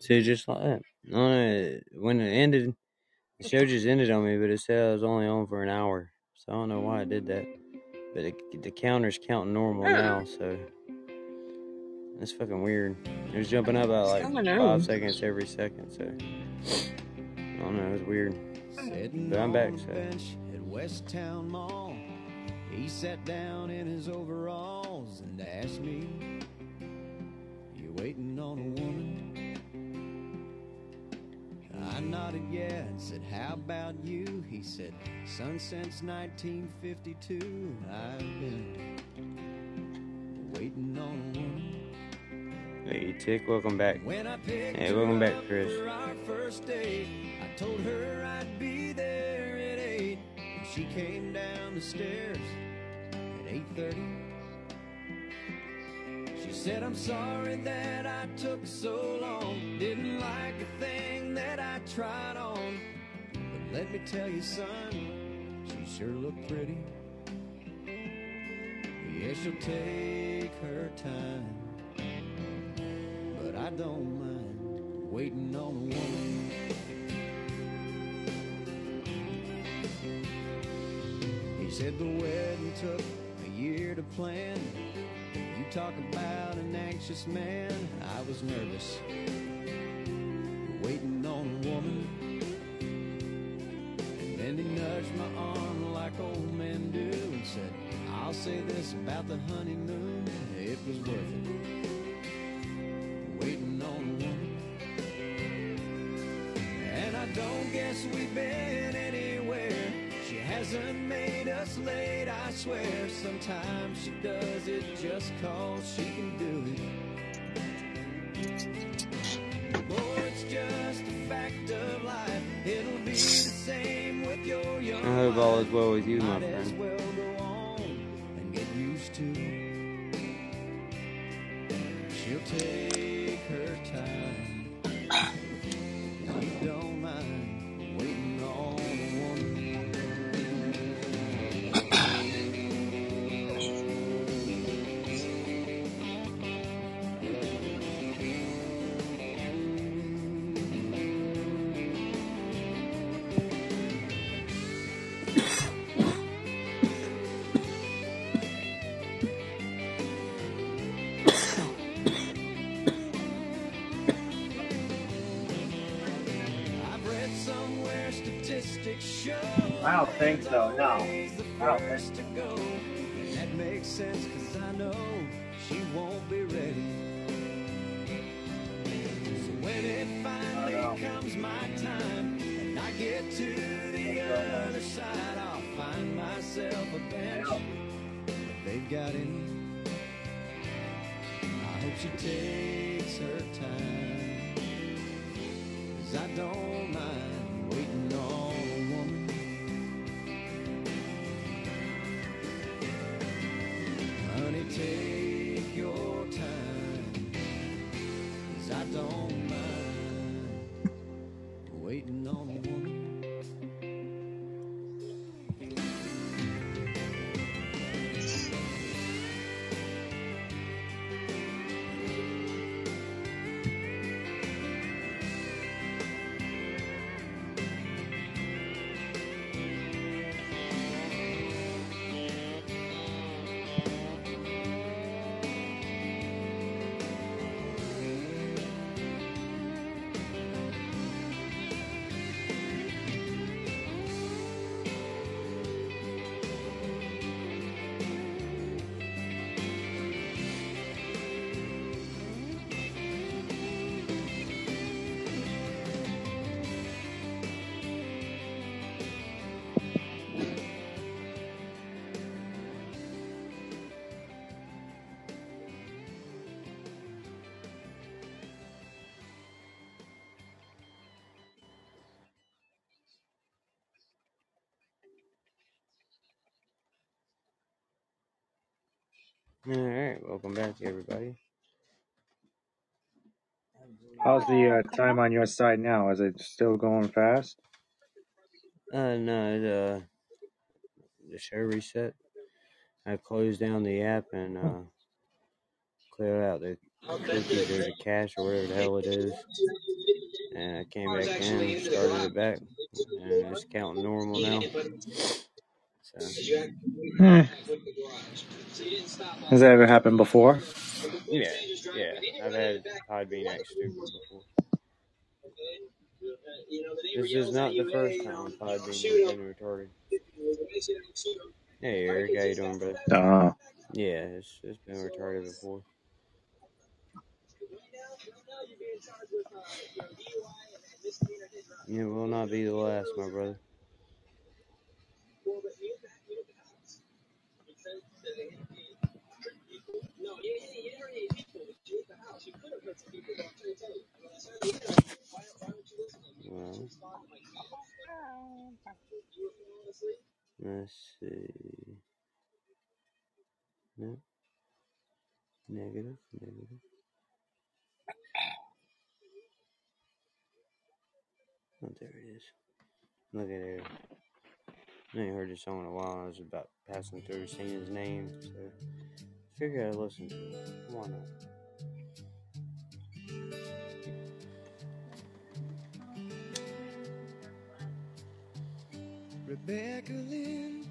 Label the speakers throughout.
Speaker 1: See, just like that. No, no, when it ended, the show just ended on me, but it said I was only on for an hour. So I don't know why I did that. But it, the counter's counting normal now, so that's fucking weird. It was jumping up at like five
Speaker 2: on.
Speaker 1: seconds every second, so I don't know. It was weird.
Speaker 3: Sitting
Speaker 1: But I'm back, so.
Speaker 3: at West Town Mall. He sat down in his overalls and asked me, You waiting on a woman? I nodded yeah and said, How about you? He said, Son, since 1952, I've been waiting on a woman.
Speaker 1: Hey, Tick, welcome back.
Speaker 3: When I picked
Speaker 1: Hey, welcome back, Chris.
Speaker 3: for our first date, I told her I'd be there at eight, and she came down the stairs at eight thirty. She said, "I'm sorry that I took so long. Didn't like a thing that I tried on, but let me tell you, son, she sure looked pretty. Yeah, she'll take her time." but I don't mind waiting on a woman. He said the wedding took a year to plan. Talk about an anxious man. I was nervous waiting on a woman. And then he nudged my arm like old men do and said, I'll say this about the honeymoon, it was worth it waiting on a woman. And I don't guess we've been anywhere. She hasn't made us late, I swear. Sometimes she does it just cause she can do it. Oh, it's just a fact of life. It'll be the same with your young
Speaker 1: I hope all is well with you, my friend.
Speaker 4: So, no.
Speaker 3: He's
Speaker 4: I don't think
Speaker 3: first to go. And that makes sense because I know she won't be ready. So when it finally comes my time and I get to the other side, I'll find myself a bench they've got in. I hope she takes her time. Cause I don't mind waiting on
Speaker 1: All right, welcome back, everybody.
Speaker 4: How's the uh, time on your side now? Is it still going fast?
Speaker 1: Uh, no, it, uh, the show reset. I closed down the app and uh, cleared out the cookies or the cache or whatever the hell it is. And I came back in and started it back. And it's counting normal now. So,
Speaker 4: Hmm. Has that ever happened before?
Speaker 1: yeah, yeah. I've had Podbean act stupid before. This is not the first time Podbean has been retarded. Hey, Eric, how you doing, brother?
Speaker 4: Uh,
Speaker 1: Yeah, it's, it's been retarded before. It will not be the last, my brother. Well, let's see. No. Negative, Negative. Oh, there it is. Look at there. I ain't heard this song in a while. I was about passing through, seeing his name, so figured I'd listen to it. Why not?
Speaker 3: Rebecca Lynn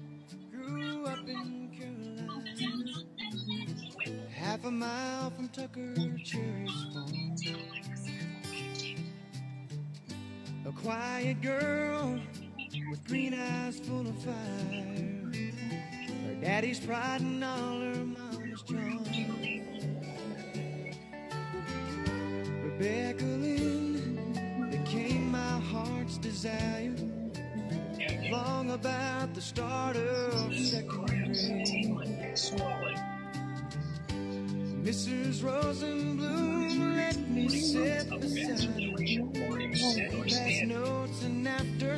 Speaker 3: grew up in Carolina, half a mile from Tucker Cherry's farm. A quiet girl with green eyes full of fire. Her daddy's pride and all her mama's charm. Rebecca Lynn became my heart's desire long about the start of second grade. Mrs. Rosenblum let me sit beside her. Pass notes and after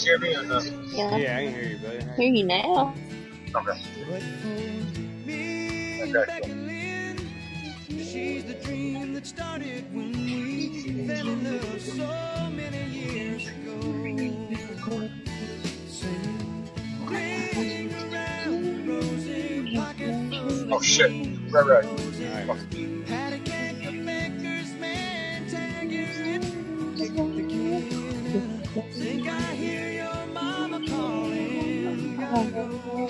Speaker 2: guys hear me or no?
Speaker 5: Yeah,
Speaker 1: Yeah, I can hear you, buddy.
Speaker 5: hear you now.
Speaker 2: Okay.
Speaker 3: But for me,
Speaker 2: Okay.
Speaker 3: Becky Lynn, she's the dream that started when we fell in love so many years ago. Singing, around, Rosie, pocket full
Speaker 2: Oh shit. Right, right.
Speaker 3: Think I hear your mama calling. Gotta go.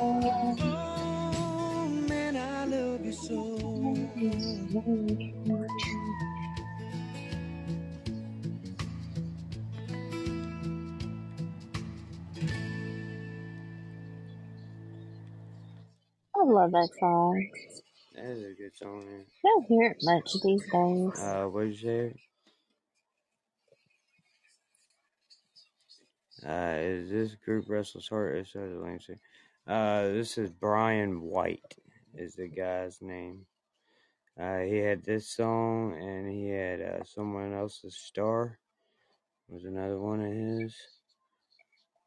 Speaker 3: Oh, man, I love you so. Much.
Speaker 5: I love that song.
Speaker 1: That is a good song, man.
Speaker 5: I don't hear it much these days.
Speaker 1: Uh, what did you say? Uh, is this group wrestles? It says let me see. Uh, this is Brian White is the guy's name. Uh, he had this song, and he had uh, someone else's star was another one of his,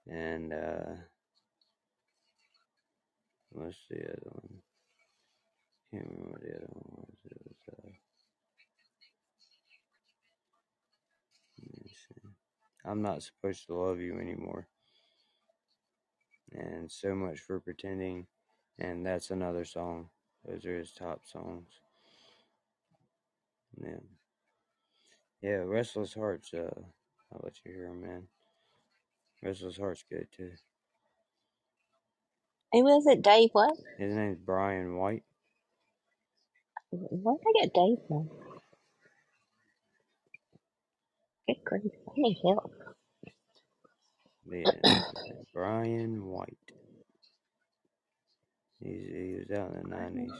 Speaker 1: and uh, what's the other one? Can't remember the other one was. It was uh, let me see. I'm not supposed to love you anymore, and so much for pretending, and that's another song. Those are his top songs. Yeah. Yeah, Restless Hearts, uh, I'll let you hear 'em, man. Restless Hearts good too.
Speaker 5: Who was it? Dave what?
Speaker 1: His name's Brian White.
Speaker 5: Where did I get Dave from? Good grief. I help.
Speaker 1: Yeah, Brian White. He's, he was out in the nineties.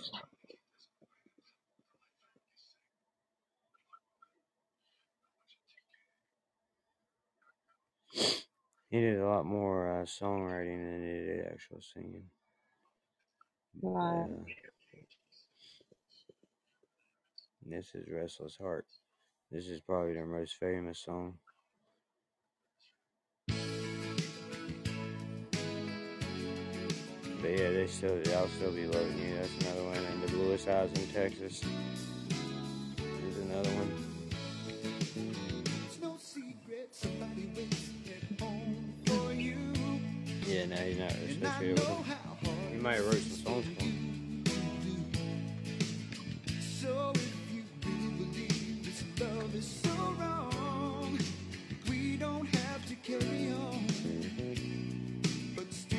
Speaker 1: He did a lot more uh, songwriting than he did actual singing. But, uh, this is Restless Heart. This is probably their most famous song. But yeah, they still, I'll still be loving you. That's another one. And the Bluest Eyes in Texas is another one.
Speaker 3: It's no secret somebody waits at home for you.
Speaker 1: Yeah, no, he's not associated with him. He might have wrote some songs for him.
Speaker 3: So if you really believe this love is so wrong, we don't have to carry on.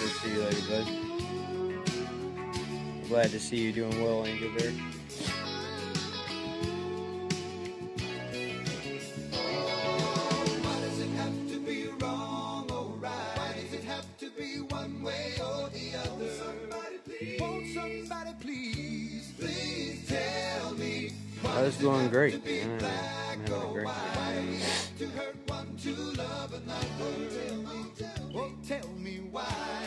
Speaker 1: we'll see you later, bud. Glad to see you doing well, Angel Bear.
Speaker 3: Why does it have to be wrong or right? Why does it have to be one way or the other? Somebody please. Won't somebody please, please tell me
Speaker 1: I was doing great. I'm having a great time.
Speaker 3: Tell me why.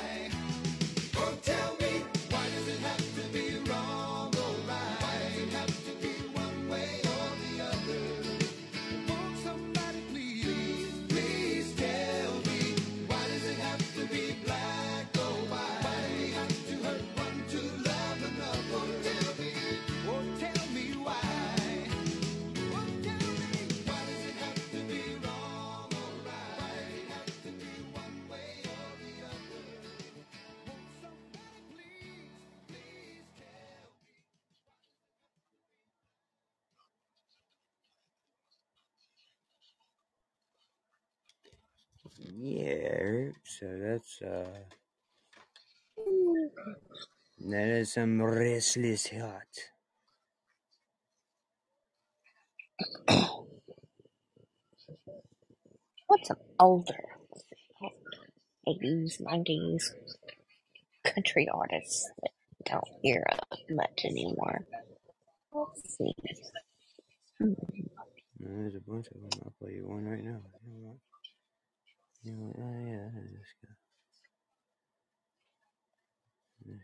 Speaker 1: Yeah, so that's, uh, that is some restless heart.
Speaker 5: What's an older 80s, 90s country artists that don't hear much anymore? Let's see. Hmm.
Speaker 1: There's a bunch of them. I'll play you one right now. You? Oh, yeah, is this guy. This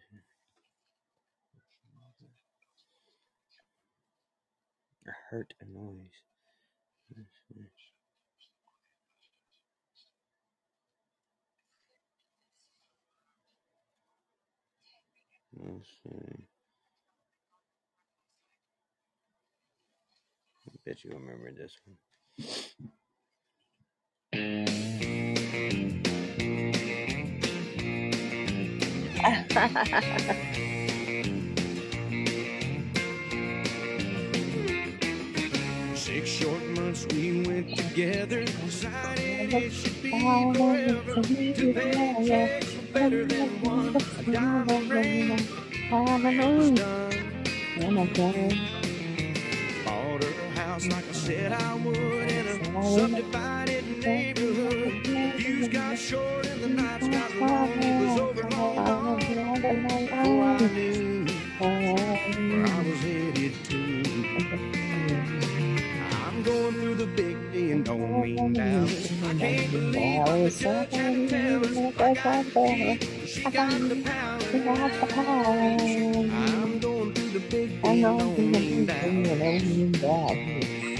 Speaker 1: I hurt a noise. Let's. Let's see. I bet you remember this one.
Speaker 3: Six short months we went together, decided it should be forever. Paychecks were better than one. A diamond ring was done. Bought her a house like I said I would in a subdivided neighborhood. Views got short and the nights got long. It was over long before I knew where I was headed to. I'm going through the big D and don't mean Dallas. I can't believe what the judge had to tell us. I got the key, she got the power. I'm going through the big D and don't mean Dallas.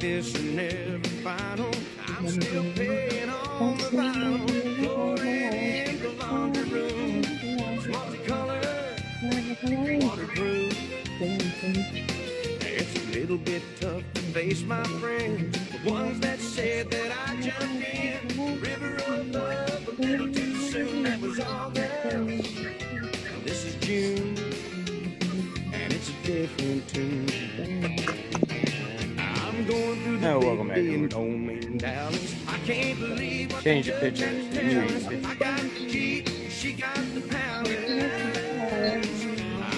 Speaker 3: This never final. I'm still paying on the vinyl. Flooring in the laundry room. Multicolored, waterproof. It's a little bit tough to face my friends, the ones that said that I jumped in. River of love, a little too soon, that was all there. This is June, and it's a different tune.
Speaker 1: Oh, welcome back,
Speaker 3: D and
Speaker 1: Edward.
Speaker 3: don't mean Dallas. I can't believe
Speaker 1: Change
Speaker 3: the
Speaker 1: picture.
Speaker 3: judge
Speaker 1: You
Speaker 3: had
Speaker 1: need
Speaker 3: to
Speaker 1: the picture.
Speaker 3: I got the key, she got the power.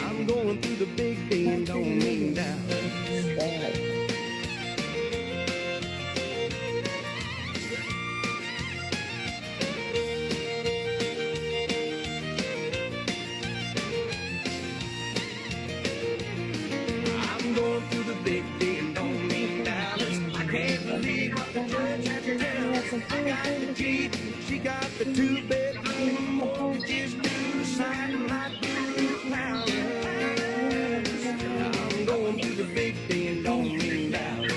Speaker 3: I'm going through the big and don't she got the two bedroom blue. I'm going through the big D and don't mean Dallas.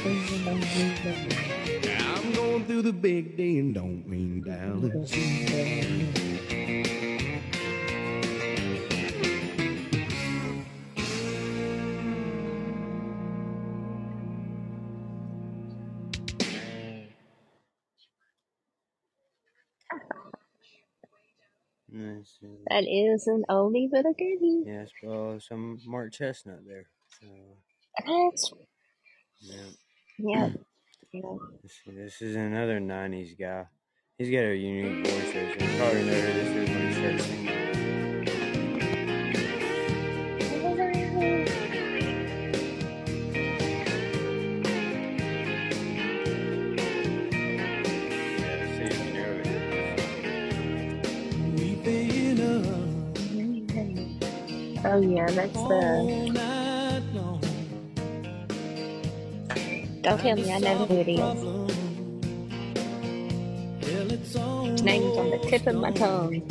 Speaker 3: I'm going through the big D and don't mean Dallas.
Speaker 1: Let's see.
Speaker 5: That is an oldie but a goodie.
Speaker 1: Yeah, it's uh, some Mark Chesnutt there. So,
Speaker 5: That's
Speaker 1: yeah.
Speaker 5: yeah. yeah.
Speaker 1: See, This is another 90s guy. He's got a unique voice. there, so You probably know who this is when he starts singing.
Speaker 5: Oh yeah, that's the. Don't tell me I know who it is. Name's on the tip of my tongue.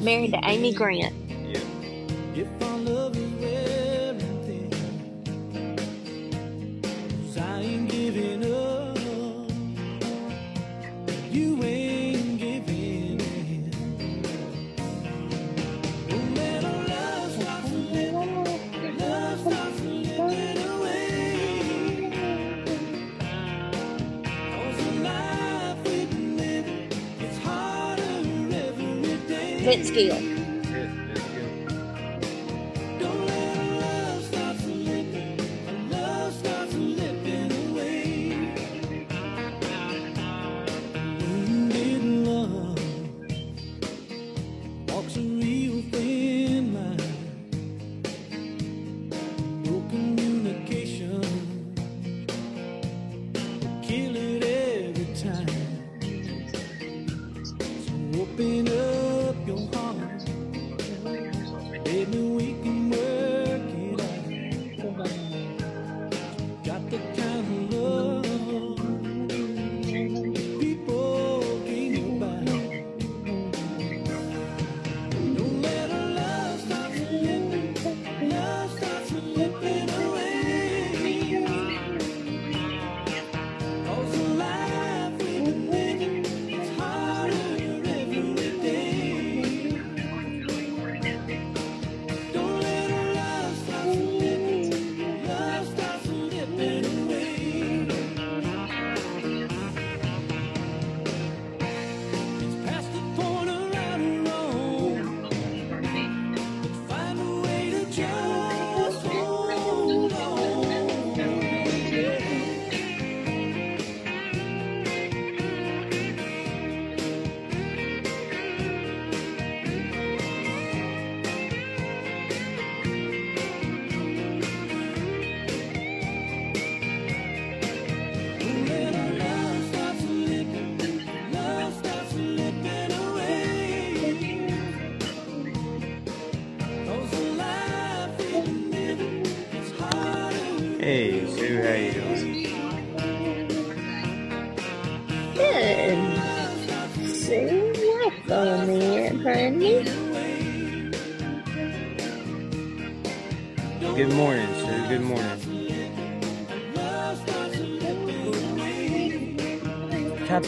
Speaker 5: Married to Amy Grant.
Speaker 3: Day.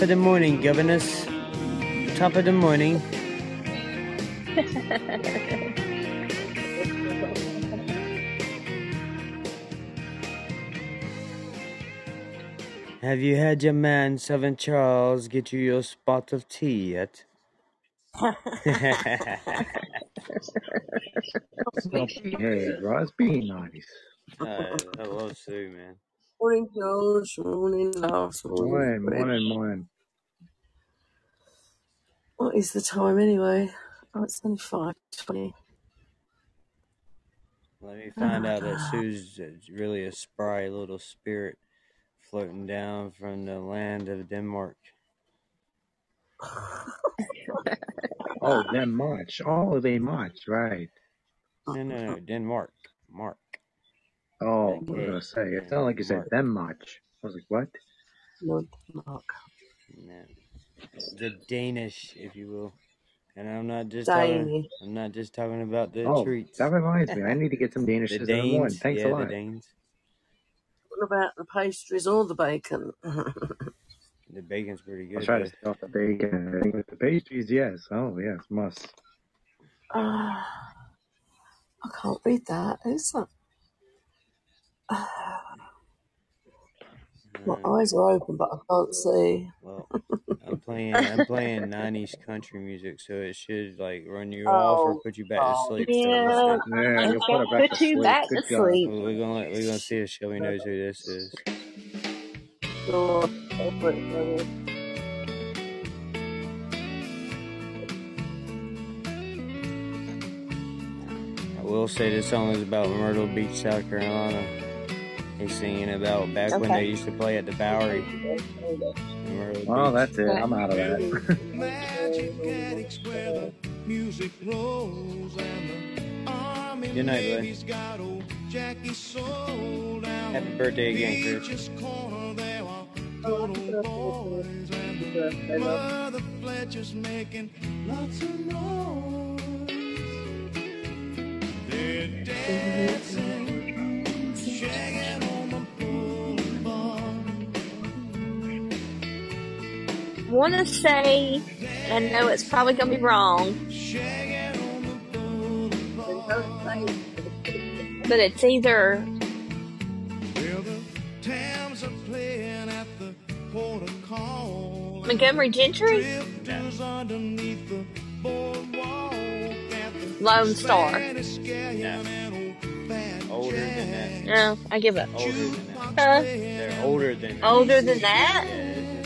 Speaker 1: Of the morning, governess. Top of the morning. Have you had your man, Southern Charles, get you your spot of tea yet?
Speaker 4: Oh, hey, Ross, be nice.
Speaker 1: uh, I love Sue, man.
Speaker 6: Morning, George. Morning, Lars. Morning,
Speaker 4: Morning,
Speaker 6: Fred.
Speaker 4: morning, morning.
Speaker 6: What is the time anyway? Oh, it's only five twenty.
Speaker 1: Let me oh find out that Sue's really a spry little spirit floating down from the land of Denmark.
Speaker 4: Oh, them much. Oh, they much, right.
Speaker 1: No, no, no, Denmark. Mark.
Speaker 4: Oh, I was
Speaker 1: Okay.
Speaker 4: gonna say, it sounded like you said them much. I was like, what?
Speaker 6: No,
Speaker 1: No. The Danish, if you will. And I'm not just talking.
Speaker 6: Danish.
Speaker 1: I'm not just talking about the
Speaker 4: Oh,
Speaker 1: treats.
Speaker 4: that reminds me. I need to get some Danish
Speaker 1: The
Speaker 4: in the morning.
Speaker 1: Danes.
Speaker 4: Thanks
Speaker 1: yeah,
Speaker 4: a
Speaker 1: the
Speaker 4: lot.
Speaker 1: Danes.
Speaker 6: What about the pastries or the bacon?
Speaker 1: The bacon's pretty
Speaker 4: I'll
Speaker 1: good.
Speaker 4: try to
Speaker 1: though.
Speaker 4: stay off the bacon and everything with the pastries. Yes. Oh, yes, must.
Speaker 6: Ah, I can't read that. Who's that? My eyes are open, but I can't see.
Speaker 1: well, I'm playing. I'm playing '90s country music, so it should like run you off or
Speaker 6: Oh,
Speaker 1: put you back to
Speaker 6: oh,
Speaker 1: sleep. So
Speaker 5: Yeah,
Speaker 1: we'll see.
Speaker 4: Yeah,
Speaker 5: it's
Speaker 4: you'll put her
Speaker 5: gonna
Speaker 4: back to
Speaker 5: put you
Speaker 4: sleep.
Speaker 5: back to
Speaker 4: Good God.
Speaker 5: sleep.
Speaker 1: Well, we're gonna we're gonna see if Shelby knows who this is.
Speaker 6: God. Over it, brother.
Speaker 1: I will say this song is about Myrtle Beach, South Carolina. He's singing about back when they used to play at the Bowery in Myrtle
Speaker 4: Well,
Speaker 1: Beach.
Speaker 4: that's it. I'm out of that.
Speaker 3: Magic Attic's where the music rolls and the army
Speaker 1: Good night, bud.
Speaker 3: lady's got old Jackie sold down
Speaker 1: Happy birthday again, Chris.
Speaker 3: corner. There are
Speaker 6: Oh,
Speaker 3: good
Speaker 6: happy
Speaker 3: old
Speaker 6: birthday,
Speaker 3: boys and
Speaker 6: birthday,
Speaker 3: the
Speaker 6: love.
Speaker 3: mother Fletcher's making lots of noise. They're dancing,
Speaker 5: Want to say, I know it's probably gonna be wrong,
Speaker 3: Shagging on the boulevard.
Speaker 5: but it's either
Speaker 3: Well, the Tams are playing at the port of call.
Speaker 5: Montgomery Gentry,
Speaker 3: Drifters underneath the boardwalk at the
Speaker 5: Lone Star.
Speaker 3: Spanish Galleon and old Fat
Speaker 1: Older than
Speaker 3: Jack.
Speaker 5: No, I give up.
Speaker 1: Older than that.
Speaker 5: Huh?
Speaker 1: They're older than that.
Speaker 5: Older than that?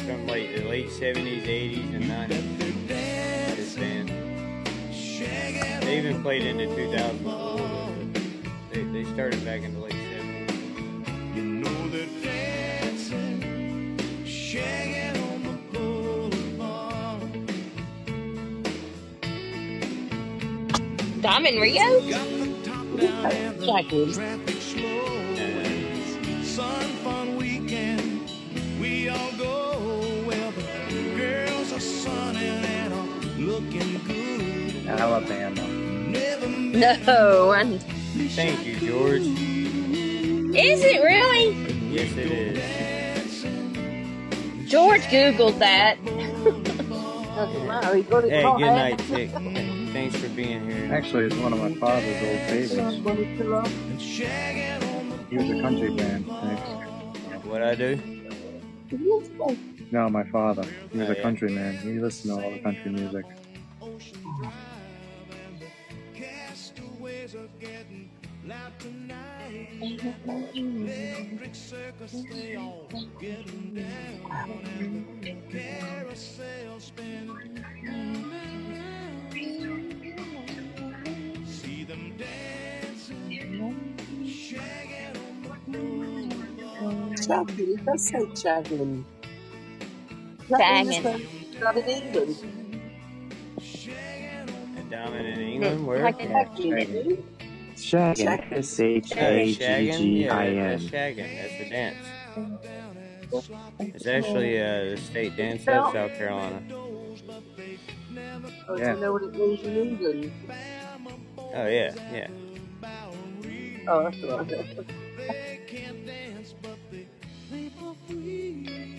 Speaker 1: Yeah, this is from late the late seventies, eighties, and nineties. This band. They even played into two thousand a little They they started back in the late seventies.
Speaker 3: You know they're dancing, shagging on the boulevard.
Speaker 5: Diamond Rio?
Speaker 3: Got the top down and the
Speaker 5: Jackie.
Speaker 4: Alabama.
Speaker 3: Never met
Speaker 5: No. I'm-
Speaker 1: Thank you, George.
Speaker 5: Is it really?
Speaker 1: Yes, it is.
Speaker 5: George Googled that.
Speaker 6: Doesn't matter. He got it
Speaker 1: Hey, good night, Tick. Thanks for being here.
Speaker 4: Actually, it's one of my father's old favorites.
Speaker 6: Somebody to love.
Speaker 4: He was a country man.
Speaker 1: What I do?
Speaker 4: No, my father. He was
Speaker 1: Oh,
Speaker 4: a
Speaker 1: yeah.
Speaker 4: country man. He listened to all the country music.
Speaker 3: Electric circus, they all getting down. And the carousel spinning. See them dancing, shagging on the boulevard.
Speaker 6: Shagging. Let's say shagging.
Speaker 5: Shagging.
Speaker 6: Not in England.
Speaker 1: A diamond in England? Where?
Speaker 5: Like
Speaker 4: Yeah,
Speaker 6: Shagging.
Speaker 4: Shaggin. S H A G
Speaker 1: shaggin? Yeah,
Speaker 4: I
Speaker 1: that's
Speaker 4: N.
Speaker 1: shaggin. That's a dance. It's actually uh, the state dance of South Carolina.
Speaker 6: Oh,
Speaker 4: Yeah.
Speaker 6: do you know what it means in England?
Speaker 1: Oh yeah, yeah.
Speaker 6: Oh, that's right.
Speaker 3: They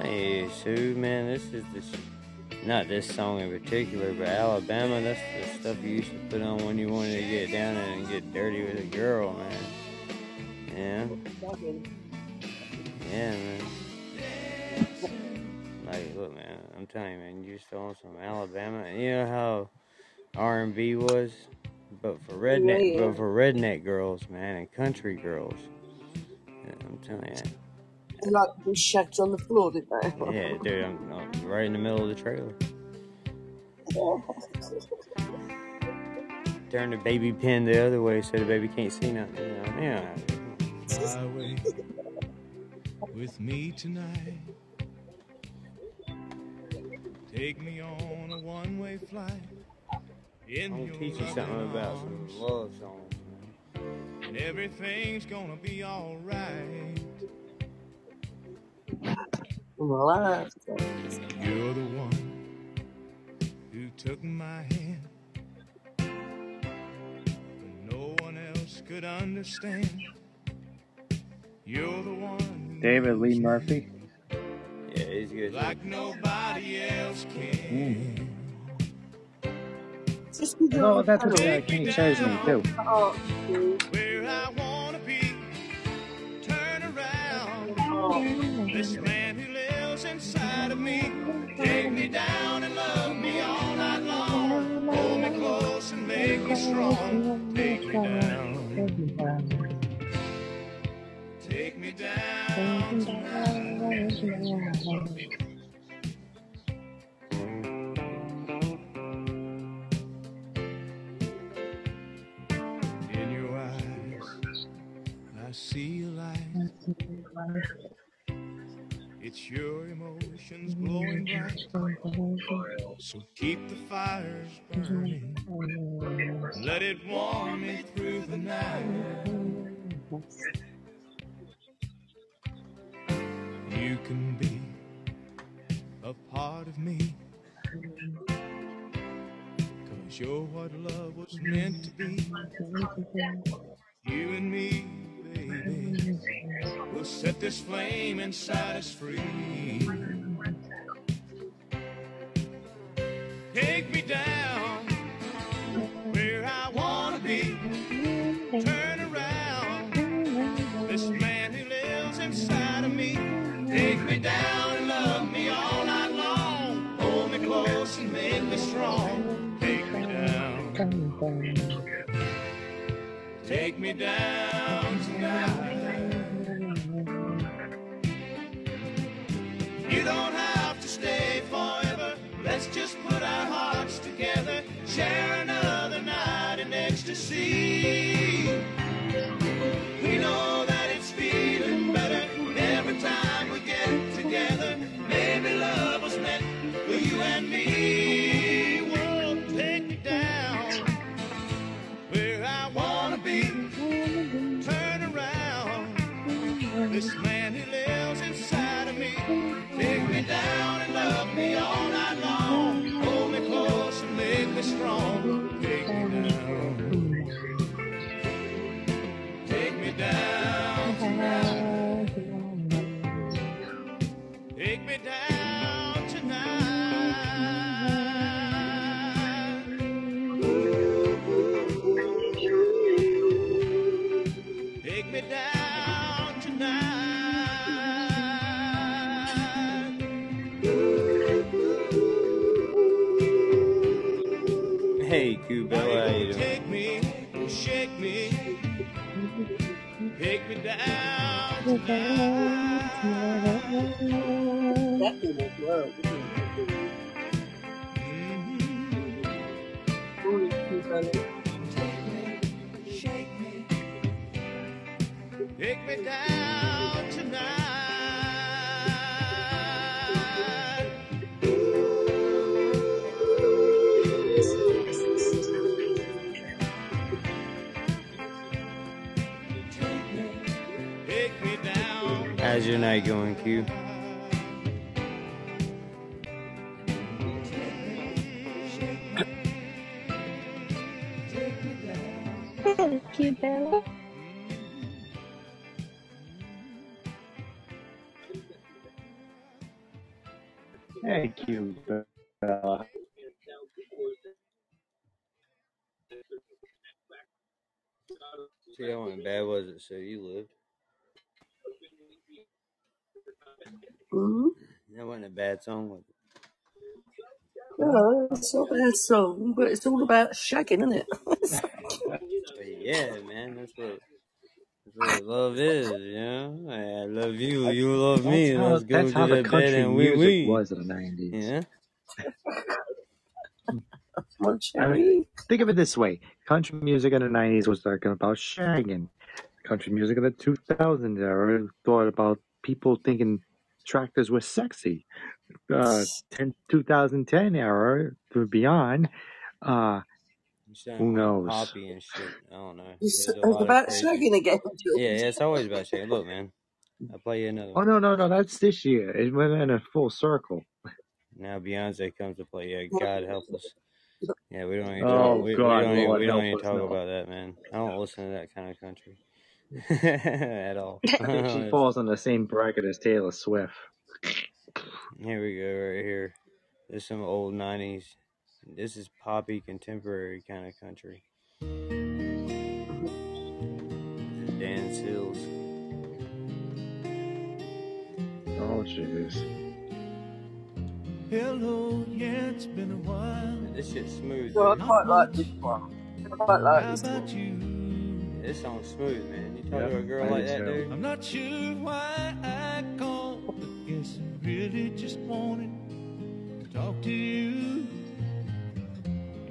Speaker 1: you, Sue, man, this is the not this song in particular, but Alabama. That's the stuff you used to put on when you wanted to get down and get dirty with a girl, man. Yeah, yeah, man. Like, look, man, I'm telling you, man, you used to on some Alabama, and you know how R&B was, but for redneck,
Speaker 6: Yeah.
Speaker 1: but for redneck girls, man, and country girls. Yeah, I'm telling you.
Speaker 6: They like to be shagged on the floor, did they?
Speaker 1: Yeah, dude, I'm, I'm right in the middle of the trailer. Turn the baby pin the other way so the baby can't see nothing. You know? Yeah.
Speaker 3: highway with me tonight. Take me on a one-way flight. In
Speaker 1: I'm gonna teach you something about some
Speaker 3: arms,
Speaker 1: love songs. man.
Speaker 3: and everything's gonna be all right.
Speaker 6: Well, I have to.
Speaker 3: You're the one who took my hand when no one else could understand. You're the one who
Speaker 4: David Lee
Speaker 3: knows me
Speaker 4: Murphy.
Speaker 1: Yeah, he's good.
Speaker 3: like nobody else can.
Speaker 6: Just because you're
Speaker 4: No, that's
Speaker 6: the
Speaker 4: what
Speaker 6: panel.
Speaker 4: Kenny chose me too.
Speaker 6: Oh, dude.
Speaker 3: Where I wanna This man who lives inside of me, take me down and love me all night long. Hold me close and make me strong. Take me down. Take me down tonight. In your eyes, I see a light. It's your emotions glowing bright. So keep the fires burning. Let it warm me through the night. You can be a part of me. Cause you're what love was meant to be. You and me, baby. We'll set this flame inside us free. Take me down where I wanna be. Turn around. This man who lives inside of me. Take me down and love me all night long. Hold me close and make me strong. Take me down. Take me down don't have to stay forever. Let's just put our hearts together. Share another night in ecstasy. We know that tonight.
Speaker 1: Hey, Q Bella, how you doing?
Speaker 3: Take me, shake me, Take me down tonight.
Speaker 6: That.
Speaker 3: Shake me, take me down
Speaker 1: night going, Q?
Speaker 5: Thank you, Bella.
Speaker 4: Thank you, Bella.
Speaker 1: See how bad was it? So you lived.
Speaker 6: Mm-hmm.
Speaker 1: That wasn't a bad song, was it?
Speaker 6: No, it's not a bad song, but it's all about shagging, isn't it?
Speaker 1: But yeah, man, that's what that's what love is, you know. I love you, you love me.
Speaker 4: That's how,
Speaker 1: Let's go
Speaker 4: that's
Speaker 1: to
Speaker 4: how the
Speaker 1: the bed
Speaker 4: country
Speaker 1: and we
Speaker 4: music
Speaker 1: we.
Speaker 4: was in the 90s.
Speaker 1: Yeah.
Speaker 6: Come on,
Speaker 4: I
Speaker 6: Cherry.
Speaker 4: mean, think of it this way: country music in the '90s was talking about shagging. Country music in the 2000s era thought about people thinking tractors were sexy. Uh, 10, 2010 era to beyond, uh, who knows?
Speaker 1: poppy and shit. I don't know.
Speaker 6: It's,
Speaker 1: There's a lot of
Speaker 6: about
Speaker 1: crazy.
Speaker 6: shagging again,
Speaker 1: Yeah, yeah, it's always about shaking. Look, man, I'll play you another
Speaker 4: Oh
Speaker 1: one.
Speaker 4: no, no, no! That's this year. It went in a full circle.
Speaker 1: Now Beyonce comes to play. Yeah, God help us. Yeah, we don't even talk.
Speaker 4: Oh
Speaker 1: We, we
Speaker 4: God,
Speaker 1: don't even,
Speaker 4: Lord
Speaker 1: we don't
Speaker 4: help
Speaker 1: even
Speaker 4: us!
Speaker 1: talk
Speaker 4: No,
Speaker 1: about that, man. I don't listen to that kind of country at all.
Speaker 4: I think she falls in the same bracket as Taylor Swift.
Speaker 1: here we go, right here. There's some old '90s. This is poppy, contemporary kind of country. This is Dan Seals.
Speaker 4: Oh jeez.
Speaker 3: Hello, yeah, it's been a while.
Speaker 1: This shit's smooth,
Speaker 6: No, I quite like this one. I quite like
Speaker 3: How
Speaker 6: this
Speaker 3: about
Speaker 6: one.
Speaker 3: you?
Speaker 1: This song's smooth, man. You talk
Speaker 4: Yep,
Speaker 1: to a girl
Speaker 4: I
Speaker 1: like
Speaker 4: do
Speaker 1: that,
Speaker 4: too.
Speaker 1: dude.
Speaker 3: I'm not sure why I called, but guess I really just wanted to talk to you.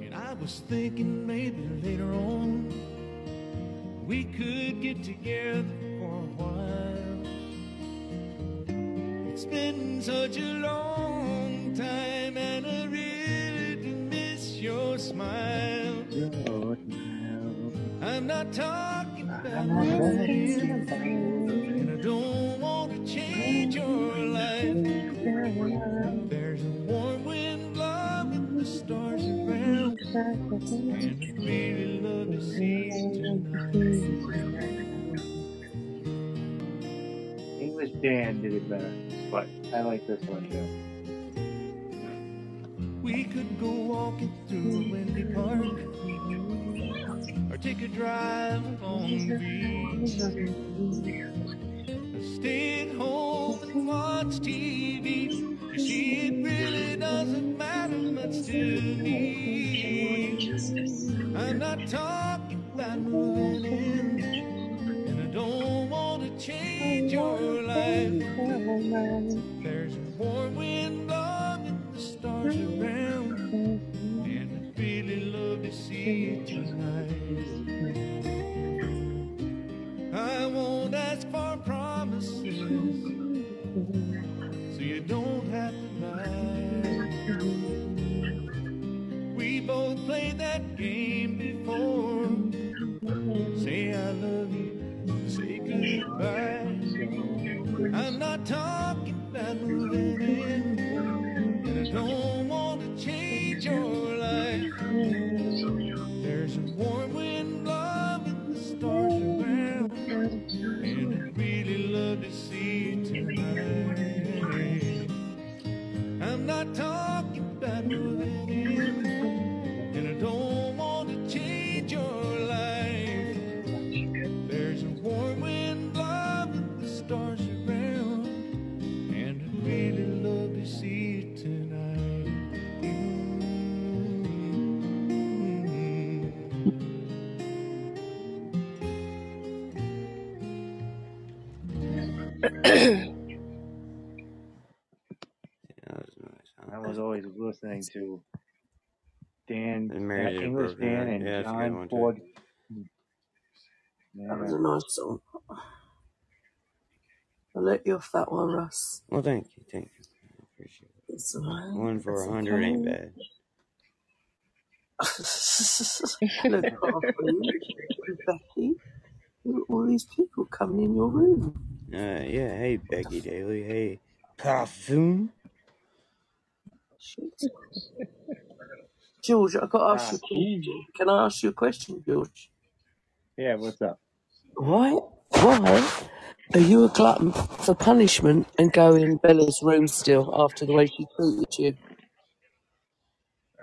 Speaker 3: And I was thinking maybe later on we could get together for a while. It's been such a long time, and I really do miss your smile. I'm not talking about moving in, and I don't want to change your life. There's a warm wind blowing the stars around, and I'd really love to see you tonight.
Speaker 4: English Dan did it better, but I like this one too.
Speaker 3: We could go walking through windy park, take a drive on the beach. Stay at home and watch TV. You see, it really doesn't matter much to me. I'm not talking about moving in, and I don't want to change your life. There's a warm wind blowing the stars around, see tonight. I won't ask for promises, so you don't have to lie. We both played that game before. Say I love you, say goodbye. I'm not talking about moving in, and I don't that was nice. Huh? That was
Speaker 4: always listening to Dan,
Speaker 1: Dan
Speaker 4: English Dan, and
Speaker 1: yeah,
Speaker 4: John Ford. Yeah.
Speaker 6: That was a nice song. I let you off that one, Russ.
Speaker 1: Well, thank you, thank you. I appreciate it.
Speaker 6: It's.
Speaker 1: One for a hundred ain't bad.
Speaker 6: Look, Becky, all these people coming in your room.
Speaker 1: Uh, yeah. Hey, Becky Daly. Hey, Parfum.
Speaker 6: George, I've got to ask you a question. Can I ask you a question, George?
Speaker 4: Yeah, what's up?
Speaker 6: Why? Why are you a glutton for punishment and go in Bella's room still after the way she treated you?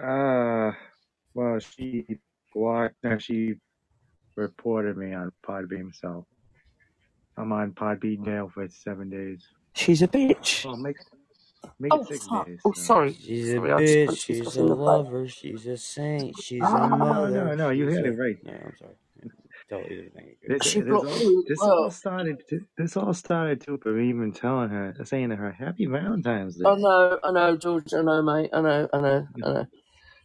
Speaker 4: Uh, well, she blocked. No, she reported me on Podbean, so I'm on Podbean jail for seven days.
Speaker 6: She's a bitch.
Speaker 4: Well, make make
Speaker 6: Oh,
Speaker 4: it six
Speaker 6: fuck.
Speaker 4: days.
Speaker 6: Oh,
Speaker 4: So.
Speaker 6: sorry.
Speaker 1: She's a
Speaker 6: Sorry, I just
Speaker 1: bitch.
Speaker 6: punched
Speaker 1: She's a
Speaker 6: in the
Speaker 1: lover. She's a saint. She's a
Speaker 6: Ah,
Speaker 4: No,
Speaker 1: mother.
Speaker 4: no, no. You
Speaker 1: She's
Speaker 4: had it right.
Speaker 1: No, I'm sorry. Totally didn't think it
Speaker 4: This this all
Speaker 6: me as
Speaker 4: this all started. This all started too by me even telling her, saying to her, "Happy Valentine's
Speaker 6: I
Speaker 4: Day."
Speaker 6: know, I know, George, I know, mate. I know, I know, I know.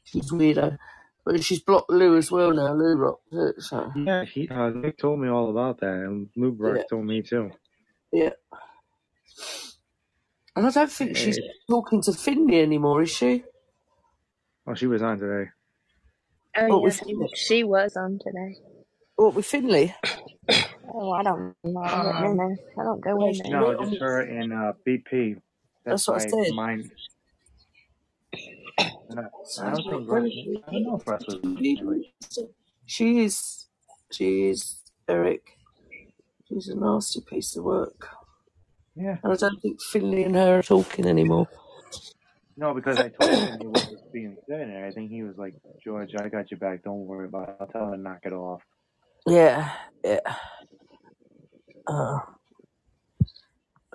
Speaker 6: She's weirdo. But she's blocked Lou as well now. Lou rocked it, so.
Speaker 4: Yeah, he uh, Nick told me all about that, and Lou Brock
Speaker 6: Yeah,
Speaker 4: told me too.
Speaker 6: yeah. And I don't think she's talking to Finley anymore, is she?
Speaker 4: oh, she was on today.
Speaker 5: Oh
Speaker 6: What
Speaker 5: yeah,
Speaker 6: with
Speaker 5: she
Speaker 6: Finley?
Speaker 5: she was on today.
Speaker 6: What with Finley?
Speaker 5: Oh, I don't know. I wasn't in
Speaker 4: Um,
Speaker 5: there. I don't go
Speaker 6: Yeah,
Speaker 5: in
Speaker 6: she
Speaker 5: there.
Speaker 4: no,
Speaker 6: went
Speaker 4: just her and uh, BP.
Speaker 6: That's
Speaker 4: That's
Speaker 6: what I
Speaker 4: why
Speaker 6: said.
Speaker 4: mine. And I, don't think Russ. I don't know if Russ was anyway.
Speaker 6: she is, she is Eric. She's a nasty piece of work,
Speaker 4: Yeah,
Speaker 6: and I don't think Finley and her are talking anymore.
Speaker 4: no, because I told him he was just being said and I think He was like, "George, I got your back. Don't worry about it. I'll tell her to knock it off."
Speaker 6: Yeah, yeah. Uh,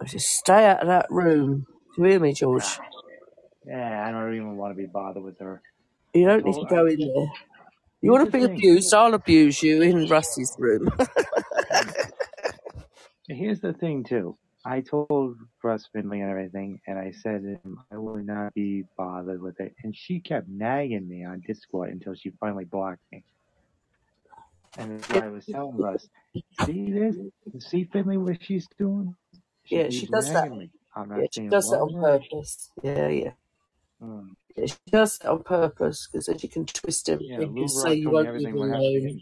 Speaker 6: just stay out of that room. Do you hear me, George?
Speaker 4: Ah, yeah, I don't even want to be bothered with her.
Speaker 6: You don't need to go in there. You want to be abused? I'll abuse you in Rusty's room.
Speaker 4: Here's the thing too. I told Russ Finley and everything, and I said to him I will not be bothered with it. And she kept nagging me on Discord until she finally blocked me. And that's I was telling Russ, see this? See Finley what she's doing? She
Speaker 6: yeah, she does that.
Speaker 4: me. I'm
Speaker 6: Yeah, she does that on purpose. Yeah, yeah.
Speaker 4: Mm.
Speaker 6: She does that on purpose because then she can twist
Speaker 4: Yeah,
Speaker 6: everything
Speaker 4: Lou
Speaker 6: and say you won't leave
Speaker 4: everything
Speaker 6: her
Speaker 4: what happened to
Speaker 6: alone.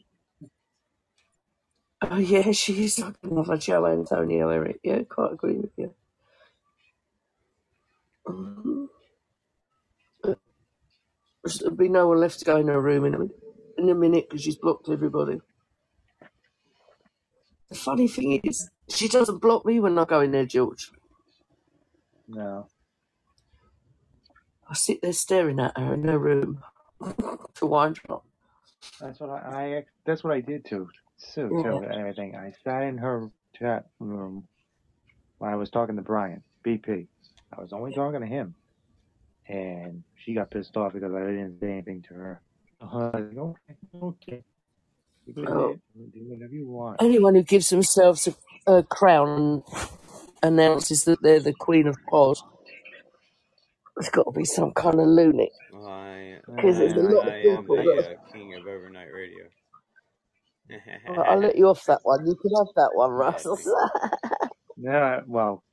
Speaker 6: Oh yeah, she is like another Joe Antonio, Eric. Yeah, quite agree with you. Mhm. There'll be no one left to go in her room in a minute, in a minute because she's blocked everybody. The funny thing is, she doesn't block me when I go in there, George.
Speaker 4: No.
Speaker 6: I sit there staring at her in her room to wind her up.
Speaker 4: That's what I, I that's what I did too. Sue
Speaker 6: Yeah.
Speaker 4: too and everything. I sat in her chat room when I was talking to Brian, BP. I was only talking to him. And she got pissed off because I didn't say anything to her. Like, okay, okay. You
Speaker 6: Oh,
Speaker 4: do whatever you want.
Speaker 6: anyone who gives themselves a, a crown and announces that they're the Queen of Pod, there's got to be some kind of lunatic.
Speaker 1: I,
Speaker 6: Because there's a
Speaker 1: I,
Speaker 6: lot of
Speaker 1: I am
Speaker 6: people that
Speaker 1: the uh, king of overnight radio.
Speaker 6: Right, I'll let you off that one. You can have that one,
Speaker 1: yeah,
Speaker 6: Russell.
Speaker 1: thank.
Speaker 4: Yeah, well,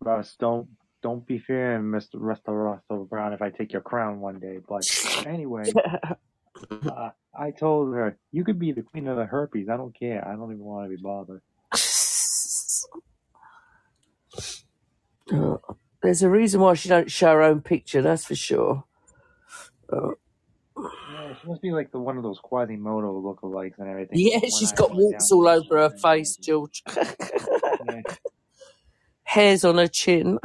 Speaker 4: Russ, don't don't be fearing Mr. Russell Russell Brown if I take your crown one day. But anyway, uh, I told her you could be the queen of the herpes. I don't care. I don't even want to be bothered.
Speaker 6: Oh, There's a reason why she don't show her own picture, that's for sure. Oh.
Speaker 4: Yeah, she must be like the one of those Quasimodo lookalikes and everything.
Speaker 6: Yeah,
Speaker 4: One
Speaker 6: she's
Speaker 4: eye
Speaker 6: got
Speaker 4: going
Speaker 6: warts
Speaker 4: down
Speaker 6: all over her
Speaker 4: and
Speaker 6: face,
Speaker 4: everything.
Speaker 6: George.
Speaker 4: Yeah,
Speaker 6: Hairs on her chin.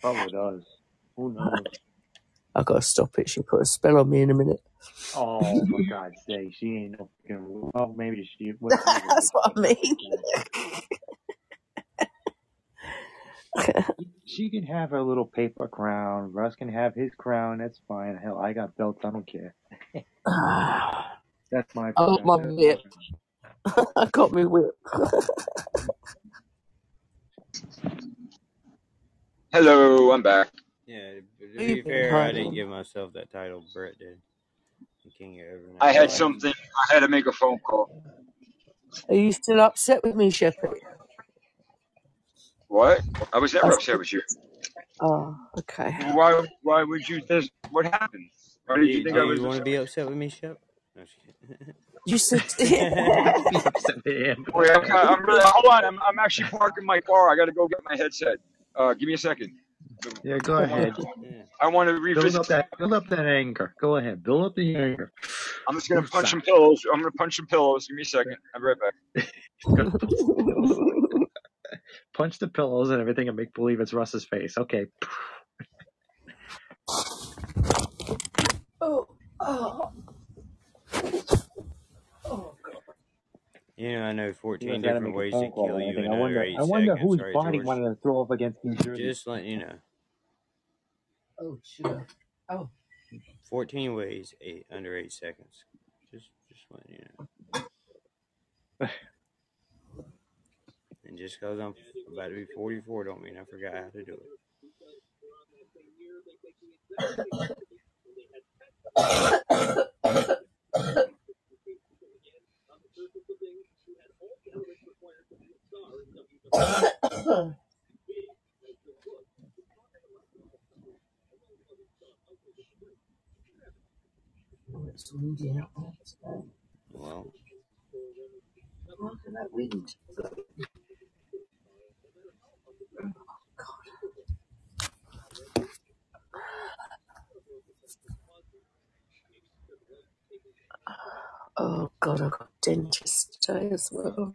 Speaker 4: probably does. Who knows?
Speaker 6: I've got to stop it. She'll put a spell on me in a minute.
Speaker 4: Oh, for God's sake, she ain't no fucking. Well, maybe she. What she
Speaker 6: That's what I mean.
Speaker 4: She can have her little paper crown. Russ can have his crown. That's fine. Hell, I got belts. I don't care. That's my
Speaker 6: I got my whip. I got me whip.
Speaker 2: Hello, I'm back.
Speaker 7: Yeah, to be fair, I didn't give myself that title. Brett did. The king of overnight.
Speaker 2: I had something. I had to make a phone call.
Speaker 6: Are you still upset with me, Sheppy?
Speaker 2: What? I was
Speaker 6: I
Speaker 2: never upset with you.
Speaker 6: oh, okay.
Speaker 2: Why? Why would you? This? What happened? Why did you
Speaker 7: Do,
Speaker 2: think
Speaker 7: do
Speaker 2: I was
Speaker 7: you want to be upset with me, Shep? No.
Speaker 6: You said,
Speaker 4: Be upset with him.
Speaker 2: Wait, I'm, kind I'm really. Hold on. I'm, I'm actually parking my car. I got to go get my headset. Uh, give me a second.
Speaker 4: Yeah, go
Speaker 2: I want
Speaker 4: ahead.
Speaker 2: to. I want to
Speaker 4: Build
Speaker 2: revisit.
Speaker 4: up that build up that anger. Go ahead. Build up the anger.
Speaker 2: I'm just gonna punch some pillows. I'm gonna punch some pillows. Give me a second. I'll be right back.
Speaker 4: Gonna punch the pillows. Punch the pillows and everything and make believe it's Russ's face. Okay.
Speaker 6: oh, oh, oh, God.
Speaker 7: You know, I know
Speaker 4: You
Speaker 7: 14
Speaker 4: guys gotta
Speaker 7: different ways to kill you in
Speaker 4: I
Speaker 7: under
Speaker 4: wonder
Speaker 7: eight
Speaker 4: I wonder
Speaker 7: seconds.
Speaker 4: whose
Speaker 7: Sorry,
Speaker 4: body
Speaker 7: George.
Speaker 4: wanted to throw up against New Jersey.
Speaker 7: Just letting you know.
Speaker 6: Oh, sure. Oh,
Speaker 7: 14 ways, eight under eight seconds. Just, just letting you know. And just because I'm about to be 44 don't mean I forgot how to do it.
Speaker 6: It's windy out there.
Speaker 7: Well, uh,
Speaker 6: Look at that wind. Oh God, I got dentist today as well.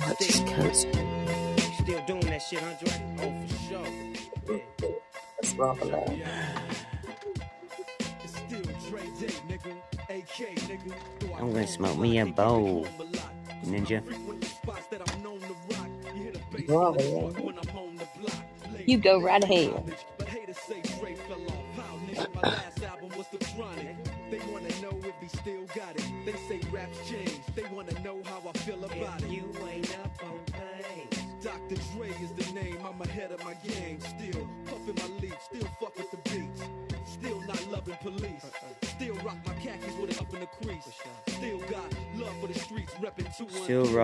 Speaker 6: I just cancelled.
Speaker 8: Still doing that shit, Andre? Oh, for sure. Yeah.
Speaker 6: That's rather loud.
Speaker 8: It's still Dre Day, nigga. AK, nigga. Though I
Speaker 7: I'm gonna smoke me a bowl,
Speaker 8: get me home a lot.
Speaker 7: ninja.
Speaker 8: You
Speaker 5: go right ahead.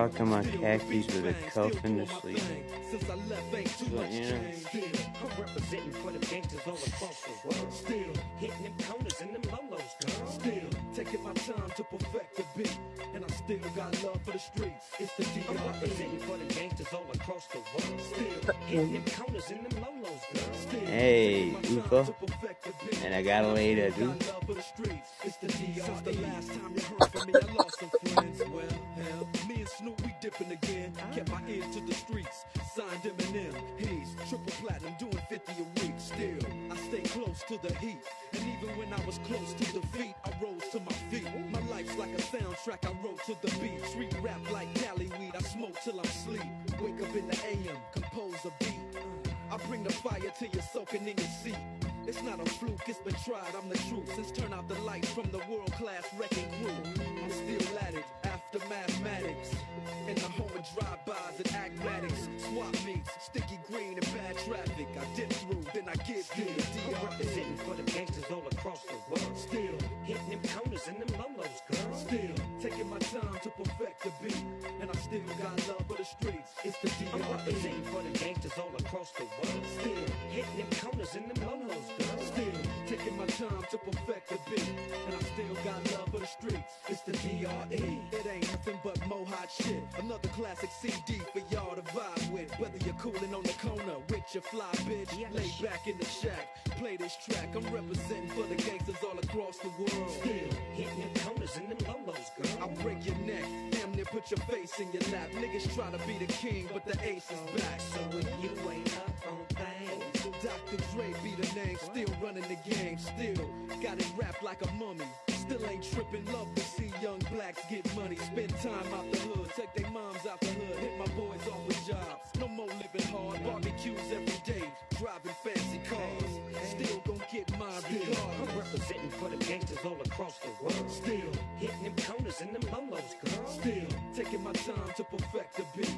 Speaker 8: 212.
Speaker 7: Still rocking my khakis with a cuff in the sleeve.
Speaker 8: yeah. I'm representing for the gangsters all across the world. Still hitting them corners and them lolos, girl. Still taking my time to perfect the beat, and I still got love for the streets. It's the D.R.E. I'm representing for the gangsters all across the world. Still hitting them corners and them lolos, girl. Still
Speaker 7: Hey, Ufa. And I got a lady too.
Speaker 8: King, but the ace is back. So when you ain't up on things, Dr. Dre be the name, still running the game, still got it wrapped like a mummy. Still ain't tripping, love to see young blacks get money, spend time out the hood, take their moms out the hood, hit my boys off with jobs. No more living hard, barbecues every day, driving fancy cars. Still gon' get my still, I'm representing for the gangsters all across the world. Still hitting them corners and them lolos, girl.
Speaker 3: Still taking my time to perfect the beat,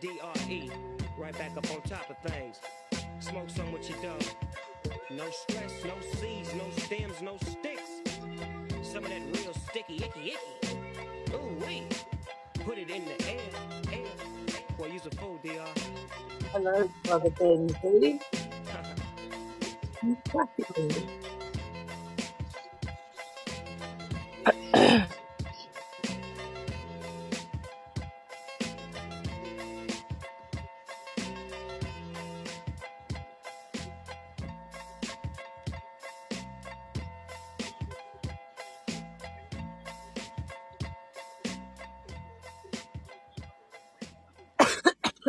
Speaker 8: DRE. Right back up on top of things. Smoke some with your dog. No stress, no seeds, no stems, no sticks. Some of that real sticky, icky, icky. Ooh wee. Put it in the air, air. Well, use a fool, DR.
Speaker 6: Hello, brother Benji. You cracking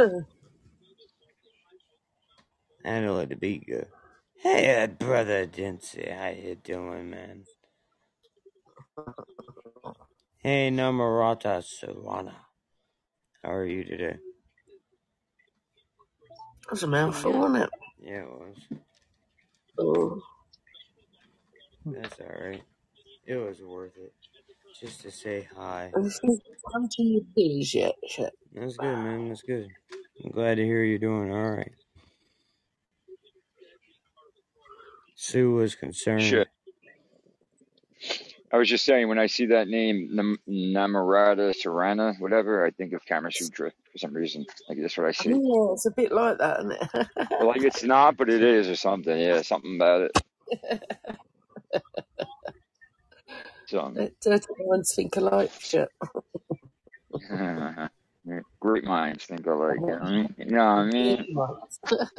Speaker 6: me.
Speaker 1: I had to let the beat go. Hey, uh, brother Dempsey, how you doing, man? Hey, Namarata Sawana. How are you today?
Speaker 6: That's a mouthful, wasn't it?
Speaker 1: Yeah, it was.
Speaker 6: Oh,
Speaker 1: That's alright. It was worth it. Just to say hi.
Speaker 6: have you come to your yet, Shep?
Speaker 1: That's good, man. That's good. I'm glad to hear you're doing alright. Sue was concerned.
Speaker 2: Shit. I was just saying, when I see that name, Nam- Namarata Serrana, whatever, I think of Kama Sutra for some reason. Like, that's what I see.
Speaker 6: Yeah, it's a bit like that, isn't it?
Speaker 2: But, like, it's not, but it is or something. Yeah, something about it. So,
Speaker 6: Let dirty minds think alike, Shep.
Speaker 2: great minds think alike. You know what I mean? You know I mean?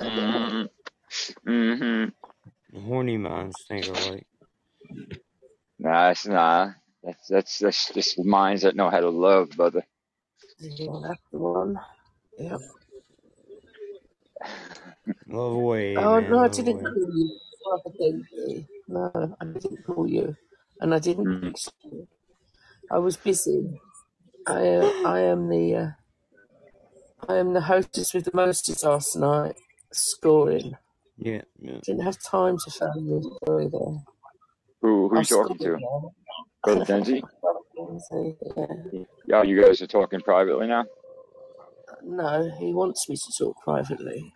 Speaker 2: Mm-hmm. Mm-hmm.
Speaker 1: Horny minds think alike.
Speaker 2: Nah, it's not. That's, that's, that's just minds that know how to love, brother.
Speaker 6: Yeah, that's the one. Yep.
Speaker 1: Love away,
Speaker 6: Oh,
Speaker 1: man.
Speaker 6: no, I didn't
Speaker 1: away.
Speaker 6: call you. No, I didn't call you. And I didn't
Speaker 2: Mm.
Speaker 6: text. I was busy. I, uh, I am the, uh, I am the hostess with the mostest last night, scoring.
Speaker 1: Yeah, yeah.
Speaker 6: Didn't have time to phone you. Sorry there.
Speaker 2: Who, who
Speaker 6: I
Speaker 2: you talking to?
Speaker 6: there.
Speaker 2: Brother Denzi?
Speaker 6: Yeah.
Speaker 2: Yeah, you guys are talking privately now?
Speaker 6: No, he wants me to talk privately.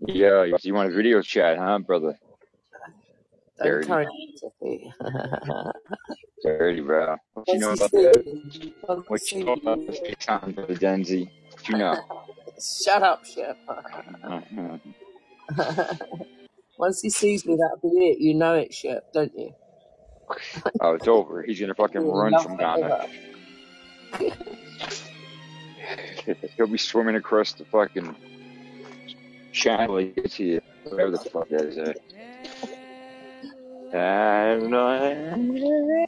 Speaker 2: Yeah, you you want a video chat, huh, brother?
Speaker 6: Don't
Speaker 2: Dirty.
Speaker 6: encourage me to be.
Speaker 2: Dirty, bro. What you know about
Speaker 6: see
Speaker 2: that? What
Speaker 6: you
Speaker 2: you know about
Speaker 6: me,
Speaker 2: the FaceTime, brother Denzi? You know?
Speaker 6: shut up, Shep. Once he sees me, that'll be it. You know it, Shep, don't you?
Speaker 2: Oh, it's over. He's gonna fucking
Speaker 6: You'll
Speaker 2: run from Ghana. He'll be swimming across the fucking channel. He gets here, whatever the fuck that is. Uh, I know.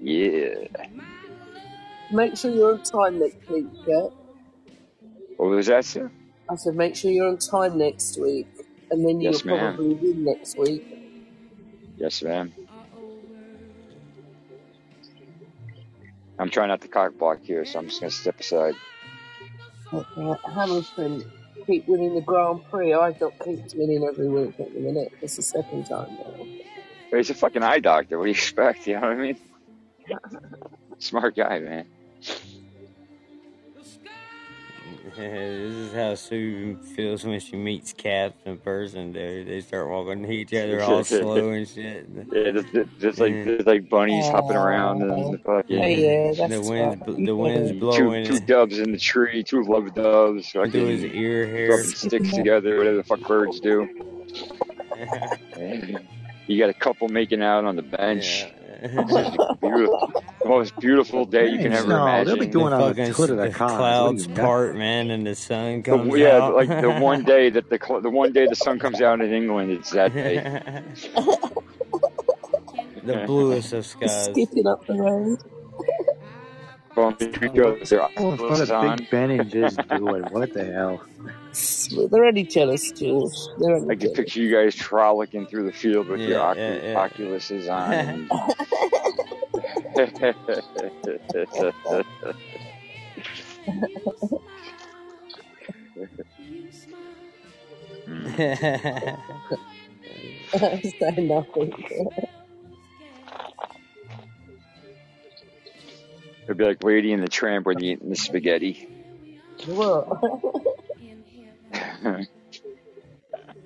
Speaker 2: Yeah.
Speaker 6: Make sure you're on time next week, Shep.
Speaker 2: What was that, sir?
Speaker 6: I said, make sure you're on time next week, and then you'll
Speaker 2: ma'am.
Speaker 6: probably win next week.
Speaker 2: Yes, ma'am. I'm trying not to cock block here, so I'm just gonna step aside.
Speaker 6: Uh, Hamilton keep winning the Grand Prix. I got keeps winning every week at the minute. It's the second time now.
Speaker 2: But he's a fucking eye doctor. What do you expect? You know what I mean? Smart guy, man.
Speaker 1: this is how Sue feels when she meets cats in person, dude. They start walking to each other all slow and shit.
Speaker 2: Yeah, just, just- just like
Speaker 1: Yeah.
Speaker 2: just like bunnies hopping around and the
Speaker 6: Oh,
Speaker 2: fucking
Speaker 6: yeah, yeah,
Speaker 1: The
Speaker 6: that's
Speaker 1: wind's
Speaker 6: right.
Speaker 1: the wind's blowing
Speaker 2: two two doves in the tree, two love doves,
Speaker 1: into his
Speaker 2: fucking
Speaker 1: ear hair.
Speaker 2: rubbing sticks together, whatever the fuck birds do. You got a couple making out on the bench.
Speaker 1: yeah.
Speaker 2: It's just beautiful. the most beautiful day you can
Speaker 4: Thanks.
Speaker 2: ever
Speaker 4: No, they'll be
Speaker 2: imagine.
Speaker 1: The
Speaker 4: doing on the
Speaker 1: fucking s-
Speaker 4: hood of the
Speaker 1: the
Speaker 4: cars.
Speaker 1: Clouds part, man, and the sun
Speaker 2: The,
Speaker 1: comes
Speaker 2: yeah,
Speaker 1: out.
Speaker 2: like the one day that the the one day the sun comes out in England, it's that day.
Speaker 1: the bluest of skies.
Speaker 6: Skipping up the road.
Speaker 2: Bumping into each other, their
Speaker 4: Oh, in front
Speaker 2: glasses
Speaker 4: of
Speaker 2: on.
Speaker 4: Big Ben and just do it. What the hell?
Speaker 6: They're only jealous, George. They're
Speaker 2: I can picture you guys frolicking through the field with your
Speaker 1: Yeah,
Speaker 2: ocu-
Speaker 1: yeah, yeah.
Speaker 2: oculuses on. And... Hmm.
Speaker 6: Say nothing.
Speaker 2: It'd be like Lady in the Tramp when you eating the spaghetti.
Speaker 6: What?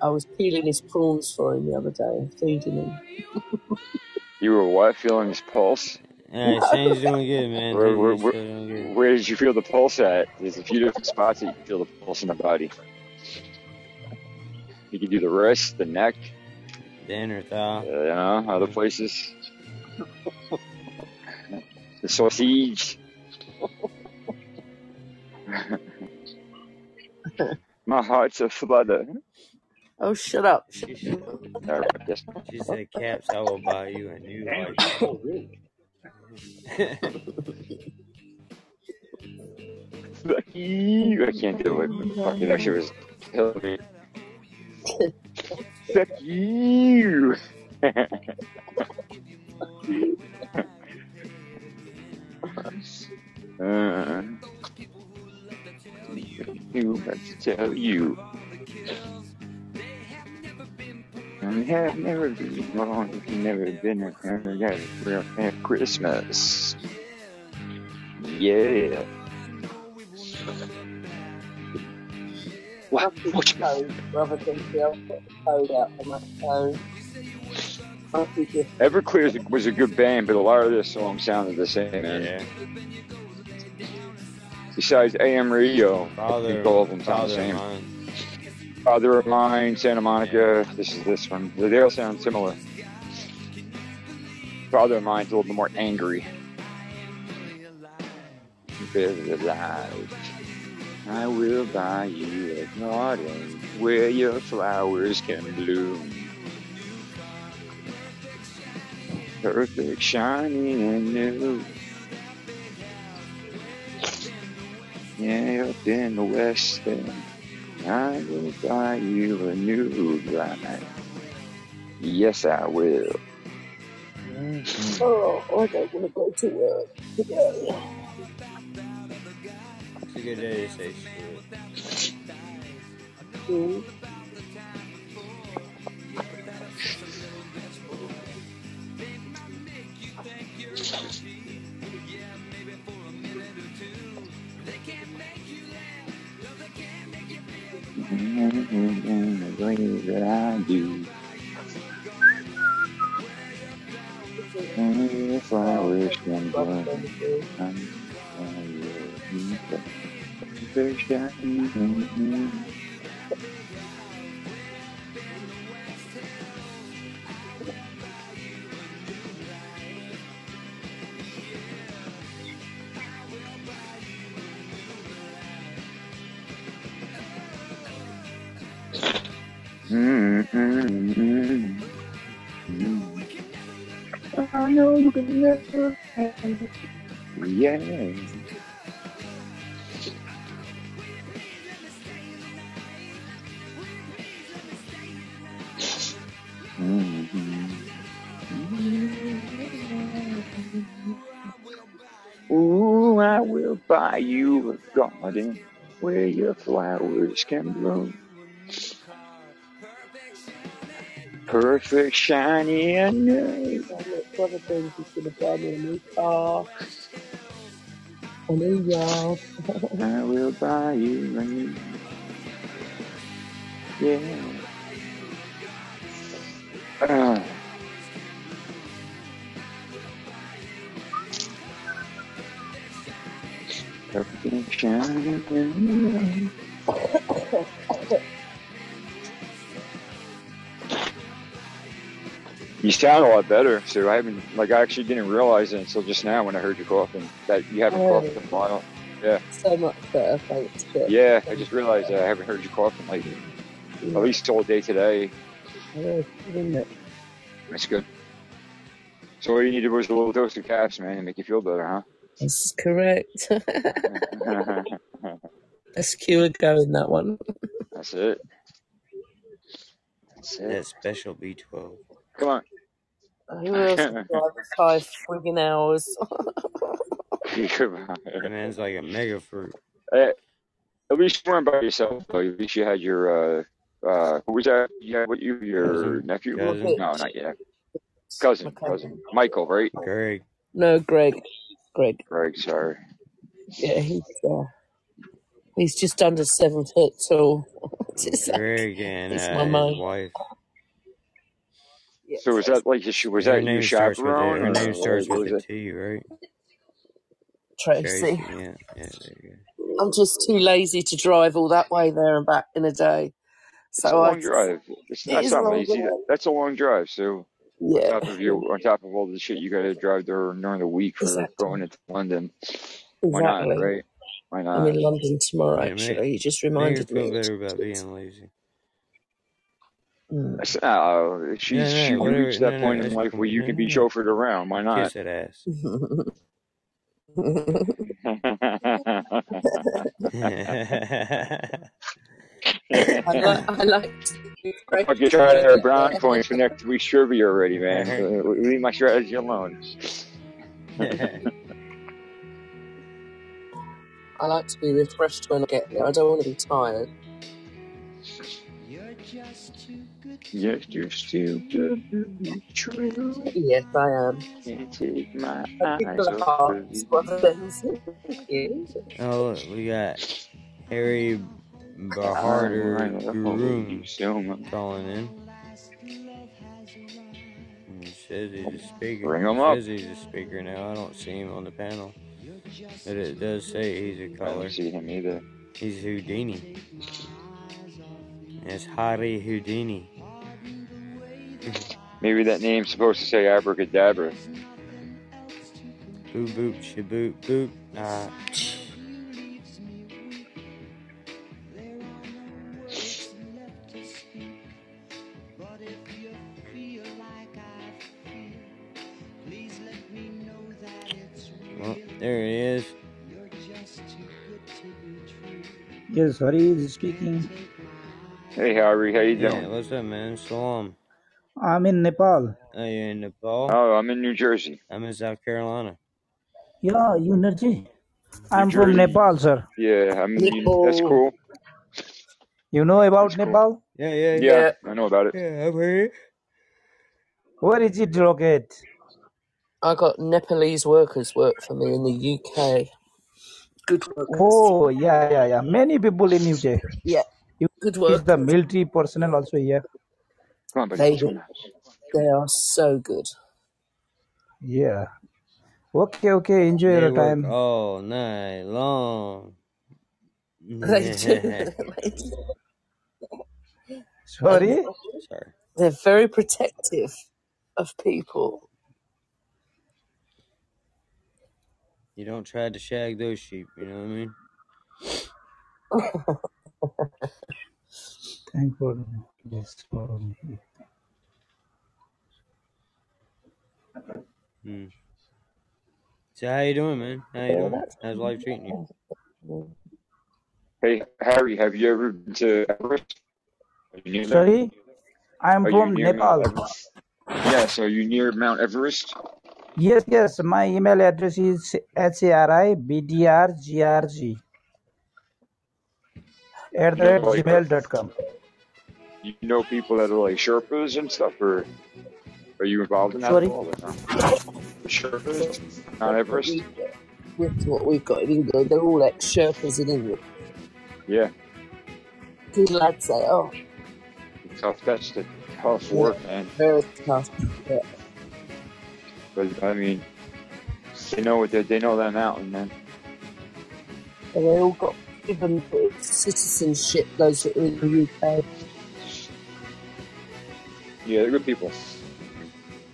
Speaker 6: I was peeling his prawns for him the other day, feeding him.
Speaker 2: you were what? Feeling his pulse?
Speaker 1: Alright, Shane's doing good, man.
Speaker 2: Where, where, where,
Speaker 1: good.
Speaker 2: where did you feel the pulse at? There's a few different spots that you can feel the pulse in the body. You can do the wrist, the neck,
Speaker 1: The inner
Speaker 2: uh,
Speaker 1: thigh.
Speaker 2: you know, other places. The sausage. My heart's a flutter.
Speaker 6: Oh, shut up.
Speaker 1: She said,
Speaker 2: All right, yes.
Speaker 1: she said, Caps, I will buy you a new life.
Speaker 2: Oh, Fuck you. I can't do it. Fuck it. That shit was killing me. Fuck you. uh, you have to tell you. I have never been wrong. I've never been a got real at Christmas. Yeah. What?
Speaker 6: Code rather than out on my phone. Fucking just
Speaker 2: Everclear was a good band, but a lot of their songs sounded the same, man.
Speaker 1: yeah.
Speaker 2: Besides AM radio, I think all of them sound the
Speaker 1: father of
Speaker 2: same.
Speaker 1: mine.
Speaker 2: Father of Mine, Santa Monica, this is this one. They all sound similar. Father of Mine's a little bit more angry. Better alive. I will buy you a garden where your flowers can bloom. Perfect, shiny, and new. Yeah, up in the West End. I will buy you a new ride. Yes, I will.
Speaker 6: Oh, I don't want to go to work today.
Speaker 1: It's a good day to say shit.
Speaker 6: Mm.
Speaker 2: The way that I do.
Speaker 6: Brother
Speaker 2: bloom.
Speaker 6: thing to
Speaker 2: I'm shiny, and new. I know you can never Yeah. Ooh, I will buy you a garden where your flowers can bloom. Perfect, shiny, and new.
Speaker 6: Oh, look, brother thing is to buy me a new car, a new yard.
Speaker 2: I will buy you a new. Yeah. Ah. Perfect, shiny, and new. You sound a lot better. So I haven't, like, I actually didn't realize it until just now when I heard you coughing that you haven't
Speaker 6: Oh,
Speaker 2: coughed in a oh. while. Yeah.
Speaker 6: so much better, thanks. But,
Speaker 2: Yeah, I just realized that I haven't heard you coughing lately. At
Speaker 6: mm.
Speaker 2: least all day today.
Speaker 6: I know, isn't it?
Speaker 2: That's good. So all you needed was a little dose of caps, man, to make you feel better, huh?
Speaker 6: This is correct.
Speaker 2: huh?
Speaker 6: Let's cue a go in that one.
Speaker 2: That's it. That's
Speaker 1: That
Speaker 2: it.
Speaker 1: special B12.
Speaker 2: Come on.
Speaker 6: Who else can drive for five friggin' hours?
Speaker 1: That man's like a mega fruit.
Speaker 2: Eh, At least you weren't by yourself, though. At least you had your, uh, uh, who was that? You had what, you, your
Speaker 1: Cousin.
Speaker 2: nephew?
Speaker 1: Cousin.
Speaker 2: No, not yet. Cousin,
Speaker 6: Okay.
Speaker 2: cousin. Michael, right?
Speaker 1: Greg.
Speaker 6: No, Greg. Greg.
Speaker 2: Greg, sorry.
Speaker 6: Yeah, he's uh, he's just under seven foot tall. Just-
Speaker 1: Greg and uh,
Speaker 6: my
Speaker 1: his
Speaker 6: mind.
Speaker 1: wife.
Speaker 6: Yeah,
Speaker 2: So was that like, she was
Speaker 1: Her
Speaker 2: that your
Speaker 1: name starts with a,
Speaker 2: chaperone?
Speaker 1: her
Speaker 2: Or
Speaker 1: name starts
Speaker 2: what
Speaker 1: with
Speaker 2: was
Speaker 1: a
Speaker 2: it?
Speaker 1: T, right?
Speaker 6: Tracy.
Speaker 1: Tracy. Yeah, yeah, there you go.
Speaker 6: I'm just too lazy to drive all that way there and back in a day.
Speaker 2: It's a
Speaker 6: So I
Speaker 2: long drive. It's
Speaker 6: it
Speaker 2: not
Speaker 6: is a
Speaker 2: not
Speaker 6: long
Speaker 2: lazy.
Speaker 6: drive.
Speaker 2: That's a long drive. So on
Speaker 6: Yeah,
Speaker 2: top of your, on top of all the shit you got to drive there during the week for
Speaker 6: exactly.
Speaker 2: going into London, why not?
Speaker 6: Exactly.
Speaker 2: Right? Why not?
Speaker 6: I'm in London tomorrow,
Speaker 1: Yeah,
Speaker 6: actually. You just
Speaker 1: make her
Speaker 6: reminded
Speaker 1: feel
Speaker 6: me.
Speaker 1: better about being lazy.
Speaker 6: Mm.
Speaker 2: Uh, she's
Speaker 1: No,
Speaker 2: she
Speaker 1: no,
Speaker 2: will
Speaker 1: whatever.
Speaker 2: that
Speaker 1: no,
Speaker 2: point in life where you
Speaker 1: No,
Speaker 2: can be chauffeured around. Why not?
Speaker 1: Kiss that ass.
Speaker 6: I like, I like to be
Speaker 2: Fuck,
Speaker 6: frank
Speaker 2: you're trying to
Speaker 6: with
Speaker 2: earn brownie points for next week's trivia already, man.
Speaker 1: Alright.
Speaker 2: Leave my strategy alone.
Speaker 6: I like to be refreshed when I get there. I don't want to be tired.
Speaker 2: Yes, you're still good true.
Speaker 6: Yes, I am.
Speaker 2: Can't take my
Speaker 6: I
Speaker 2: eyes
Speaker 6: the
Speaker 2: off
Speaker 6: heart.
Speaker 2: of you.
Speaker 6: What things? Thank you.
Speaker 1: oh, look, we got Harry
Speaker 2: I
Speaker 1: Baharder
Speaker 2: love you
Speaker 1: Groom
Speaker 2: so much.
Speaker 1: calling in. He says he's a speaker.
Speaker 2: Bring
Speaker 1: He
Speaker 2: him up.
Speaker 1: says he's a speaker now. I don't see him on the panel. But it does say he's a
Speaker 2: I
Speaker 1: caller.
Speaker 2: don't see him either.
Speaker 1: He's Houdini. It's Harry Houdini.
Speaker 2: Maybe that name's supposed to say abracadabra.
Speaker 1: Boop boop shaboop boop. Ah. Well, there he is.
Speaker 9: Yes, Hari is speaking.
Speaker 2: Hey, Harry, how you
Speaker 1: Yeah,
Speaker 2: doing?
Speaker 1: what's up, man? Salam.
Speaker 9: I'm in Nepal.
Speaker 1: Oh, Are you in Nepal?
Speaker 2: Oh, I'm in New Jersey.
Speaker 1: I'm in South Carolina.
Speaker 9: Yeah, you Nerji.
Speaker 2: New
Speaker 9: I'm from Nepal, sir.
Speaker 2: Yeah, I'm. You, that's
Speaker 6: Nepal.
Speaker 2: cool.
Speaker 9: You know about
Speaker 2: That's cool.
Speaker 9: Nepal?
Speaker 1: Yeah, yeah, yeah.
Speaker 2: Yeah,
Speaker 6: Yeah,
Speaker 2: I know about it.
Speaker 1: Yeah, I've heard it.
Speaker 9: Where is it located?
Speaker 6: I got Nepalese workers work for me in the UK. Good workers.
Speaker 9: Oh, yeah, yeah, yeah. Many people in UK.
Speaker 6: Yeah,
Speaker 9: You
Speaker 6: good
Speaker 9: is the military personnel also here.
Speaker 2: Come on, buddy.
Speaker 6: They
Speaker 2: Let's go now.
Speaker 6: they are so good.
Speaker 9: Yeah. Okay, okay. Enjoy
Speaker 1: They
Speaker 9: your
Speaker 1: work
Speaker 9: time.
Speaker 1: all night long.
Speaker 6: They do. They do.
Speaker 9: Sorry?
Speaker 1: Sorry.
Speaker 6: They're very protective of people.
Speaker 1: You don't try to shag those sheep, you know what I mean?
Speaker 9: Thank God. Yes, for me.
Speaker 1: Hmm. So how you doing, man? How you doing? How's life treating you?
Speaker 2: Hey, Harry, have you ever been to Everest? Are you near there?
Speaker 9: Sorry? I'm from Nepal.
Speaker 2: Yes. Are you near Mount Everest?
Speaker 9: Yes, yes. My email address is haribdrgrg at the
Speaker 2: You know,
Speaker 9: rate gmail.com.
Speaker 2: you know people that are like Sherpas and stuff, or are you involved in that at all? Or no? Um, Sherpas, Mount Everest.
Speaker 6: with what we've got in England. They're all ex Sherpas in England.
Speaker 2: Yeah,
Speaker 6: Good lads they are. Oh.
Speaker 2: tough. That's the tough work, man.
Speaker 6: very tough. Yeah.
Speaker 2: But I mean, they know what they they know that mountain, man.
Speaker 6: And they all got given citizenship, those that are in the UK.
Speaker 2: Yeah, they're good people.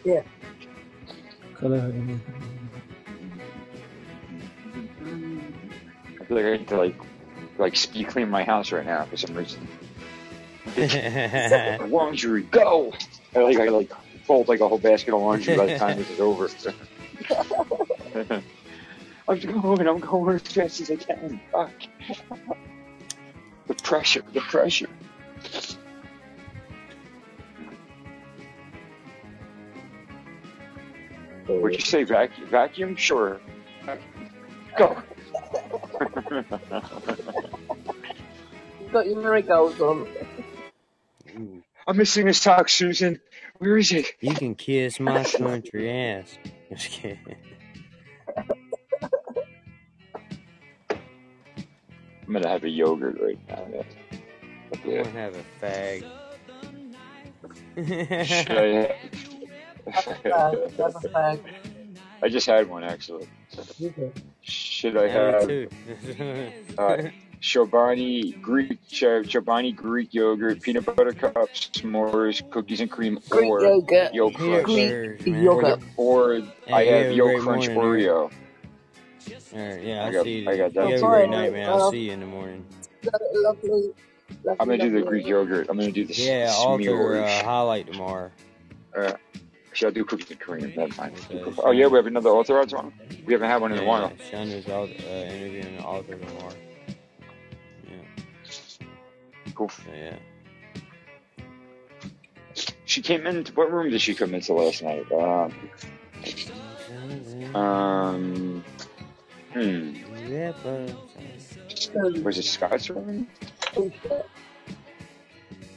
Speaker 6: Yeah.
Speaker 9: Color.
Speaker 2: I feel like I need to like like speed clean my house right now for some reason. laundry, go! I like I like fold like a whole basket of laundry by the time this is over. I'm going, I'm going as fast as I can. Fuck. The pressure, the pressure. Would you say vacuum? Vacuum? Sure. Go.
Speaker 6: Got your marigolds on.
Speaker 1: Ooh,
Speaker 2: I'm missing this talk, Susan. Where is it?
Speaker 1: you can kiss my country ass. Just kidding.
Speaker 2: I'm gonna have a yogurt right now. Yeah.
Speaker 1: I'm gonna have a fag.
Speaker 2: Should I?
Speaker 6: Have a fag. Have a fag.
Speaker 2: I just had one actually. Should I
Speaker 1: Yeah, me
Speaker 2: have uh, Chobani Greek Ch- Chobani Greek yogurt, peanut butter cups, s'mores, cookies and cream,
Speaker 6: Greek
Speaker 2: or
Speaker 6: yogurt.
Speaker 2: YoCrunch,
Speaker 6: Greek
Speaker 1: first, man.
Speaker 6: yogurt.
Speaker 2: or
Speaker 1: Hey,
Speaker 2: I have
Speaker 1: have
Speaker 2: YoCrunch
Speaker 1: morning,
Speaker 2: Oreo.
Speaker 1: Alright, yeah,
Speaker 2: I
Speaker 1: I'll
Speaker 2: got,
Speaker 1: see you.
Speaker 2: I got
Speaker 1: You have a great night, man. I'll see you in the morning.
Speaker 6: lovely, lovely,
Speaker 2: I'm gonna do the. Greek yogurt. I'm gonna do the s-
Speaker 1: Yeah, alter uh, highlight tomorrow.
Speaker 2: Uh, should I do cookies and cream? Never mind.
Speaker 1: Okay,
Speaker 2: Oh yeah, we have another author authorized one. We haven't had one in a
Speaker 1: Yeah,
Speaker 2: while.
Speaker 1: Sean is out, uh, interviewing the author tomorrow. Yeah,
Speaker 2: Cool.
Speaker 1: so yeah.
Speaker 2: She came in. What room did she come into last night? Um, um, hmm.
Speaker 1: Yeah, but
Speaker 2: Was it Scott's room?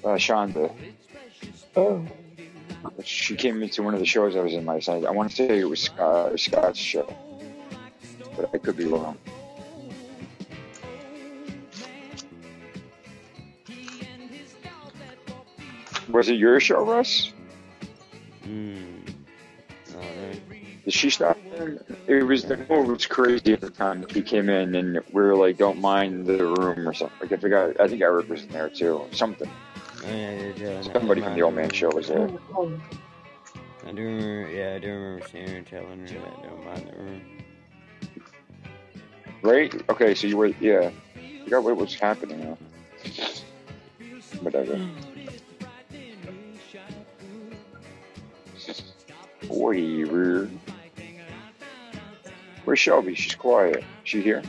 Speaker 2: Uh, Shonda.
Speaker 6: Oh,
Speaker 2: She came into one of the shows I was in last night. I want to say it was Scott, Scott's show, but I could be wrong. Was it your show, Russ?
Speaker 1: mm.
Speaker 2: Did she stop? It was the it was crazy at the time that she came in, and we were like, "Don't mind the room" or something. Like I forgot. I think Eric was in there too. Something.
Speaker 1: Oh, yeah, yeah, yeah,
Speaker 2: Somebody from the old man show was there.
Speaker 1: I do remember, yeah, I do remember seeing her telling her that don't mind the room.
Speaker 2: Right? Okay, so you were, yeah. I forgot what was happening now. Whatever. Whatever. Where's Shelby? She's quiet. She here?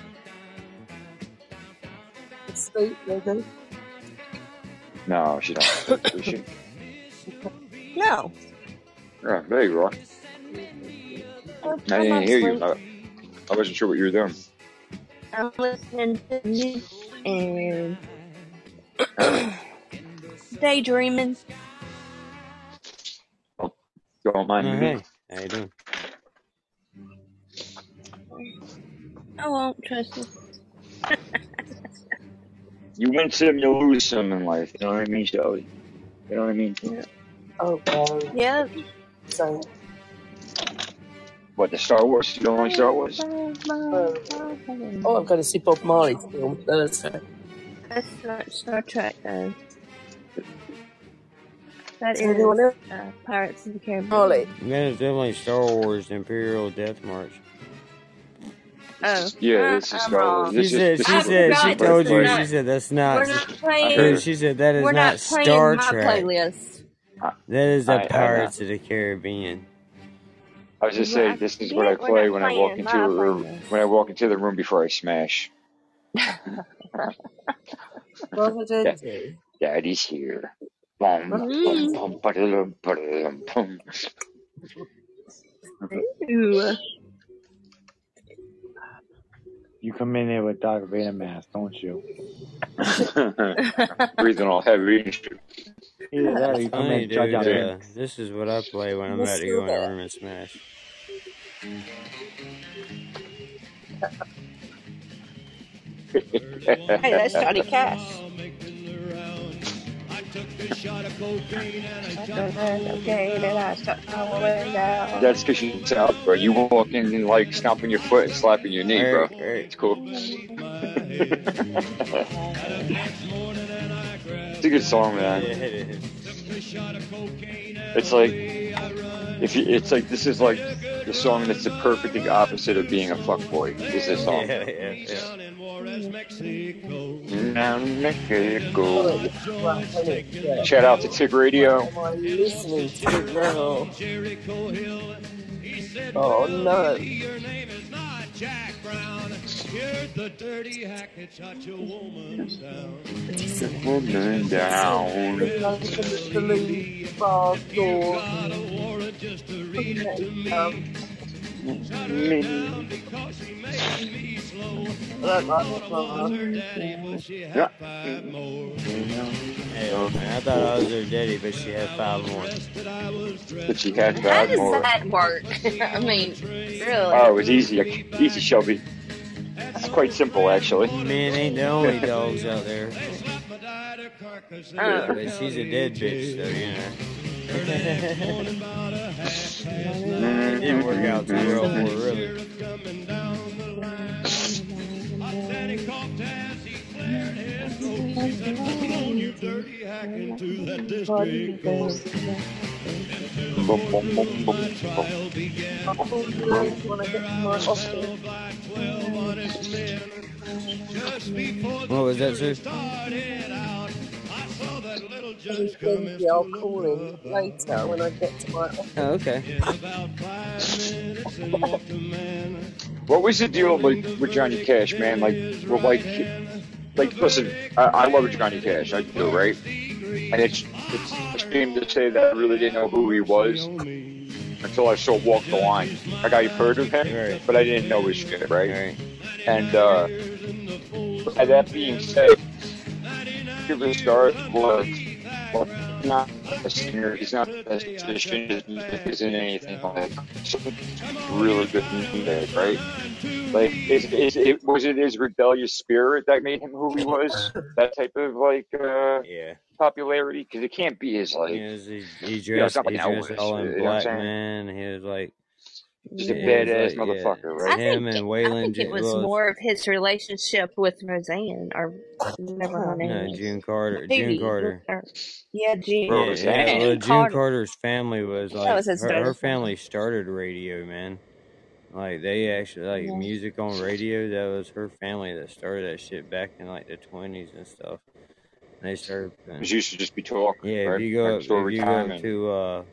Speaker 6: Sleep, maybe.
Speaker 2: No, she don't. Is she?
Speaker 5: No.
Speaker 2: Yeah, there you are.
Speaker 5: Oh,
Speaker 2: I
Speaker 5: I'm
Speaker 2: didn't
Speaker 5: not
Speaker 2: hear you. I, I wasn't sure what you were doing.
Speaker 5: I'm listening to music and daydreaming.
Speaker 2: Oh, don't mind
Speaker 1: Oh,
Speaker 2: me.
Speaker 1: hey, how you doing?
Speaker 5: I won't trust you.
Speaker 2: You win some, you lose some in life. You know what I mean, Shelby? You know what I mean?
Speaker 6: Oh, no.
Speaker 5: Yeah.
Speaker 6: So,
Speaker 2: What, the Star Wars? You don't like Star Wars?
Speaker 6: oh, oh, I'm going to see Bob Marley film Thursday.
Speaker 5: That's not Star Trek, though. That
Speaker 6: Is anyone
Speaker 5: is
Speaker 6: else?
Speaker 5: uh, Pirates of the Caribbean.
Speaker 6: Marley.
Speaker 1: That is definitely Star Wars Imperial Death March.
Speaker 5: Oh,
Speaker 2: Yeah, this is
Speaker 5: I'm
Speaker 2: Star Wars.
Speaker 5: wrong.
Speaker 1: She
Speaker 2: This is,
Speaker 1: said,
Speaker 2: this
Speaker 1: she
Speaker 2: is,
Speaker 1: said, she
Speaker 2: is
Speaker 1: told you,
Speaker 5: We're
Speaker 1: she said, that's
Speaker 5: We're
Speaker 1: not,
Speaker 5: not playing.
Speaker 2: heard.
Speaker 1: she said, that is
Speaker 5: We're
Speaker 1: not
Speaker 5: not playing
Speaker 1: Star
Speaker 5: my
Speaker 1: Trek.
Speaker 5: playlist.
Speaker 1: That is the
Speaker 2: I, I know.
Speaker 1: Pirates of the Caribbean.
Speaker 2: I was just
Speaker 5: Well,
Speaker 2: saying,
Speaker 5: I
Speaker 2: this is what I
Speaker 5: we're
Speaker 2: play when I walk
Speaker 5: playing
Speaker 2: into
Speaker 5: my
Speaker 2: a room.
Speaker 5: playlist.
Speaker 2: When I walk into the room before I smash.
Speaker 6: What did
Speaker 2: Da-
Speaker 6: I?
Speaker 2: Daddy's here. Boom, boom,
Speaker 5: Mm.
Speaker 2: boom, ba-da-dum, ba-da-dum, boom.
Speaker 5: Ooh.
Speaker 4: You come in there with Darth Vader mask, don't you?
Speaker 2: Breathing all heavy.
Speaker 4: Either that or you come
Speaker 1: Funny,
Speaker 4: in
Speaker 1: dude.
Speaker 4: Jar
Speaker 2: Yeah.
Speaker 1: Uh, this is what I play when I'm
Speaker 6: Let's
Speaker 1: about to go in a room and smash.
Speaker 5: Hey, that's Johnny Cash.
Speaker 2: That's because you south, bro. You walk in and like stomping your foot and slapping your knee, bro.
Speaker 1: Eric, Eric.
Speaker 2: It's cool. it's a good song, man. It's like If you, it's like this is like the song that's the perfect opposite of being a fuckboy. Is this song?
Speaker 1: Yeah, yeah, yeah.
Speaker 2: Now Mexico.
Speaker 6: Oh, it's right, isn't it? Yeah.
Speaker 2: Shout out to Tig Radio.
Speaker 6: Am I listening to it now? Oh no.
Speaker 2: Woman down.
Speaker 6: The lead bar door. Um, I don't like that one.
Speaker 2: Yeah.
Speaker 1: Hey, man, I thought I was her daddy, but she had five more.
Speaker 2: But she had
Speaker 5: How
Speaker 2: five
Speaker 5: does
Speaker 2: more.
Speaker 5: that work? I mean, really?
Speaker 2: Oh, it was easy. Easy, Shelby. It's quite simple, actually.
Speaker 1: Man, ain't the only dogs out there.
Speaker 5: Uh,
Speaker 1: But she's a dead bitch, so you know. it didn't work out too well for her, really. What was that, sir?
Speaker 6: Maybe I'll call him later when I get to my office.
Speaker 1: Oh, okay.
Speaker 2: What was the deal with, with Johnny Cash, man? Like, well, like, like, listen, I, I love Johnny Cash, I do, right? And it's it's a shame to say that I really didn't know who he was until I saw Walk the Line. Like, I heard of him,
Speaker 1: Right.
Speaker 2: but I didn't know his shit, right?
Speaker 1: Alright.
Speaker 2: And uh, by that being said, River Star was well, not a singer. He's not the best musician. His music isn't anything like really good music, right? Like, is, is it was it his rebellious spirit that made him who he was? That type of like uh,
Speaker 1: Yeah.
Speaker 2: popularity? Because it can't be his like
Speaker 1: He, he, dressed,
Speaker 2: not like
Speaker 1: he dressed
Speaker 2: Elvis,
Speaker 1: all in
Speaker 2: know what I'm
Speaker 1: black, man. He was like,
Speaker 2: just a
Speaker 1: Yeah,
Speaker 2: badass
Speaker 1: it's like- yeah.
Speaker 2: motherfucker,
Speaker 5: I
Speaker 2: right?
Speaker 1: him
Speaker 5: think,
Speaker 1: and
Speaker 5: I think it was
Speaker 1: well,
Speaker 5: more of his relationship with Roseanne, or whatever her name
Speaker 1: No,
Speaker 5: is.
Speaker 1: June Carter. June Carter.
Speaker 5: yeah, June.
Speaker 1: Yeah, yeah,
Speaker 5: June
Speaker 1: well, June
Speaker 5: Carter.
Speaker 1: Carter's family was
Speaker 5: That
Speaker 1: like
Speaker 5: was his
Speaker 1: her, her family started radio, man. Like they actually like
Speaker 5: Yeah.
Speaker 1: music on radio. That was her family that started that shit back in like the twenties and stuff. And they started.
Speaker 2: It used to just be talk,
Speaker 1: Yeah,
Speaker 2: right?
Speaker 1: if you go
Speaker 2: Like
Speaker 1: up, if
Speaker 2: story
Speaker 1: you go
Speaker 2: time
Speaker 1: up
Speaker 2: and
Speaker 1: to uh,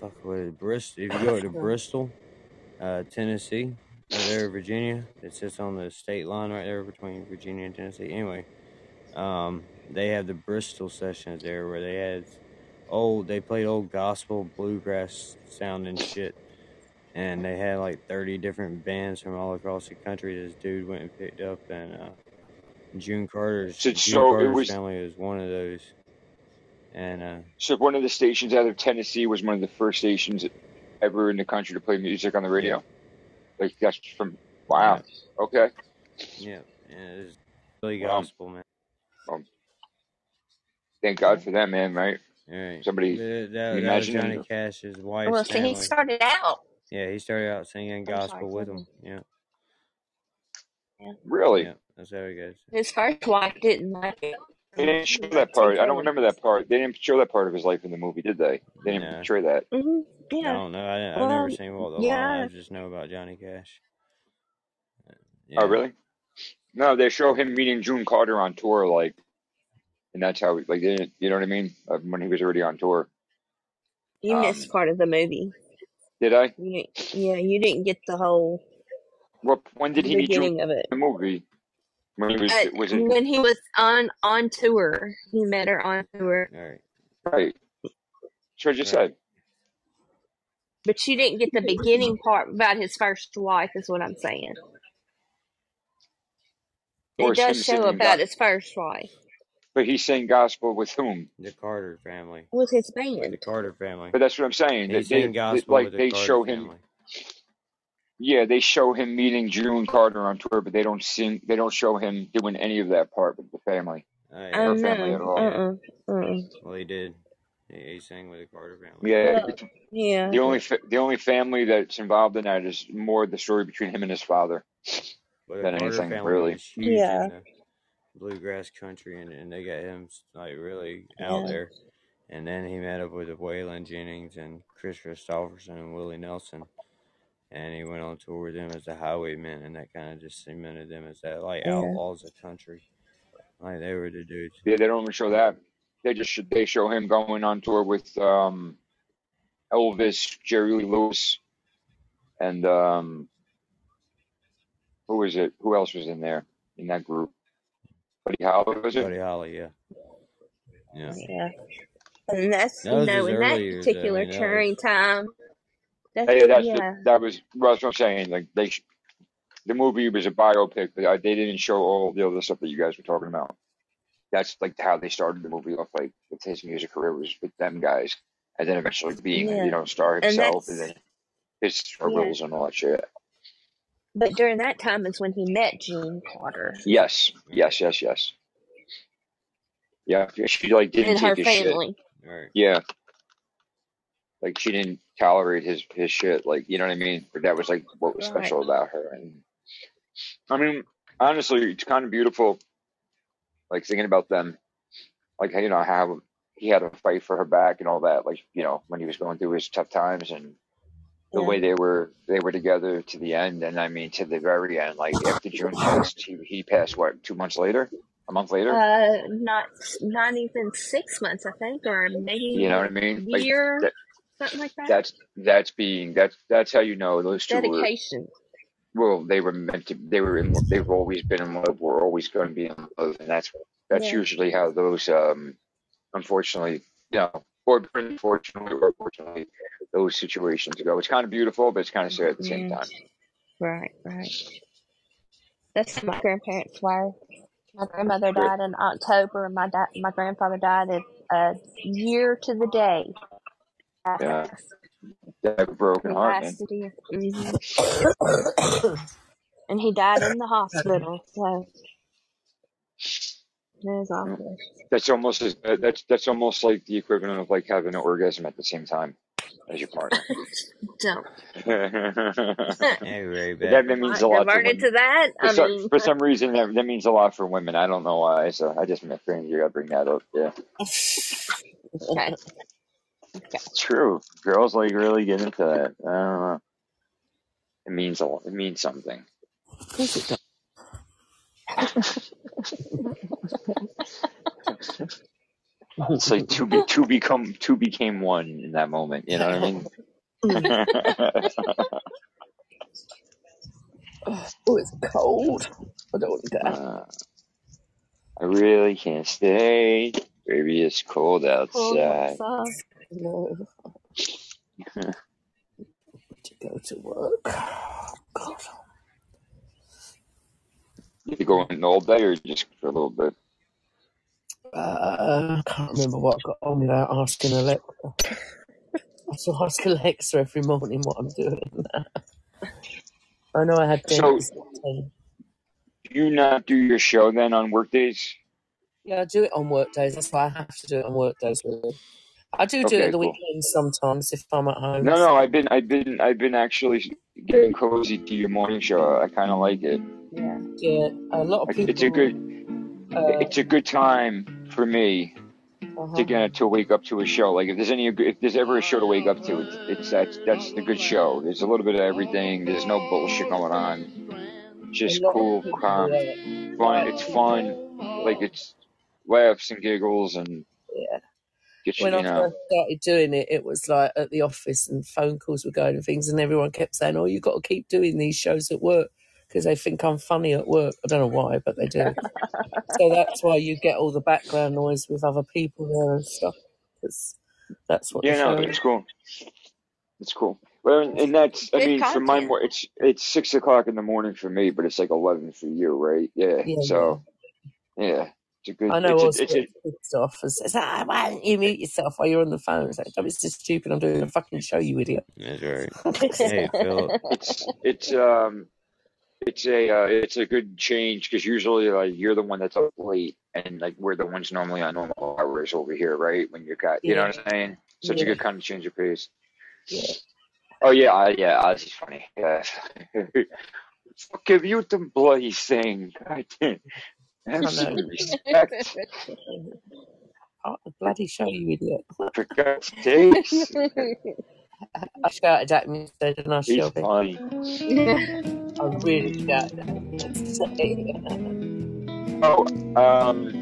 Speaker 1: fuck what is Bristol? If you go to Bristol, uh, Tennessee, right there, Virginia, it sits on the state line right there between Virginia and Tennessee. Anyway, um, they have the Bristol sessions there where they had old, they played old gospel bluegrass sounding shit, and they had like thirty different bands from all across the country. This dude went and picked up, and uh, June Carter's
Speaker 2: So-
Speaker 1: June
Speaker 2: so
Speaker 1: Carter's
Speaker 2: was-
Speaker 1: family was one of those, and uh.
Speaker 2: So one of the stations out of Tennessee was one of the first stations ever in the country to play music on the radio. Like that's from wow. Okay.
Speaker 1: Yeah, yeah, it's really
Speaker 2: Wow.
Speaker 1: gospel, man.
Speaker 2: Thank God for that man, right?
Speaker 1: All right.
Speaker 2: Somebody
Speaker 1: That, that,
Speaker 2: you
Speaker 1: that was Johnny
Speaker 2: him-
Speaker 1: Cash's wife's
Speaker 5: Well, see, he started out.
Speaker 1: yeah, he started out singing
Speaker 5: I'm sorry,
Speaker 1: gospel with
Speaker 5: go
Speaker 1: him. Yeah,
Speaker 2: really.
Speaker 1: yeah, that's how it goes.
Speaker 5: His first wife didn't like it.
Speaker 2: They didn't show that part. I don't remember that part. They didn't show that part of his life in the movie, did they? They didn't
Speaker 1: No.
Speaker 2: portray that.
Speaker 5: hmm
Speaker 1: I don't know. I, I've
Speaker 5: Well,
Speaker 1: never seen Walk the
Speaker 5: yeah.
Speaker 1: Line. I just know about Johnny Cash. Uh, Yeah.
Speaker 2: Oh, really? No, they show him meeting June Carter on tour, like, and that's how, like, they didn't, you know what I mean? When he was already on tour.
Speaker 5: You
Speaker 2: Um,
Speaker 5: missed part of the movie.
Speaker 2: Did I?
Speaker 5: You yeah, you didn't get the whole
Speaker 2: What? When did he meet June
Speaker 5: of it.
Speaker 2: the movie? When he was,
Speaker 5: Uh,
Speaker 2: was it
Speaker 5: when he was on on tour, he met her on tour,
Speaker 1: All right.
Speaker 2: right? That's what I just
Speaker 1: Right.
Speaker 2: said.
Speaker 5: but you didn't get the beginning part about his first wife. Is what I'm saying.
Speaker 2: Or
Speaker 5: It does show
Speaker 2: singing
Speaker 5: about
Speaker 2: God,
Speaker 5: his first wife
Speaker 2: but he sang gospel with whom?
Speaker 1: The Carter family.
Speaker 5: with his
Speaker 1: With the. Carter family.
Speaker 2: But that's what I'm saying.
Speaker 1: He
Speaker 2: That they,
Speaker 1: sang
Speaker 2: they,
Speaker 1: gospel
Speaker 2: like
Speaker 1: with the
Speaker 2: they
Speaker 1: Carter
Speaker 2: show him.
Speaker 1: Family.
Speaker 2: Yeah, they show him meeting June Carter on tour, but they don't sing. They don't show him doing any of that part with the family,
Speaker 5: I
Speaker 1: yeah.
Speaker 2: her family at all.
Speaker 5: Uh uh-uh, uh.
Speaker 1: Well, he did. He, he sang with the Carter family.
Speaker 2: Yeah,
Speaker 5: Well, yeah.
Speaker 2: the only fa- the only family that's involved in that is more the story between him and his father
Speaker 1: But the
Speaker 2: than
Speaker 1: Carter
Speaker 2: anything
Speaker 1: family
Speaker 2: really.
Speaker 1: is huge
Speaker 5: Yeah.
Speaker 1: bluegrass country, and, and they got him like really out
Speaker 5: Yeah.
Speaker 1: there. and then he met up with Waylon Jennings and Kris Kristofferson and Willie Nelson, and he went on tour with them as the Highwaymen, and that kind of just cemented them as that like
Speaker 5: Yeah.
Speaker 1: outlaws of country. Like they were the dudes.
Speaker 2: Yeah, they don't even show that. They just should they show him going on tour with um, Elvis, Jerry Lee Lewis, and um, who was it? Who else was in there in that group? Buddy Holly was it?
Speaker 1: Buddy Holly, yeah, yeah.
Speaker 5: Yeah. And that's
Speaker 1: That
Speaker 5: you know in that
Speaker 1: early years. I
Speaker 5: particular
Speaker 1: mean, that
Speaker 5: touring
Speaker 1: was
Speaker 5: time. That's
Speaker 2: Hey, that's
Speaker 5: yeah.
Speaker 2: the, that was that's what I'm saying. Like they, sh- the movie was a biopic, but uh, they didn't show all the other stuff that you guys were talking about. That's like how they started the movie off. Like with his music career was with them guys, and then eventually being
Speaker 5: Yeah.
Speaker 2: you know star
Speaker 5: And
Speaker 2: himself, and
Speaker 5: that's
Speaker 2: then his struggles and all that shit.
Speaker 5: but during that time is when he met June Carter
Speaker 2: Yes, yes, yes, yes. Yeah, she like didn't
Speaker 5: and her
Speaker 2: take his shit.
Speaker 5: family.
Speaker 1: right.
Speaker 2: Yeah, like she didn't tolerate his his shit. Like you know what I mean. But that was like what was
Speaker 5: Right.
Speaker 2: special about her. And I mean, honestly, it's kind of beautiful. Like thinking about them, like you know how he had a fight for her back and all that. Like you know when he was going through his tough times and the
Speaker 5: Yeah.
Speaker 2: way they were they were together to the end. And I mean to the very end. Like after June passed, he he passed what two months later, a month later.
Speaker 5: Uh, not not even six months, I think, or maybe
Speaker 2: You know what I mean? Like
Speaker 5: year,
Speaker 2: that.
Speaker 5: Something like that.
Speaker 2: That's that's being that's that's how you know those two were
Speaker 5: Dedication.
Speaker 2: well they were meant to they were in they've always been in love we're always going to be in love and that's that's
Speaker 5: Yeah.
Speaker 2: usually how those um unfortunately you know or unfortunately or fortunately those situations go it's kind of beautiful but it's kind of sad at the same time
Speaker 5: Right. Right. That's my grandparents were. My grandmother died in October, and my da- my grandfather died a, a year to the day
Speaker 2: yeah that a broken heart man.
Speaker 5: Mm-hmm. And he died in the hospital, so it awful.
Speaker 2: that's almost as uh, that's that's almost like the equivalent of like having an orgasm at the same time as your partner
Speaker 5: Don't.
Speaker 1: Hey, Ray,
Speaker 2: But
Speaker 1: back.
Speaker 2: that, that means a lot to
Speaker 5: diverted
Speaker 2: women
Speaker 5: to that.
Speaker 2: For
Speaker 5: I
Speaker 2: some,
Speaker 5: mean,
Speaker 2: for some reason, that, that means a lot for women. I don't know why. So I just meant for you. I bring that up. Yeah,
Speaker 5: okay. Okay.
Speaker 2: it's true. Girls like really get into that. I don't know. It means a lot. It means something.
Speaker 6: Of course it does.
Speaker 2: It's like two be, two become two became one in that moment. You know what I mean?
Speaker 6: Oh, it's cold. I don't want to go.
Speaker 2: uh, I really can't stay. Baby, it's cold
Speaker 5: Cold
Speaker 2: outside.
Speaker 6: No, to go to work. God.
Speaker 2: You go in all day or just for a little bit?
Speaker 6: Uh, I can't remember what I got on without asking Alexa. I have to ask Alexa every morning what I'm doing. I know I had
Speaker 2: So,
Speaker 6: dentist at 10.
Speaker 2: do you not do your show then on work days?
Speaker 6: Yeah, I do it on work days. That's why I have to do it on work days. Really. I do do it
Speaker 2: Okay,
Speaker 6: at the
Speaker 2: cool.
Speaker 6: weekends sometimes if I'm at home.
Speaker 2: No, no, I've been, I've been, I've been actually getting cozy to your morning show. I kind of like it.
Speaker 5: Yeah.
Speaker 6: yeah, a lot of
Speaker 2: Like, it's a good,
Speaker 6: Uh,
Speaker 2: it's a good time for me to
Speaker 6: uh-huh.
Speaker 2: get to wake up to a show. Like if there's any, if there's ever a show to wake up to, it's, it's that's that's the good show. There's a little bit of everything. There's no bullshit going on. Just cool, calm, fun. It's fun. Like it's laughs and giggles and
Speaker 6: yeah.
Speaker 2: Get
Speaker 6: when
Speaker 2: you
Speaker 6: I
Speaker 2: know.
Speaker 6: first started doing it, it was like at the office and phone calls were going and things, and everyone kept saying, "Oh, you got to keep doing these shows at work because they think I'm funny at work." I don't know why, but they do. so that's why you get all the background noise with other people there and stuff. Because that's what the
Speaker 2: Yeah, no, it's cool. It's cool. Well, and, and that's, I
Speaker 5: Good
Speaker 2: mean, for my—it's—it's six o'clock in the morning for me, but it's like eleven for you, right? Yeah.
Speaker 6: Yeah, yeah.
Speaker 2: So yeah, it's a good.
Speaker 6: I know
Speaker 2: It's
Speaker 6: Oz
Speaker 2: a, it's
Speaker 6: gets
Speaker 2: a.
Speaker 6: pissed off and says, ah, why don't you mute yourself while you're on the phone? It's like, "Don't be so stupid. I'm doing a fucking show, you idiot.
Speaker 1: That's right. Hey, Philip.
Speaker 2: It's it's um it's a uh, it's a good change because usually like you're the one that's up late and like we're the ones normally on normal hours over here, right? When you're got, you know what I'm saying? Such a good kind of change of pace.
Speaker 6: yeah.
Speaker 2: Oh yeah, I, yeah, Oz is funny. Yeah. Fuck you, the bloody thing. God damn.
Speaker 6: I
Speaker 2: Have some
Speaker 6: know.
Speaker 2: respect.
Speaker 6: Oh, bloody bloody show, you idiot.
Speaker 2: For God's sakes,
Speaker 6: I shouted at him instead, didn't I,
Speaker 2: he's
Speaker 6: Shelby?
Speaker 2: funny.
Speaker 6: I really shouted at him instead.
Speaker 2: Oh, um,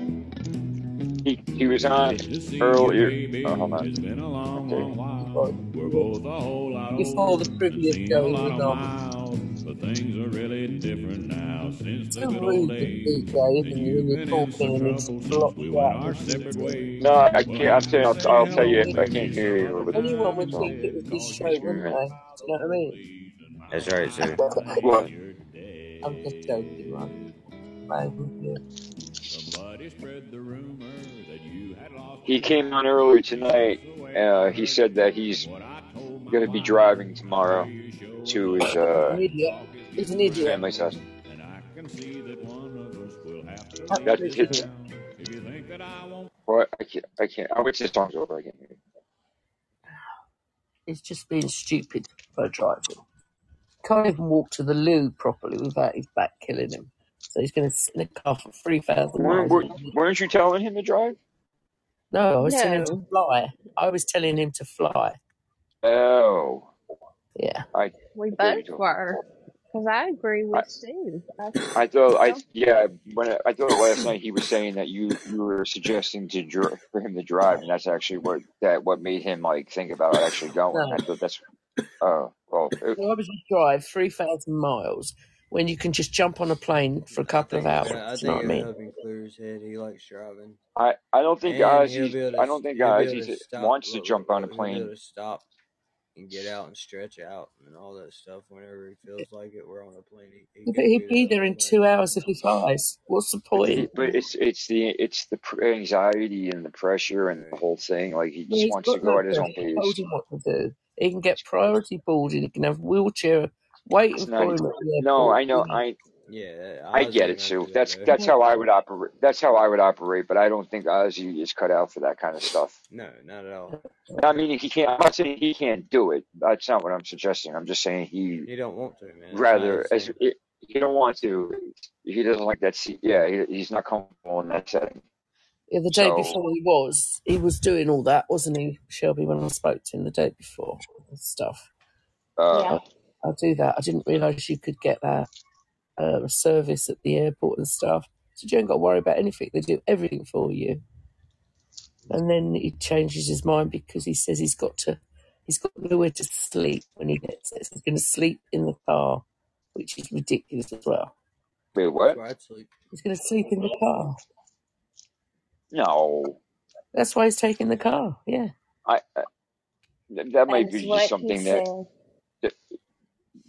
Speaker 2: he he was on earlier. Oh, hold on. Okay.
Speaker 6: Before the previous show, he was on.
Speaker 10: But things are really different now since
Speaker 6: It's
Speaker 10: the
Speaker 6: so
Speaker 10: good old
Speaker 6: to
Speaker 10: days.
Speaker 6: DJ, isn't it, when you're
Speaker 10: Things
Speaker 6: talking and it's
Speaker 10: troubles
Speaker 6: blocked
Speaker 10: we went our separate ways.
Speaker 2: No, I can't. I'm saying I'll, I'll tell you. I can't hear you. But,
Speaker 6: Anyone would think it was his show, wouldn't they? Do you know what I mean?
Speaker 1: That's right, sir.
Speaker 2: what?
Speaker 6: I'm just joking, man. Man,
Speaker 10: Somebody spread the rumor that you had lost
Speaker 2: He came on earlier tonight. Uh, he said that he's going to be driving tomorrow to his uh,
Speaker 6: An idiot. He's an
Speaker 2: his
Speaker 6: idiot.
Speaker 2: family's house.
Speaker 10: and I can see that one of us will have to
Speaker 2: That
Speaker 6: Absolute
Speaker 10: leave
Speaker 2: hits.
Speaker 6: idiot.
Speaker 10: town. If you think that I won't
Speaker 2: What? I can't. I can't. I wish this song's over. I can't hear. it.
Speaker 6: He's just being stupid by driving. Can't even walk to the loo properly without his back killing him. So he's going to sit in a car for 3,000
Speaker 2: Weren't,
Speaker 6: miles.
Speaker 2: weren't weren't you telling him to drive?
Speaker 6: No, I was telling him to fly. I was telling him to fly.
Speaker 2: Oh,
Speaker 6: Yeah.
Speaker 2: I.
Speaker 5: We
Speaker 2: I
Speaker 5: both
Speaker 2: told.
Speaker 5: were. Because I agree
Speaker 2: I,
Speaker 5: with Steve. I,
Speaker 2: I thought I yeah when I, I thought last night he was saying that you you were suggesting to dr- for him to drive and that's actually what that what made him like think about actually going.
Speaker 6: No.
Speaker 2: I thought that's oh well it,
Speaker 6: Why would you drive 3,000 miles when you can just jump on a plane for a couple of hours?
Speaker 1: uh, I
Speaker 6: Do you know
Speaker 1: think
Speaker 6: what I
Speaker 1: it'll
Speaker 6: mean?
Speaker 1: help clear his head. He likes driving,
Speaker 2: I I don't think
Speaker 1: guys. he'll
Speaker 2: Ozzy
Speaker 1: be able to
Speaker 2: I
Speaker 1: s-
Speaker 2: don't think
Speaker 1: he'll be
Speaker 2: Ozzy
Speaker 1: able to stop.
Speaker 2: wants to jump on a
Speaker 1: look, he'll be able
Speaker 2: plane.
Speaker 1: to stop and get out and stretch out and all that stuff whenever he feels like it. We're on a plane. He, he
Speaker 6: but he'd be there in two hours if he flies. What's the point?
Speaker 2: but it's it's the it's the anxiety and the pressure and the whole thing. Like he just
Speaker 6: he's
Speaker 2: wants to go
Speaker 6: no
Speaker 2: at his own
Speaker 6: pressure. I told
Speaker 2: pace.
Speaker 6: him what to do. He can get priority boarding. He can have wheelchair waiting
Speaker 2: It's
Speaker 6: for
Speaker 2: not.
Speaker 6: him at the
Speaker 2: No. I know, I
Speaker 1: Yeah,
Speaker 2: I get it,
Speaker 1: gonna
Speaker 2: Sue. That's
Speaker 1: though.
Speaker 2: that's how I would operate. That's how I would operate. But I don't think Ozzy is cut out for that kind of stuff.
Speaker 1: No, not at all.
Speaker 2: I mean, he can't. I'm not saying he can't do it. That's not what I'm suggesting. I'm just saying he
Speaker 1: He don't want to, man.
Speaker 2: Rather as
Speaker 1: thing.
Speaker 2: it, he don't want to. He doesn't like that. se- Yeah, he, he's not comfortable in that setting.
Speaker 6: yeah, the day
Speaker 2: So
Speaker 6: before he was, he was doing all that, wasn't he, Shelby? When I spoke to him the day before stuff.
Speaker 2: uh,
Speaker 5: Yeah.
Speaker 6: I'll do that. I didn't realise you could get that uh, service at the airport and stuff. So you don't got to worry about anything. They do everything for you. And then he changes his mind because he says he's got to, he's got nowhere to sleep when he gets there. So he's going to sleep in the car, which is ridiculous as well.
Speaker 2: wait, what?
Speaker 1: where I'd sleep.
Speaker 6: He's going to sleep in the car.
Speaker 2: No,
Speaker 6: That's why he's taking the car. Yeah.
Speaker 2: I. I th- that might
Speaker 5: That's
Speaker 2: be just something that,
Speaker 5: said.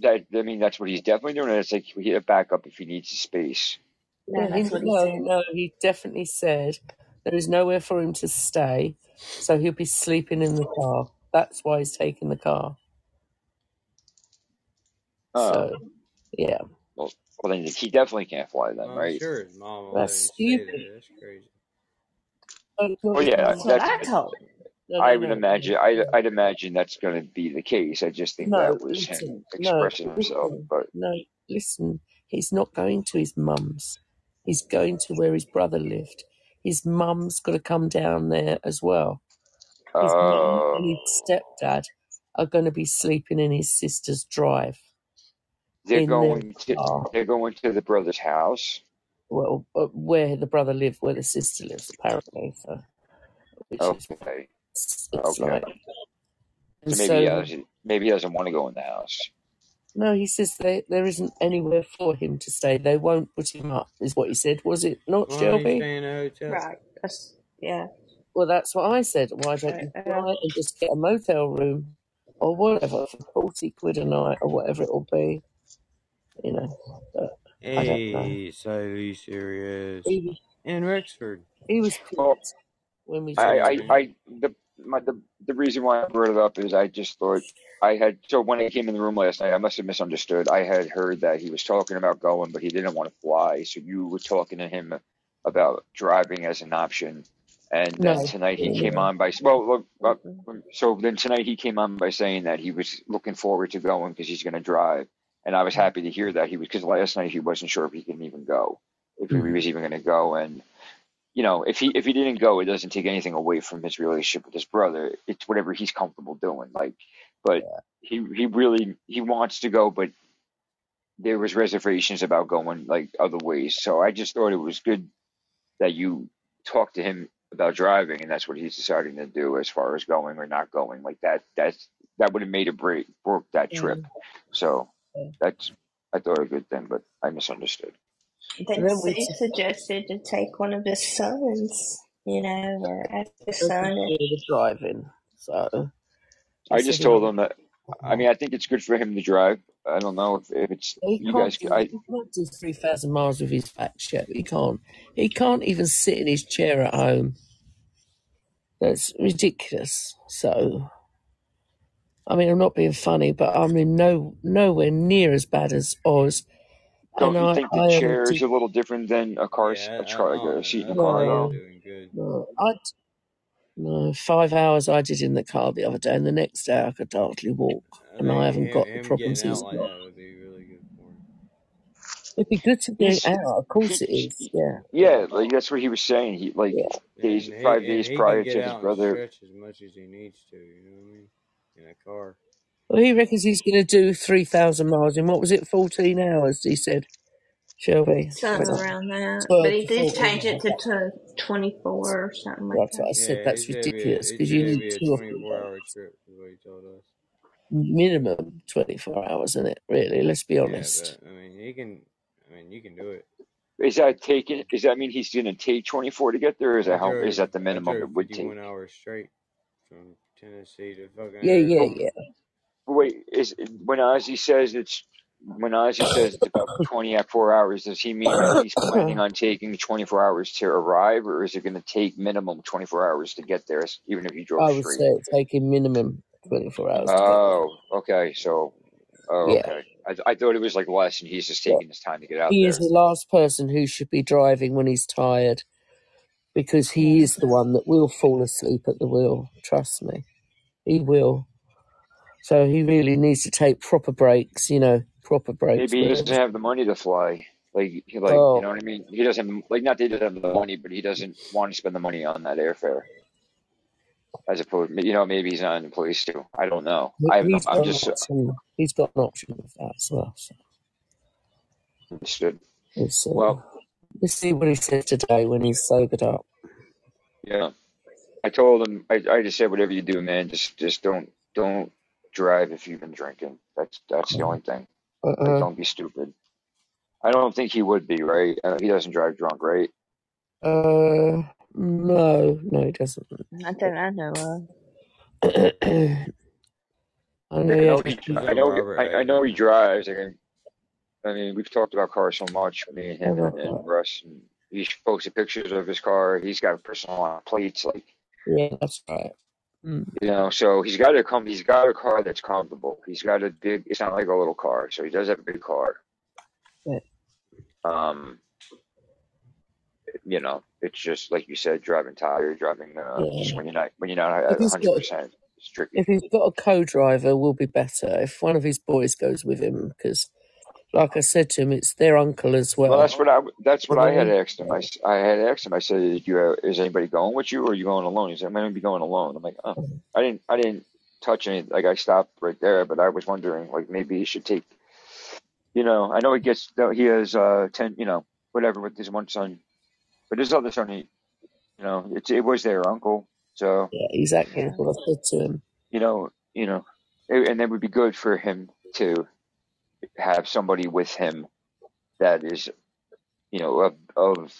Speaker 2: That that I mean that's what he's definitely doing. It's like he get a backup if he needs the space.
Speaker 5: No,
Speaker 6: Yeah, he,
Speaker 5: that's what he
Speaker 6: no,
Speaker 5: said.
Speaker 6: no, he definitely said there is nowhere for him to stay, so he'll be sleeping in the car. That's why he's taking the car.
Speaker 2: Oh,
Speaker 6: So, yeah,
Speaker 2: well, well then he definitely can't fly then,
Speaker 1: Well, I'm
Speaker 2: right?
Speaker 1: sure his mom will let him
Speaker 6: that's
Speaker 1: stay there.
Speaker 6: stupid.
Speaker 1: That's crazy.
Speaker 6: No, it's not
Speaker 2: Well,
Speaker 6: his
Speaker 2: yeah,
Speaker 5: That's
Speaker 6: mum.
Speaker 5: what
Speaker 2: that's.
Speaker 5: I told him.
Speaker 6: No,
Speaker 2: I would
Speaker 6: no,
Speaker 2: imagine. I I'd imagine that's going to be the case. I just think
Speaker 6: no.
Speaker 2: that was him
Speaker 6: Listen, no,
Speaker 2: expressing himself.
Speaker 6: listen,
Speaker 2: But
Speaker 6: no, listen. He's not going to his mum's. He's going to where his brother lived. His mum's got to come down there as well. His mum
Speaker 2: uh,
Speaker 6: and his stepdad are going to be sleeping in his sister's drive
Speaker 2: they're going to
Speaker 6: car.
Speaker 2: they're going to the brother's house.
Speaker 6: Well, uh, where the brother lived, where the sister lives, apparently. So, which is
Speaker 2: Okay,
Speaker 6: it's, it's
Speaker 2: okay.
Speaker 6: like, and
Speaker 2: So maybe he doesn't. Maybe he doesn't want to go in the house.
Speaker 6: no, he says they, there isn't anywhere for him to stay. They won't put him up, is what he said. Was it not,
Speaker 1: Why
Speaker 6: Shelby?
Speaker 1: stay in a hotel?
Speaker 5: Right. That's, yeah.
Speaker 6: Well, that's what I said. Why don't you
Speaker 5: Uh,
Speaker 6: fly and just get a motel room or whatever for forty quid a night or whatever it'll be? You know, but I don't know.
Speaker 1: Hey, so he's serious.
Speaker 6: He
Speaker 1: In Rexford.
Speaker 6: he was
Speaker 2: Well,
Speaker 6: when we
Speaker 2: I, I. I, the, my, the, the reason why I brought it up is I just thought I had, so when I came in the room last night, I must have misunderstood. I had heard that he was talking about going, but he didn't want to fly. So you were talking to him about driving as an option. And then
Speaker 6: No,
Speaker 2: tonight he came on by, well, look, uh, so then tonight he came on by saying that he was looking forward to going because he's going to drive. And I was happy to hear that he was, because last night he wasn't sure if he can even go, if he
Speaker 6: Mhm.
Speaker 2: was even going to go. And you know, if he if he didn't go, it doesn't take anything away from his relationship with his brother. It's whatever he's comfortable doing. Like, but he he really he wants to go, but there was reservations about going like other ways. So I just thought it was good that you talked to him about driving, and that's what he's deciding to do as far as going or not going. Like that that's that would have made a break broke that trip.
Speaker 6: Mm.
Speaker 2: So that's I thought a good thing, but I misunderstood.
Speaker 5: They
Speaker 6: And then we
Speaker 5: they suggested to take one of his sons, you know, or ask his son.
Speaker 6: do the driving, so
Speaker 2: I just told him that. I mean, I think it's good for him to drive. I don't know if, if it's
Speaker 6: He
Speaker 2: you
Speaker 6: can't
Speaker 2: guys.
Speaker 6: do
Speaker 2: I
Speaker 6: he can't do three thousand miles with his fat ship. He can't. He can't even sit in his chair at home. That's ridiculous. So, I mean, I'm not being funny, but I'm in no nowhere near as bad as Oz.
Speaker 2: Don't
Speaker 6: And
Speaker 2: you
Speaker 6: I,
Speaker 2: think the
Speaker 6: I
Speaker 2: chair is a little different than a car,
Speaker 1: Yeah,
Speaker 2: a,
Speaker 1: I, I,
Speaker 2: car, like a seat in a
Speaker 1: I
Speaker 2: car
Speaker 1: think
Speaker 2: though?
Speaker 1: you're
Speaker 6: No, no, I no five hours I did in the car the other day, and the next day I could hardly walk,
Speaker 1: I
Speaker 6: and I haven't
Speaker 1: him,
Speaker 6: got the problems
Speaker 1: getting
Speaker 6: he's
Speaker 1: out like
Speaker 6: got.
Speaker 1: be really good for him.
Speaker 6: It'd be good to get
Speaker 2: He's
Speaker 6: out. Of course it
Speaker 2: he,
Speaker 6: is. Yeah,
Speaker 2: yeah, like that's what he was saying. He like
Speaker 6: yeah.
Speaker 2: days,
Speaker 1: And he
Speaker 2: five
Speaker 1: and
Speaker 2: days prior to his brother.
Speaker 1: stretch as much as he needs to. You know what I mean? In a car.
Speaker 6: Well, he reckons he's going to do three thousand miles in what was it, fourteen hours? He said, Shelby,
Speaker 5: Something
Speaker 6: Well,
Speaker 5: around that.
Speaker 6: twelve
Speaker 5: But
Speaker 6: to
Speaker 5: he did
Speaker 6: fourteen
Speaker 5: change it
Speaker 6: hours.
Speaker 5: to, to 24 or something like
Speaker 6: That's what I
Speaker 5: that.
Speaker 6: said.
Speaker 1: Yeah,
Speaker 6: That's
Speaker 1: he said it'd be a,
Speaker 6: ridiculous because
Speaker 1: said
Speaker 6: you
Speaker 1: it'd
Speaker 6: need
Speaker 1: be a
Speaker 6: two or three
Speaker 1: 24 hour
Speaker 6: days,
Speaker 1: trip, is what he told us.
Speaker 6: minimum twenty four hours, isn't it? Really, let's be
Speaker 1: Yeah,
Speaker 6: honest.
Speaker 1: but I mean, he can. I mean, you can do it.
Speaker 2: Is that taking? Does that mean he's going to take twenty four to get there? Or is
Speaker 1: I
Speaker 2: that how? Is
Speaker 1: drove.
Speaker 2: that the
Speaker 1: I
Speaker 2: minimum
Speaker 1: drove
Speaker 2: it would take?
Speaker 1: 51 hours straight from Tennessee to fucking
Speaker 6: Yeah, yeah,
Speaker 1: Arizona.
Speaker 6: yeah.
Speaker 2: Wait, is when Ozzy says it's when Ozzy says it's about twenty four hours? Does he mean that he's planning on taking twenty four hours to arrive, or is it going to take minimum twenty four hours to get there, even if he drove
Speaker 6: I would
Speaker 2: straight?
Speaker 6: say it's taking minimum twenty four hours to get there.
Speaker 2: Oh, okay. So, oh,
Speaker 6: Yeah,
Speaker 2: okay. I I thought it was like less, and he's just
Speaker 6: yeah.
Speaker 2: taking his time to get out
Speaker 6: He is the last person who should be driving when he's tired because he is the one that will fall asleep at the wheel. Trust me, he will. So he really needs to take proper breaks, you know, proper breaks.
Speaker 2: Maybe he doesn't have the money to fly. Like, he like, you
Speaker 6: oh,
Speaker 2: know what I mean? He doesn't like not that he doesn't have the money, but he doesn't want to spend the money on that airfare. As opposed, you know, maybe he's not in the place to. I don't know. I have, I'm just
Speaker 6: option. He's got an option with that as well. So
Speaker 2: understood.
Speaker 6: let's, uh,
Speaker 2: Well,
Speaker 6: let's see what he says today when he's sobered up.
Speaker 2: yeah. I told him. I, I just said, whatever you do, man, just just don't don't drive if you've been drinking. That's that's the only thing. Like,
Speaker 6: Uh-uh.
Speaker 2: don't be stupid. I don't think he would be right. Uh, he doesn't drive drunk, right?
Speaker 6: Uh, no, no, he doesn't.
Speaker 5: Not that I know of.
Speaker 6: I
Speaker 2: I
Speaker 6: know he
Speaker 2: know he.
Speaker 6: a
Speaker 1: He's
Speaker 2: I
Speaker 1: a
Speaker 2: know. I, I know he drives. I, can, I mean, we've talked about cars so much, me and him and, and Russ. And he's posted pictures of his car. He's got a personal plates, like
Speaker 6: Yeah, that's right. Mm.
Speaker 2: you know. So he's got a come. He's got a car that's comfortable. He's got a big. It's not like a little car. So he does have a big car.
Speaker 6: Yeah.
Speaker 2: Um, you know, it's just like you said, driving tired, driving. Uh,
Speaker 6: Yeah.
Speaker 2: just when you're not when you're not at hundred percent.
Speaker 6: if he's got a co-driver, will be better. If one of his boys goes with him, because like I said to him, it's their uncle as
Speaker 2: Well,
Speaker 6: well.
Speaker 2: that's what I that's what I had asked him. I, I had asked him. I said, "Did you have, is anybody going with you, or are you going alone?" He said, "I'm going to be going alone." I'm like, "Oh, I didn't I didn't touch any. Like I stopped right there, but I was wondering, like maybe he should take. You know, I know he gets he has uh ten, you know, whatever with his one son, but his other son, he, you know, it it was their uncle, so
Speaker 6: Yeah, exactly. That's what I said to him.
Speaker 2: you know, you know, it, and it would be good for him to have somebody with him that is, you know, of, of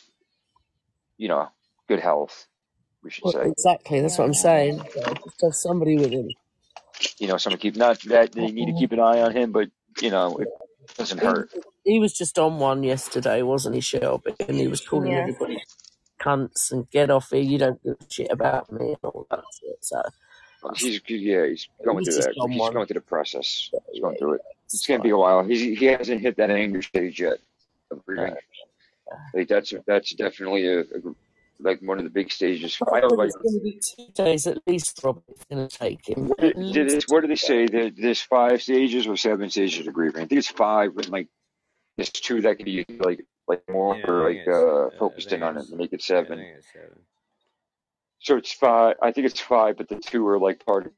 Speaker 2: you know, good health, we should
Speaker 6: Well,
Speaker 2: say.
Speaker 6: exactly. That's what I'm saying. Just have somebody with him.
Speaker 2: You know, someone keep not that they need to keep an eye on him, but you know, it doesn't
Speaker 6: He,
Speaker 2: hurt.
Speaker 6: he was just on one yesterday, wasn't he, Shelby? And he was calling
Speaker 5: Yeah.
Speaker 6: everybody cunts and get off here. You don't give a shit about me and all that shit. So
Speaker 2: He's yeah, he's going
Speaker 6: he's
Speaker 2: through that. He's
Speaker 6: one.
Speaker 2: going through the process. He's going through it.
Speaker 6: It's
Speaker 2: It's gonna be a while. He's he hasn't hit that anger stage yet of
Speaker 6: Uh.
Speaker 2: Like that's that's definitely a, a like one of the big stages. I know,
Speaker 6: But
Speaker 2: like
Speaker 6: it's going to be two days at least, Rob. It's going to take him.
Speaker 2: What did, did
Speaker 6: least
Speaker 2: this, what do they say? That there's five stages or seven stages of grieving? I think it's five, but like there's two that could be like like more
Speaker 1: Yeah, I think
Speaker 2: like uh
Speaker 1: Uh,
Speaker 2: focused in on it
Speaker 1: it's.
Speaker 2: to make it
Speaker 1: Yeah, I
Speaker 2: seven.
Speaker 1: think it's seven.
Speaker 2: So it's five. I think it's five, but the two are like part of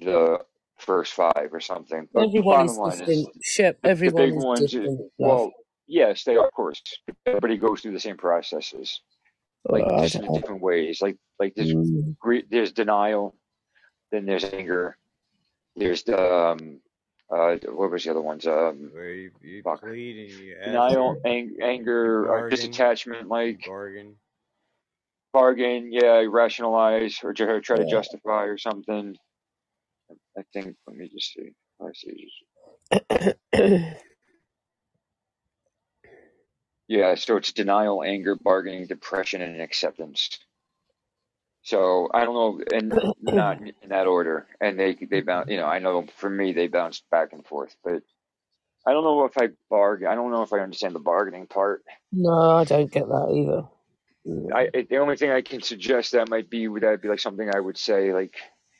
Speaker 2: the first five or something. But
Speaker 6: Everyone
Speaker 2: bottom
Speaker 6: is
Speaker 2: line is
Speaker 6: different. Shep,
Speaker 2: the, the big
Speaker 6: is
Speaker 2: ones.
Speaker 6: different, love.
Speaker 2: Well, yes, they are, of course. Everybody goes through the same processes, like
Speaker 6: Uh,
Speaker 2: just in different ways. Like like there's
Speaker 6: mm,
Speaker 2: gre- there's denial, then there's anger, there's the um uh what was the other ones um
Speaker 1: Where you, you
Speaker 2: fuck
Speaker 1: plead and you
Speaker 2: denial, ang- anger,
Speaker 1: bargain,
Speaker 2: disattachment, like
Speaker 1: bargain.
Speaker 2: bargain, yeah, rationalize or try to
Speaker 6: yeah.
Speaker 2: justify or something. I think. Let me just see. I see. Yeah, so it's denial, anger, bargaining, depression, and acceptance. So I don't know, and not in that order. And they they bounce. You know, I know for me they bounce back and forth, but I don't know if I bargain. I don't know if I understand the bargaining part.
Speaker 6: no, I don't get that either. Mm.
Speaker 2: I it, the only thing I can suggest that might be would that be like something I would say like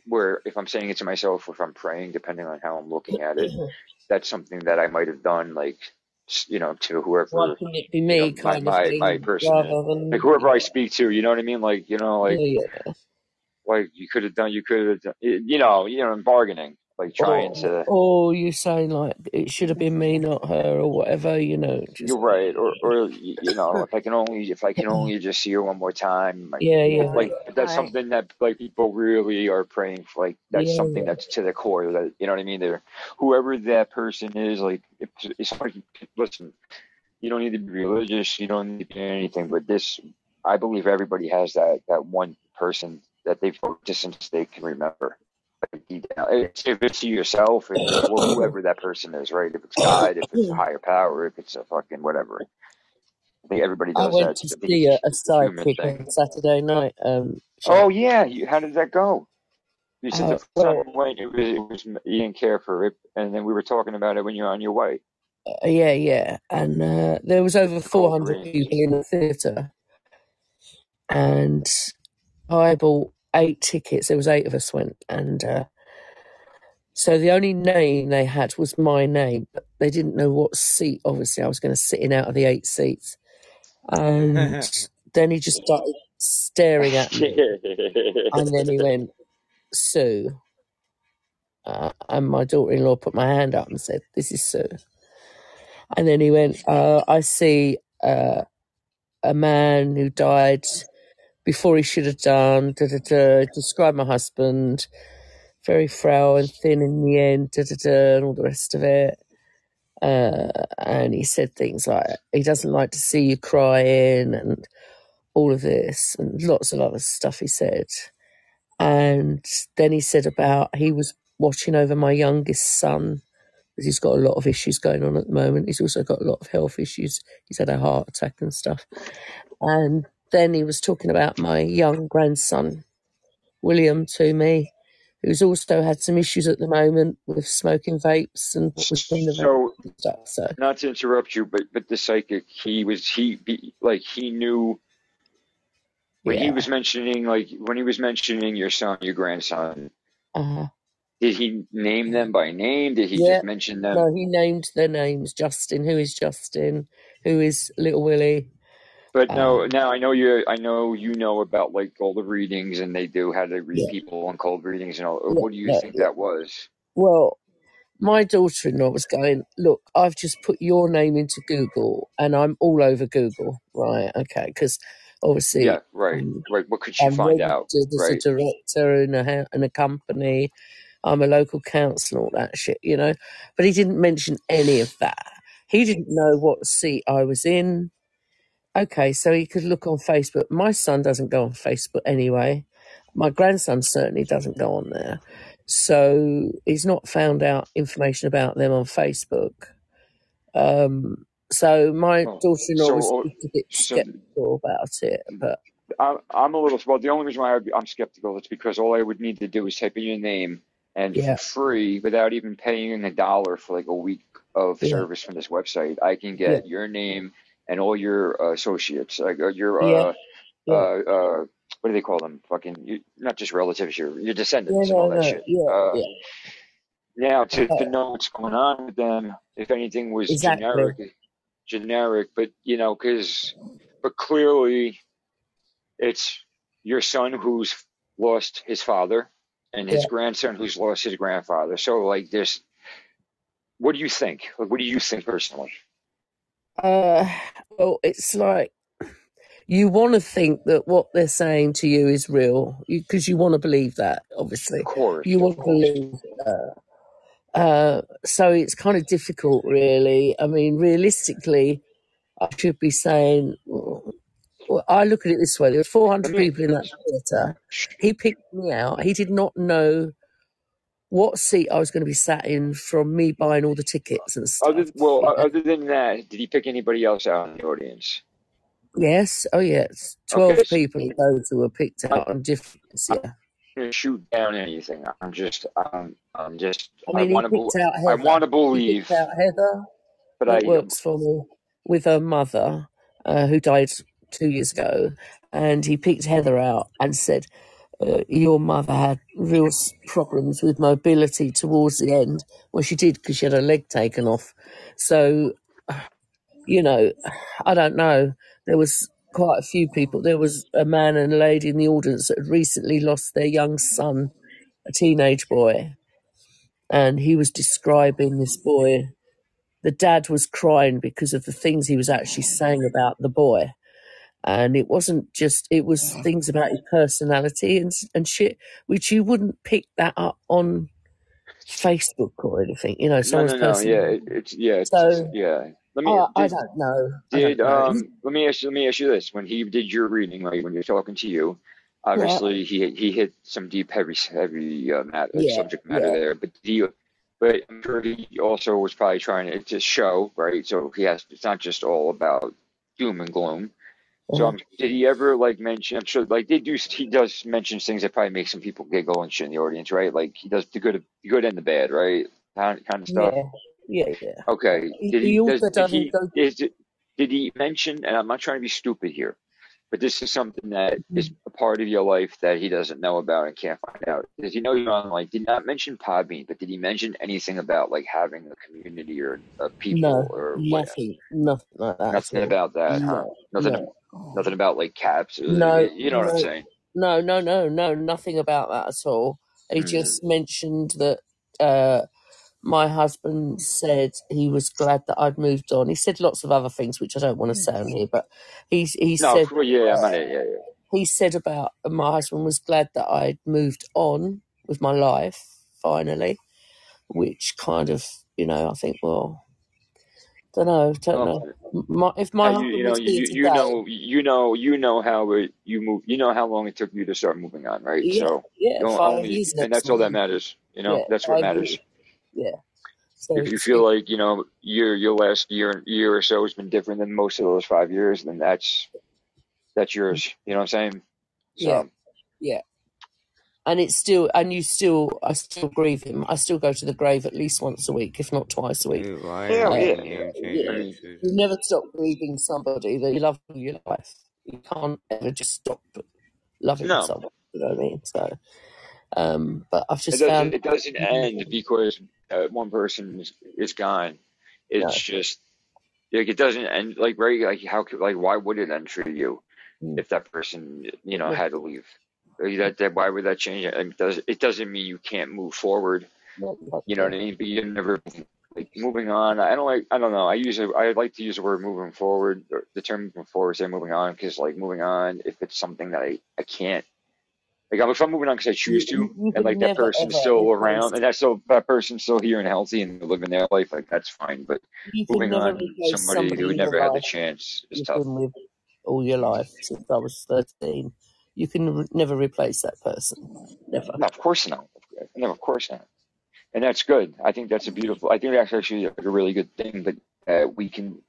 Speaker 2: where if I'm saying it to myself or if I'm praying, depending on how I'm looking at it, that's something that I might have done like you know to whoever
Speaker 6: it be
Speaker 2: you know
Speaker 6: me
Speaker 2: my
Speaker 6: of
Speaker 2: my my person
Speaker 6: rather
Speaker 2: like
Speaker 6: than
Speaker 2: whoever I speak to. You know what I mean? Like you know like
Speaker 6: yeah, yeah.
Speaker 2: like you could have done you could have done you know you know in bargaining like oh, trying
Speaker 6: Or
Speaker 2: to
Speaker 6: or you saying like it should have been me, not her, or whatever, you know, just
Speaker 2: you're right or or you know if I can only if I can only just see her one more time like
Speaker 6: yeah, yeah,
Speaker 2: like that's
Speaker 5: Right.
Speaker 2: something that like people really are praying for like that's
Speaker 6: yeah,
Speaker 2: something
Speaker 6: yeah,
Speaker 2: that's to the core that you know what I mean? They're whoever that person is like if it's like listen you don't need to be religious you don't need to be anything but this I believe everybody has that that one person that they've worked with since they can remember like deep. It's- if it's you yourself and well, whoever that person is right if it's God if it's a higher power if it's a fucking whatever I think everybody
Speaker 6: I went
Speaker 2: that
Speaker 6: to see a, a
Speaker 2: a
Speaker 6: psychic on Saturday night. Um,
Speaker 2: Oh yeah, you, how did that go? You said the
Speaker 6: Uh,
Speaker 2: first
Speaker 6: well,
Speaker 2: time you went, it was, it was you didn't care for it, and then we were talking about it when you're on your way.
Speaker 6: uh, yeah, yeah, and uh, there was over four hundred people in the theatre, and I bought eight tickets. There was eight of us went, and uh, so the only name they had was my name, but they didn't know what seat. Obviously, I was going to sit in out of the eight seats, and then he just started staring at me, and then he went, "Sue," uh, and my daughter-in-law put my hand up and said, "This is Sue," and then he went, uh, "I see uh, a man who died." Before he should have done, da, da, da, describe my husband, very frail and thin in the end, da, da, da, and all the rest of it. Uh, and he said things like he doesn't like to see you crying and all of this and lots of other stuff he said. And then he said about he was watching over my youngest son because he's got a lot of issues going on at the moment. He's also got a lot of health issues. He's had a heart attack and stuff. And then he was talking about my young grandson, William, to me, who's also had some issues at the moment with smoking vapes and the
Speaker 2: So,
Speaker 6: and stuff. So
Speaker 2: not to interrupt you, but but the psychic, he was he be, like he knew when he was mentioning like when he was mentioning your son, your grandson.
Speaker 6: uh,
Speaker 2: Did he name them by name? Did he
Speaker 6: yeah.
Speaker 2: just mention them?
Speaker 6: No, he named their names. Justin, who is Justin, who is Little Willie.
Speaker 2: But no,
Speaker 6: Um,
Speaker 2: now I know you. I know you know about like all the readings, and they do how they read
Speaker 6: yeah,
Speaker 2: people on cold readings and all.
Speaker 6: yeah,
Speaker 2: What do you
Speaker 6: no,
Speaker 2: think
Speaker 6: yeah.
Speaker 2: that was?
Speaker 6: Well, my daughter-in-law was going, look, I've just put your name into Google, and I'm all over Google, right? Okay, because obviously
Speaker 2: Yeah, right,
Speaker 6: um,
Speaker 2: right. What could she
Speaker 6: I'm
Speaker 2: find out?
Speaker 6: as a director in a in a company. I'm a local council, all that shit, you know. But he didn't mention any of that. He didn't know what seat I was in. Okay, so he could look on Facebook. My son doesn't go on Facebook anyway. My grandson certainly doesn't go on there. So he's not found out information about them on Facebook. Um, so my
Speaker 2: Oh,
Speaker 6: daughter-in-law
Speaker 2: so
Speaker 6: was
Speaker 2: oh,
Speaker 6: a bit
Speaker 2: so
Speaker 6: skeptical about it, but
Speaker 2: I'm I'm a little well. The only reason why I'd be- I'm skeptical is because all I would need to do is type in your name, and
Speaker 6: yeah,
Speaker 2: for free, without even paying a dollar for like a week of
Speaker 6: yeah,
Speaker 2: service from this website, I can
Speaker 6: yeah,
Speaker 2: get your name and all your uh, associates, like uh, your
Speaker 6: yeah,
Speaker 2: uh, uh,
Speaker 6: yeah.
Speaker 2: uh, what do they call them? Fucking you, not just relatives, your your
Speaker 6: Yeah,
Speaker 2: descendants and all that shit.
Speaker 6: yeah,
Speaker 2: Uh,
Speaker 6: yeah.
Speaker 2: now to to know what's going on with them, if anything was
Speaker 6: exactly.
Speaker 2: generic, generic, but you know, because but clearly it's your son who's lost his father and his
Speaker 6: Yeah.
Speaker 2: grandson who's lost his grandfather. So like this, what do you think? Like, what do you think personally?
Speaker 6: Uh, well, it's like you want to think that what they're saying to you is real because you, want to believe that. Obviously,
Speaker 2: Of course,
Speaker 6: you
Speaker 2: of
Speaker 6: want to
Speaker 2: course.
Speaker 6: believe. Uh, uh, so it's kind of difficult, really. I mean, realistically, I should be saying. Well, I look at it this way: there were 400
Speaker 2: Let me.
Speaker 6: people in that theatre. He picked me out. He did not know what seat I was going to be sat in from me buying all the tickets and
Speaker 2: Other
Speaker 6: stuff.
Speaker 2: well,
Speaker 6: you
Speaker 2: o-
Speaker 6: know.
Speaker 2: other than that, did he pick anybody else out in the audience?
Speaker 6: Yes. Oh, yes. 12
Speaker 2: Okay,
Speaker 6: people those who were picked
Speaker 2: I,
Speaker 6: out on difference.
Speaker 2: I'm
Speaker 6: Yeah.
Speaker 2: shoot down anything. I'm just, I'm, I'm just,
Speaker 6: I
Speaker 2: I
Speaker 6: mean, he
Speaker 2: want to, I want to believe,
Speaker 6: out Heather,
Speaker 2: but I,
Speaker 6: works for me, with her mother, uh, who died two years ago. And he picked Heather out and said, uh, Your mother had real problems with mobility towards the end. Well, she did because she had her leg taken off. So, you know, I don't know. There was quite a few people. There was a man and a lady in the audience that had recently lost their young son, a teenage boy, and he was describing this boy. The dad was crying because of the things he was actually saying about the boy. And it wasn't just, it was things about his personality and, and shit, which you wouldn't pick that up on Facebook or anything, you know,
Speaker 2: no, no, no, yeah, it, it's, yeah, it's,
Speaker 6: So
Speaker 2: yeah. Let me,
Speaker 6: I, I don't know.
Speaker 2: Did,
Speaker 6: don't know.
Speaker 2: um, let me ask you, let me ask you this. When he did your reading, like when you're talking to you,
Speaker 6: Yeah,
Speaker 2: obviously he, he hit some deep, heavy, heavy, uh, matter,
Speaker 6: yeah,
Speaker 2: subject matter
Speaker 6: yeah.
Speaker 2: there, but he, but I'm sure he also was probably trying to, to show, right? So he has, it's not just all about doom and gloom. So um, did he ever like mention? I'm sure like they do. He does mention things that probably make some people giggle and shit in the audience, right? Like he does the good, the good and the bad, right? Kind kind of stuff.
Speaker 6: yeah, yeah, yeah.
Speaker 2: Okay. Did
Speaker 6: he
Speaker 2: he does did he is it did he mention? And I'm not trying to be stupid here, but this is something that is a part of your life that he doesn't know about and can't find out. Does he know you're on like did not mention Podbean, but did he mention anything about like having a community or uh, people
Speaker 6: No,
Speaker 2: or what?
Speaker 6: nothing, nothing like that
Speaker 2: Nothing about that, huh? Nothing.
Speaker 6: no,
Speaker 2: Nothing about like caps. Or,
Speaker 6: no,
Speaker 2: you know what I'm
Speaker 6: no,
Speaker 2: saying?
Speaker 6: no, no, no, no, nothing about that at all. He
Speaker 2: Mm.
Speaker 6: just mentioned that uh, my husband said he was glad that I'd moved on. He said lots of other things which I don't want to say on here, but he he
Speaker 2: No,
Speaker 6: said
Speaker 2: for, yeah,
Speaker 6: uh,
Speaker 2: not. Yeah, yeah.
Speaker 6: he said about my husband was glad that I'd moved on with my life finally, which kind of you know I think well don't know don't know my, if my
Speaker 2: you, you know, you you
Speaker 6: today
Speaker 2: know, you know, you know how it, you move. You know how long it took you to start moving on, right?
Speaker 6: yeah
Speaker 2: So
Speaker 6: yeah five
Speaker 2: only,
Speaker 6: years
Speaker 2: and that's all that matters. You know,
Speaker 6: yeah
Speaker 2: that's what matters.
Speaker 6: yeah so
Speaker 2: If you feel like you know your your last year year or so has been different than most of those five years, then that's that's yours. You know what I'm saying?
Speaker 6: yeah yeah and it's still and you still I still grieve him I still go to the grave at least once a week if not twice a week
Speaker 2: yeah, yeah,
Speaker 1: everything
Speaker 2: yeah.
Speaker 6: you,
Speaker 1: changer
Speaker 2: I
Speaker 6: know,
Speaker 2: mean,
Speaker 6: you never stop grieving somebody that you love in your life you can't ever just stop loving
Speaker 2: no,
Speaker 6: someone you know what I mean so um but I've
Speaker 2: it
Speaker 6: just
Speaker 2: doesn't.
Speaker 6: found
Speaker 2: It doesn't end because uh, one person is, is gone.
Speaker 6: no
Speaker 2: It's just like it doesn't end. Like right, like how could like why would it end for you?
Speaker 6: Mm.
Speaker 2: if that person you know had to leave Like, that, that why would that change? It it does it doesn't mean you can't move forward. You know what i mean? But you're never like moving on. I don't like i don't know. I use i like to use the word moving forward or the term moving forward say moving on because like moving on if it's something that i i can't like if i'm moving on because i choose to
Speaker 6: you, you
Speaker 2: and like that person's still around and that's still that person's still here and healthy and living their life like that's fine. But
Speaker 6: You
Speaker 2: moving on somebody
Speaker 6: somebody
Speaker 2: who never had the chance is
Speaker 6: you've
Speaker 2: tough.
Speaker 6: with all your life since I was thirteen. You can re- never replace that person. Never.
Speaker 2: no of course not no of course not and that's good. I think that's a beautiful. I think that's actually a really good thing. But uh, we can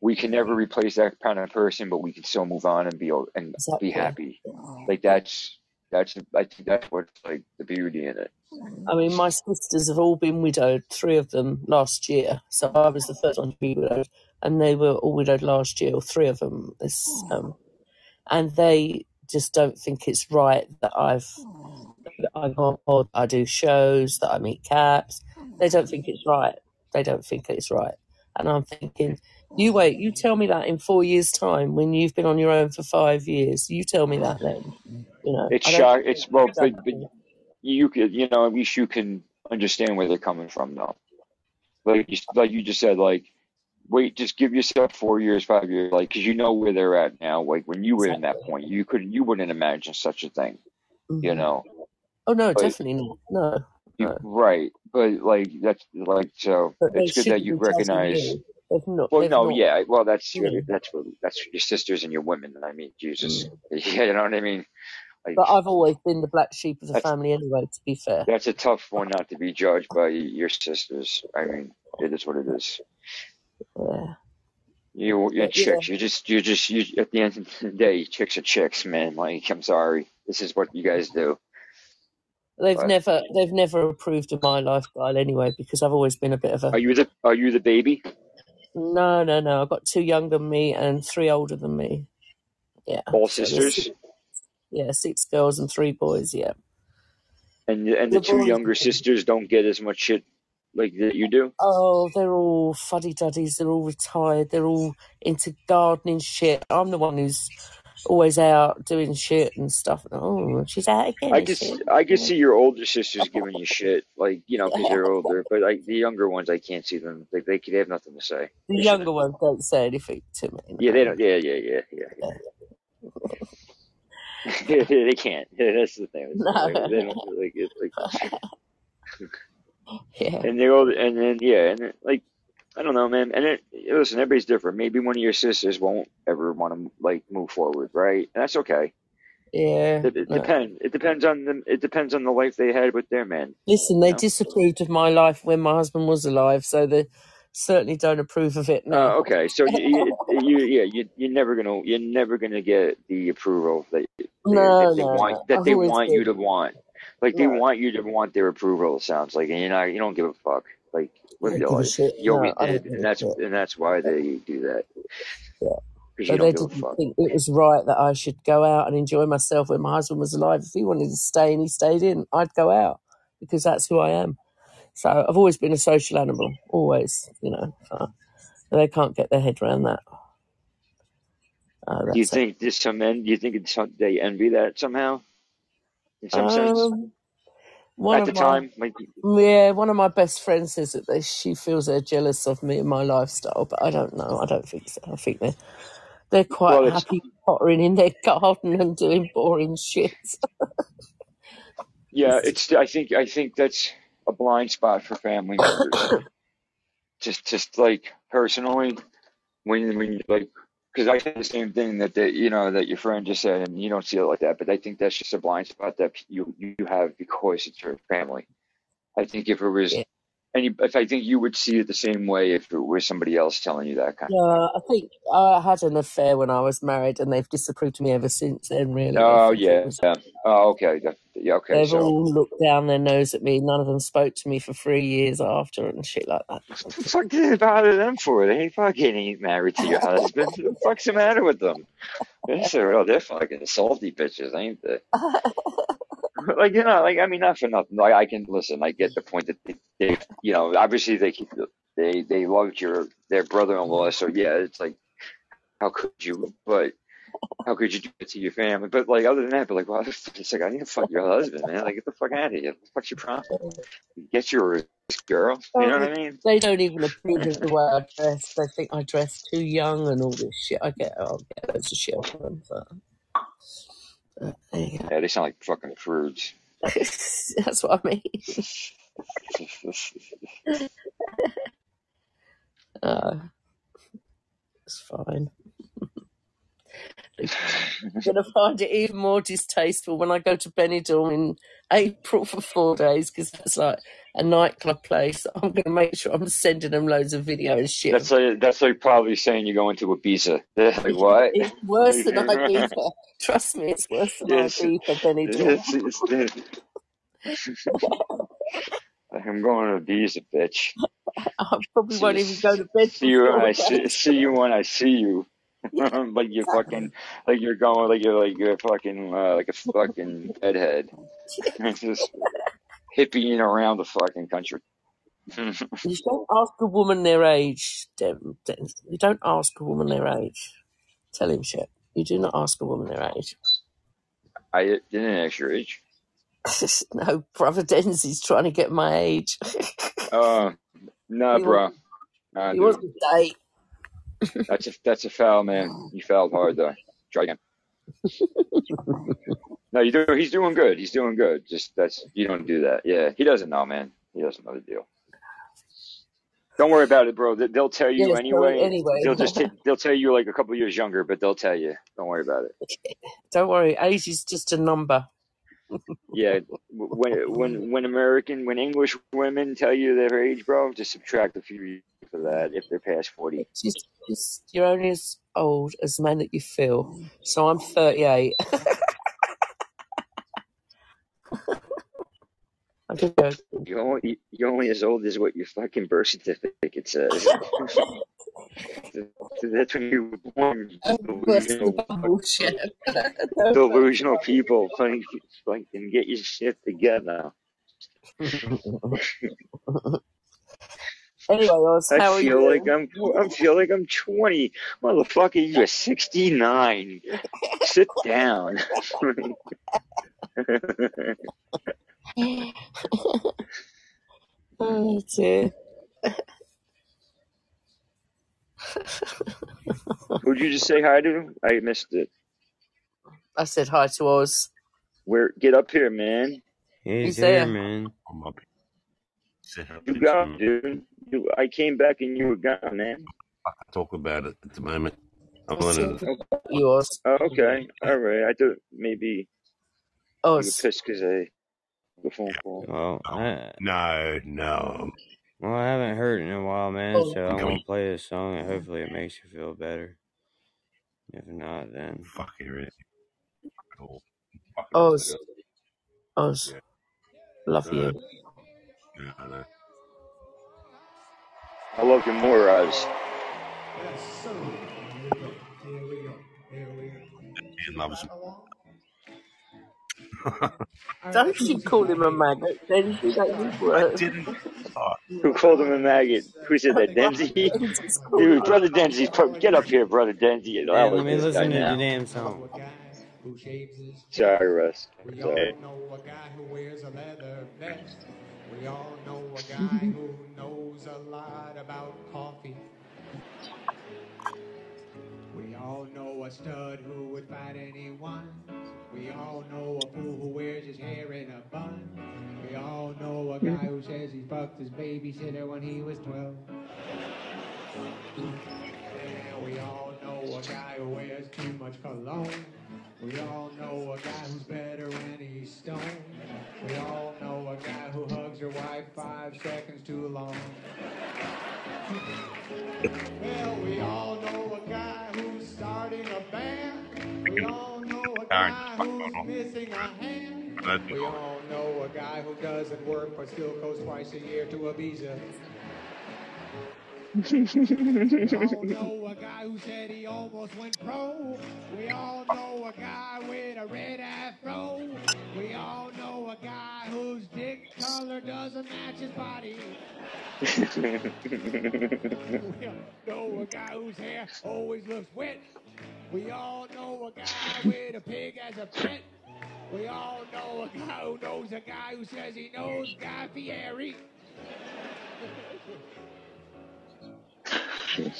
Speaker 2: we can never replace that kind of person, but we can still move on and be and be happy. Like that's that's I think that's what's like the beauty in it.
Speaker 6: I mean, my sisters have all been widowed. Three of them last year. So I was the first one to be widowed, and they were all widowed last year. Or three of them. This um, and they just don't think it's right that I've that I go on I do shows, that I meet caps. They don't think it's right. They don't think it's right. And I'm thinking, you wait, you tell me that in four years' time when you've been on your own for five years. You tell me that then. You know,
Speaker 2: It's shock. It's
Speaker 6: it's
Speaker 2: well, but, but you could, you know, at least you can understand where they're coming from, though. Like you, like you just said, like wait, just give yourself four years, five years, like because you know where they're at now. Like when you were in that point, you could, you wouldn't imagine such a thing, you
Speaker 6: hmm
Speaker 2: know.
Speaker 6: Oh no,
Speaker 2: But
Speaker 6: definitely not. No,
Speaker 2: you,
Speaker 6: no.
Speaker 2: right, but like that's like so.
Speaker 6: But
Speaker 2: It's good that you recognize.
Speaker 6: not.
Speaker 2: Well, no,
Speaker 6: not.
Speaker 2: yeah, well, that's
Speaker 6: You
Speaker 2: your,
Speaker 6: know.
Speaker 2: that's what that's your sisters and your women. I mean, Jesus,
Speaker 6: mm.
Speaker 2: yeah, you know what I mean. Like
Speaker 6: But I've always been the black sheep of the family anyway. To be fair.
Speaker 2: that's a tough one not to be judged by your sisters. I mean, it is what it is.
Speaker 6: Yeah.
Speaker 2: You, you're
Speaker 6: yeah.
Speaker 2: chicks. You just, you just, you. At the end of the day, chicks are chicks, man. Like, I'm sorry. This is what you guys do.
Speaker 6: They've
Speaker 2: But
Speaker 6: never they've never approved of my lifestyle anyway because I've always been a bit of a
Speaker 2: are you the, are you the baby?
Speaker 6: no no no. I've got two younger than me and three older than me. Yeah.
Speaker 2: All sisters,
Speaker 6: six, yeah six girls and three boys. Yeah.
Speaker 2: and and the
Speaker 6: The
Speaker 2: two
Speaker 6: boys.
Speaker 2: younger sisters don't get as much shit like that you do.
Speaker 6: Oh, they're all fuddy duddies. They're all retired. They're all into gardening shit. I'm the one who's always out doing shit and stuff. Oh, she's out again,
Speaker 2: I just,
Speaker 6: she?
Speaker 2: I can see your older sisters giving you shit, like you know, because they're older. But like the younger ones, I can't see them. Like they, they have nothing to say.
Speaker 6: The
Speaker 2: They
Speaker 6: younger
Speaker 2: shouldn't.
Speaker 6: ones don't say anything to me.
Speaker 2: Yeah, they don't. Yeah, yeah, yeah, yeah,
Speaker 6: Yeah.
Speaker 2: they can't. That's the thing.
Speaker 6: No.
Speaker 2: they don't like it's like.
Speaker 6: yeah.
Speaker 2: and they're all, and then yeah, and then, like I don't know, man. And it, listen, everybody's different. Maybe one of your sisters won't ever want to like move forward, right? And that's okay.
Speaker 6: Yeah.
Speaker 2: It, it
Speaker 6: No.
Speaker 2: depends. It depends on them. It depends on the life they had with their man.
Speaker 6: Listen,
Speaker 2: You
Speaker 6: they
Speaker 2: know.
Speaker 6: disapproved of my life when my husband was alive, so they certainly don't approve of it
Speaker 2: Uh,
Speaker 6: now.
Speaker 2: okay, so you, you, you yeah, you, you're never gonna, you're never gonna get the approval that they,
Speaker 6: No,
Speaker 2: that they
Speaker 6: no,
Speaker 2: want, that
Speaker 6: I've
Speaker 2: they want you to want. Like they
Speaker 6: no.
Speaker 2: want you to want their approval. It sounds like, and you're not, you don't give a fuck. Like
Speaker 6: I
Speaker 2: live
Speaker 6: don't give a shit.
Speaker 2: You always
Speaker 6: No, I don't give
Speaker 2: and that's
Speaker 6: shit.
Speaker 2: and that's why they do that
Speaker 6: Yeah.
Speaker 2: because you
Speaker 6: But they didn't think it was right that I should go out and enjoy myself when my husband was alive. If he wanted to stay and he stayed in, I'd go out because that's who I am. So I've always been a social animal, always, you know. So they can't get their head around that. Oh,
Speaker 2: Do you
Speaker 6: that's it.
Speaker 2: think there's some men? Do you think it's some, they envy that somehow, in some sense?
Speaker 6: Um, One
Speaker 2: At the
Speaker 6: of my
Speaker 2: time, like
Speaker 6: yeah, one of my best friends says that they, she feels they're jealous of me and my lifestyle, but I don't know. I don't think so. I think they're they're quite
Speaker 2: well,
Speaker 6: happy pottering in their garden and doing boring shit.
Speaker 2: yeah, it's. I think I think that's a blind spot for family members. just just like personally when when you like because I think the same thing that the, you know that your friend just said and you don't see it like that but I think that's just a blind spot that you you have because it's your family I think if it was
Speaker 6: Yeah.
Speaker 2: Any if I think you would see it the same way if it was somebody else telling you that kind of
Speaker 6: Yeah, I think I had an affair when I was married, and they've disapproved of me ever since. Then, really,
Speaker 2: oh
Speaker 6: think it
Speaker 2: yeah oh okay yeah okay
Speaker 6: They've
Speaker 2: so
Speaker 6: all looked down their nose at me. None of them spoke to me for three years after, and shit like that.
Speaker 2: what the fuck did it bother them for they fucking ain't married to your husband what the fuck's the matter with them they're, well, they're fucking salty bitches ain't they like you know, like I mean, not for nothing. Like I can listen. I get the point that they, they you know, obviously they keep they they loved your their brother-in-law. So yeah, it's like how could you? But how could you do it to your family? But like other than that, but like, well, it's like I need to fuck your husband, man. Like get the fuck out of here. What's your problem? Get your girl. You know what I mean?
Speaker 6: They don't even approve of the way I dress. They think I dress too young and all this shit. I get, I'll get loads of shit from them. But there you.
Speaker 2: Yeah, they sound like fucking prudes.
Speaker 6: That's what I mean. Uh, it's fine. I'm gonna find it even more distasteful when I go to Benidorm in April for four days because that's like a nightclub place. I'm gonna make sure I'm sending them loads of video and shit.
Speaker 2: that's like that's like probably saying you're going to Ibiza. Like what?
Speaker 6: It's worse than Ibiza. Trust me, it's worse than
Speaker 2: yes,
Speaker 6: Ibiza, Benidorm.
Speaker 2: it's, it's, I'm going to Ibiza, bitch.
Speaker 6: I probably
Speaker 2: See,
Speaker 6: won't even go to bed
Speaker 2: see you when I see, see you when I see you. Like you're fucking, like you're going, like you're like you're fucking, uh, like a fucking bedhead. just hippieing around the fucking country.
Speaker 6: You don't ask a woman their age. Dem- You don't ask a woman their age. Tell him shit. You do not ask a woman their age.
Speaker 2: I didn't ask your age.
Speaker 6: no, brother Denzi's trying to get my age.
Speaker 2: Uh, nah,
Speaker 6: he
Speaker 2: bro. Nah,
Speaker 6: he
Speaker 2: dude.
Speaker 6: wants to date.
Speaker 2: That's a that's a foul, man. You fouled hard though. Try again. No, you do. He's doing good. He's doing good. Just that's you don't do that. Yeah, he doesn't know, man. He doesn't know the deal. Don't worry about it, bro. They- They'll tell you
Speaker 6: so
Speaker 2: anyway.
Speaker 6: anyway.
Speaker 2: They'll just t- they'll tell you like a couple years younger, but they'll tell you. Don't worry about it.
Speaker 6: Don't worry, age is just a number.
Speaker 2: Yeah, when when when American when English women tell you their age, bro, just subtract a few years for that if they're past forty.
Speaker 6: Just, just, you're only as old as the man that you feel. So I'm 38. I'm just joking.
Speaker 2: You're only you're only as old as what your fucking birth certificate says. That's when you were born. Oh,
Speaker 6: That's
Speaker 2: Delusional,
Speaker 6: bullshit.
Speaker 2: delusional people. Fucking, fucking get your shit together.
Speaker 6: Anyway, Oz,
Speaker 2: I
Speaker 6: how
Speaker 2: feel
Speaker 6: you?
Speaker 2: like I'm I feel like I'm 20. Motherfucker, you're 69. Sit down.
Speaker 6: oh dear.
Speaker 2: Who'd you just say hi to? I missed it.
Speaker 6: I said hi to Oz.
Speaker 2: Where? Get up here, man.
Speaker 1: He's
Speaker 6: He's
Speaker 1: here,
Speaker 6: there.
Speaker 1: man.
Speaker 11: I'm up here. Sit up
Speaker 2: You got,
Speaker 11: some-
Speaker 2: dude. You, I came back and you were gone, man.
Speaker 11: I can talk about it at the moment. I'm
Speaker 6: I said
Speaker 11: gonna.
Speaker 6: you, Oz.
Speaker 2: Oh, okay. All right. I thought maybe you were pissed because I the phone call.
Speaker 1: Well, I,
Speaker 11: No, no.
Speaker 1: well, I haven't heard it in a while, man.
Speaker 6: Oh.
Speaker 1: So I'm gonna play this song and hopefully it makes you feel better. If not, then
Speaker 11: Fuck it. Cool. Fuck it.
Speaker 6: Oz. Oz.
Speaker 11: Yeah.
Speaker 6: Love you.
Speaker 11: Yeah, I
Speaker 2: love you more, Oz.
Speaker 11: Ian loves him.
Speaker 6: Don't you call him a maggot, then you don't use
Speaker 11: I
Speaker 6: words.
Speaker 11: didn't. Oh,
Speaker 2: Who called him a maggot? Who said that? Denzi? Dude, brother Denzi, pro- get up here, brother Denzi. and
Speaker 1: yeah, let me listen to the
Speaker 2: now.
Speaker 1: damn song.
Speaker 2: Sorry, Russ.
Speaker 12: We all
Speaker 2: Sorry.
Speaker 12: Know a guy who wears a leather vest. We all know a guy who knows a lot about coffee. We all know a stud who would fight anyone. We all know a fool who wears his hair in a bun. We all know a guy who says he fucked his babysitter when he was 12. Yeah, we all know a guy who wears too much cologne. We all know a guy who's better when he's stoned. We all know a guy who hugs her wife five seconds too long. Well, we all know a guy who's starting a band. We all know a guy who's missing a hand. We all know a guy who doesn't work but still goes twice a year to Ibiza. We all know a guy who said he almost went pro. We all know a guy with a red afro. We all know a guy whose dick color doesn't match his body. We all know a guy whose hair always looks wet. We all know a guy with a pig as a pet. We all know a guy who knows a guy who says he knows Guy Fieri. And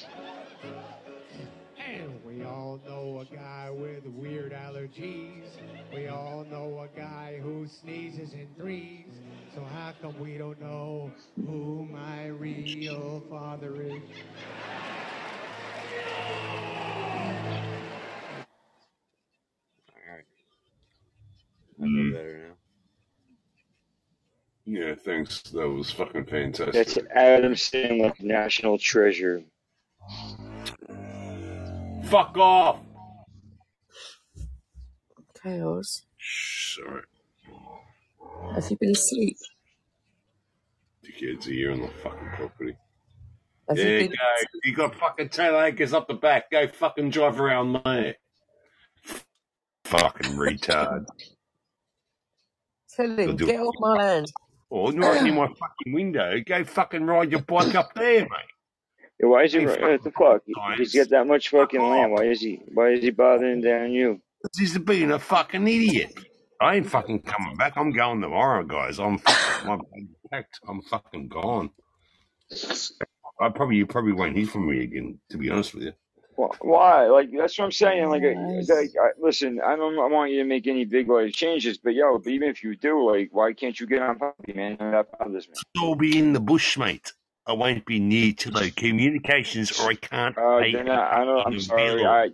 Speaker 12: we all know a guy with weird allergies. We all know a guy who sneezes in threes. So how come we don't know who my real father is?
Speaker 1: Alright. I feel
Speaker 11: Mm.
Speaker 1: better now.
Speaker 11: Yeah, thanks. That was fucking fantastic.
Speaker 2: That's Adam Sandler, National Treasure.
Speaker 11: Fuck off! Shh, sorry.
Speaker 6: Have you been asleep?
Speaker 11: The kids are here on the fucking property.
Speaker 6: Have
Speaker 11: There
Speaker 6: you
Speaker 11: go. You got fucking 10 acres up the back. Go fucking drive around there. Fucking retard.
Speaker 6: Tell him, get off my land.
Speaker 11: Or right near my fucking window. Go fucking ride your bike up there, mate.
Speaker 2: Yeah, why is he?
Speaker 11: Hey,
Speaker 2: What the fuck? He's got that much fucking land. Why is he? Why is he bothering down you?
Speaker 11: He's being a fucking idiot. I ain't fucking coming back. I'm going tomorrow, guys. I'm fucking, I'm packed. I'm fucking gone. I probably you probably won't hear from me again. To be honest with you.
Speaker 2: Wh- Why? Like that's what I'm saying. Like, I- like I, listen, I don't I want you to make any big life changes, but yo, but even if you do, like, why can't you get on puppy, man? I'm not proud of this, man.
Speaker 11: I'll be in the bush, mate. I won't be near to the communications, or I can't
Speaker 2: Uh,
Speaker 11: pay
Speaker 2: then I, I don't. I'm sorry.
Speaker 11: bill.
Speaker 2: I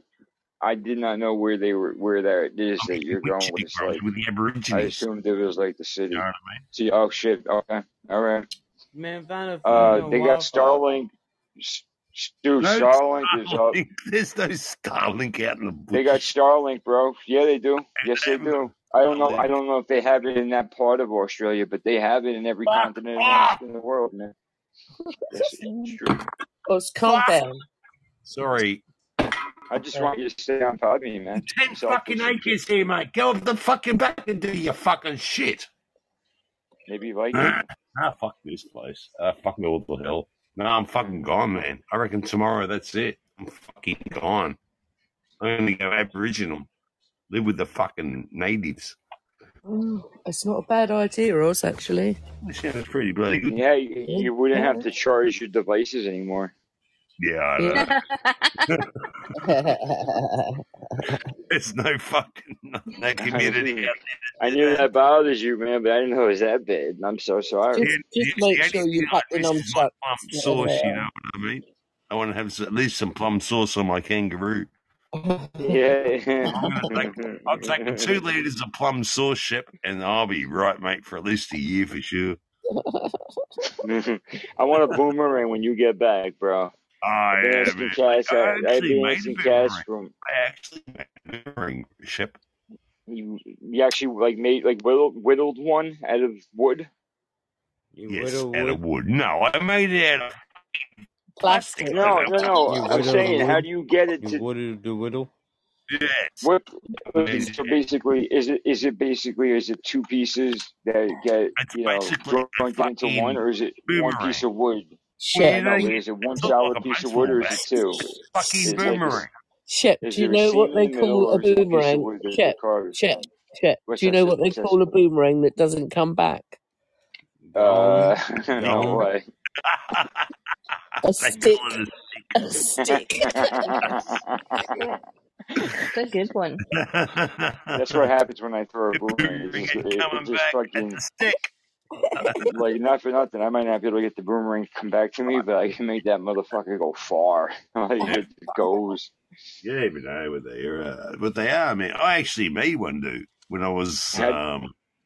Speaker 2: I did not know where they were, where that is that you're going with this. Like,
Speaker 11: with the
Speaker 2: I
Speaker 11: Aborigines.
Speaker 2: assumed it was like the city.
Speaker 11: You know I mean?
Speaker 2: See, oh shit. Okay, all right.
Speaker 1: Man, find a
Speaker 2: Uh,
Speaker 1: fucking
Speaker 2: they got Starlink. S- s- Dude,
Speaker 11: No
Speaker 2: Starlink is up.
Speaker 11: There's no Starlink out in the bush.
Speaker 2: They got Starlink, bro. Yeah, they do. Yes, they do. I don't know. I don't know if they have it in that part of Australia, but they have it in every continent in the world, man. Yes, it's true.
Speaker 6: Let's calm down.
Speaker 11: Sorry.
Speaker 2: I just want you to stay on top of me, man.
Speaker 11: Ten fucking acres here, mate. Go up the fucking back and do your fucking shit.
Speaker 2: Maybe like it.
Speaker 11: Ah, fuck this place. Ah, fuck me all the hell. No, I'm fucking gone, man. I reckon tomorrow that's it. I'm fucking gone. I'm gonna go Aboriginal. Live with the fucking natives.
Speaker 6: Mm, It's not a bad idea, Ross, actually.
Speaker 11: That sounds pretty bloody good.
Speaker 2: Yeah, you, you wouldn't have to charge your devices anymore.
Speaker 11: Yeah, I know. There's no fucking no, no community out
Speaker 2: I knew that bothers you, man, but I didn't know it was that bad. And I'm so sorry.
Speaker 6: Just, just make sure you cut the nunchucks.
Speaker 11: plum sauce, you know what I mean? I want to have at least some plum sauce on my kangaroo.
Speaker 2: Yeah.
Speaker 11: I'm gonna take, I'll take the two litres of plum sauce, ship and I'll be right, mate, for at least a year for sure.
Speaker 2: I want a boomerang when you get back, bro.
Speaker 11: Oh,
Speaker 2: I've been
Speaker 11: yeah,
Speaker 2: asking
Speaker 11: man.
Speaker 2: Cass.
Speaker 11: I
Speaker 2: I, I've
Speaker 11: actually
Speaker 2: been
Speaker 11: made a
Speaker 2: asking Cass
Speaker 11: boomerang.
Speaker 2: from
Speaker 11: I actually made a boomerang, Shep.
Speaker 2: you. You actually like made like whittled, whittled one out of wood.
Speaker 11: Yes, out of wood. No, I made it out of
Speaker 6: plastic.
Speaker 2: No, no, no.
Speaker 1: You
Speaker 2: I'm
Speaker 1: whittle the
Speaker 2: saying, how
Speaker 1: wood?
Speaker 2: do you get it
Speaker 1: You
Speaker 2: to?
Speaker 1: whittle the whittle?
Speaker 11: Yes.
Speaker 2: What?
Speaker 11: Made
Speaker 2: So basically, is it is it basically is it two pieces that get
Speaker 11: It's
Speaker 2: you know
Speaker 11: basically a
Speaker 2: jointed into
Speaker 11: fucking
Speaker 2: one, or is it one
Speaker 11: boomerang.
Speaker 2: piece of wood?
Speaker 6: Shep,
Speaker 2: No,
Speaker 11: you
Speaker 2: but
Speaker 11: know,
Speaker 2: is it one
Speaker 11: it's not
Speaker 2: solid
Speaker 11: like a
Speaker 2: piece of wood, or is it
Speaker 11: baseball
Speaker 2: two?
Speaker 11: bat. Fucking
Speaker 2: Is like is,
Speaker 11: boomerang.
Speaker 6: Shep,
Speaker 2: is
Speaker 6: do you
Speaker 2: there a
Speaker 6: know what
Speaker 2: seam
Speaker 6: they
Speaker 2: the middle,
Speaker 6: call a
Speaker 2: or is it a piece of
Speaker 6: boomerang?
Speaker 2: wood that
Speaker 6: Shep,
Speaker 2: the carves
Speaker 6: Shep,
Speaker 2: from? What's
Speaker 6: Do you
Speaker 2: that?
Speaker 6: know
Speaker 2: Sis?
Speaker 6: what they
Speaker 2: What's that?
Speaker 6: call a
Speaker 2: Sis?
Speaker 6: boomerang that doesn't come back?
Speaker 2: Uh, no
Speaker 1: Gone.
Speaker 2: way.
Speaker 6: A stick.
Speaker 11: call
Speaker 6: A stick.
Speaker 5: That's a good one.
Speaker 2: That's what happens when I throw a
Speaker 11: The
Speaker 2: boomerang. It just it, it just
Speaker 11: back.
Speaker 2: fucking
Speaker 11: It's a stick.
Speaker 2: like not for nothing. I might not be able to get the boomerang to come back to me, but I can make that motherfucker go far. like it goes.
Speaker 11: You don't even know what they are. Uh, what they are, man. I actually made one, dude, when I was.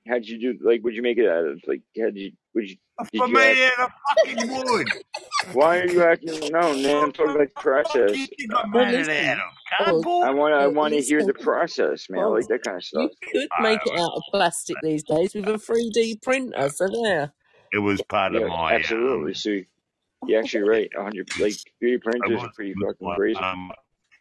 Speaker 2: How
Speaker 11: um
Speaker 2: how'd you do? Like, would you make it out of? Like, how'd you? Would you? Did
Speaker 11: I
Speaker 2: you
Speaker 11: made
Speaker 2: act?
Speaker 11: it out of fucking wood.
Speaker 2: Why are you acting? No, man. I'm talking about the process.
Speaker 11: You think I made it out of
Speaker 6: Oh,
Speaker 11: cardboard?
Speaker 2: I want. I want to hear the process, man. I
Speaker 6: Well,
Speaker 2: like that kind of stuff.
Speaker 6: you could make it out of plastic these days with a 3D printer, so there.
Speaker 11: It was part of
Speaker 2: Yeah,
Speaker 11: my. Um,
Speaker 2: absolutely. So you're actually right. 100. Like 3D
Speaker 11: it
Speaker 2: printers
Speaker 11: was,
Speaker 2: are pretty fucking
Speaker 11: my,
Speaker 2: crazy.
Speaker 11: um,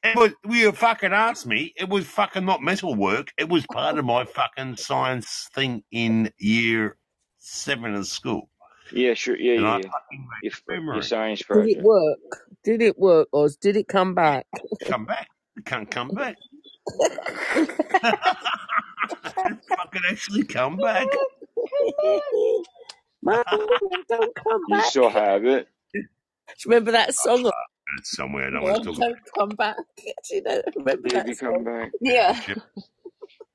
Speaker 11: it was. You fucking asked me. It was fucking not metal work. It was part of my fucking science thing in year seven of school.
Speaker 2: Yeah, sure. Yeah,
Speaker 11: And
Speaker 2: yeah,
Speaker 11: I
Speaker 2: yeah.
Speaker 11: fucking made
Speaker 2: Your,
Speaker 11: a
Speaker 2: your
Speaker 11: boomerang.
Speaker 2: science
Speaker 6: Did it work? Did it work, or Did it come back?
Speaker 11: Come back. It can't come back. it fucking actually come back.
Speaker 6: Mum, don't come back.
Speaker 2: You still have it.
Speaker 6: Do you remember that song?
Speaker 11: It's somewhere. I don't want
Speaker 6: Mum,
Speaker 11: to talk
Speaker 6: don't come back. Do you know, remember
Speaker 2: Baby,
Speaker 6: that
Speaker 2: come
Speaker 6: song?
Speaker 2: back.
Speaker 5: Yeah.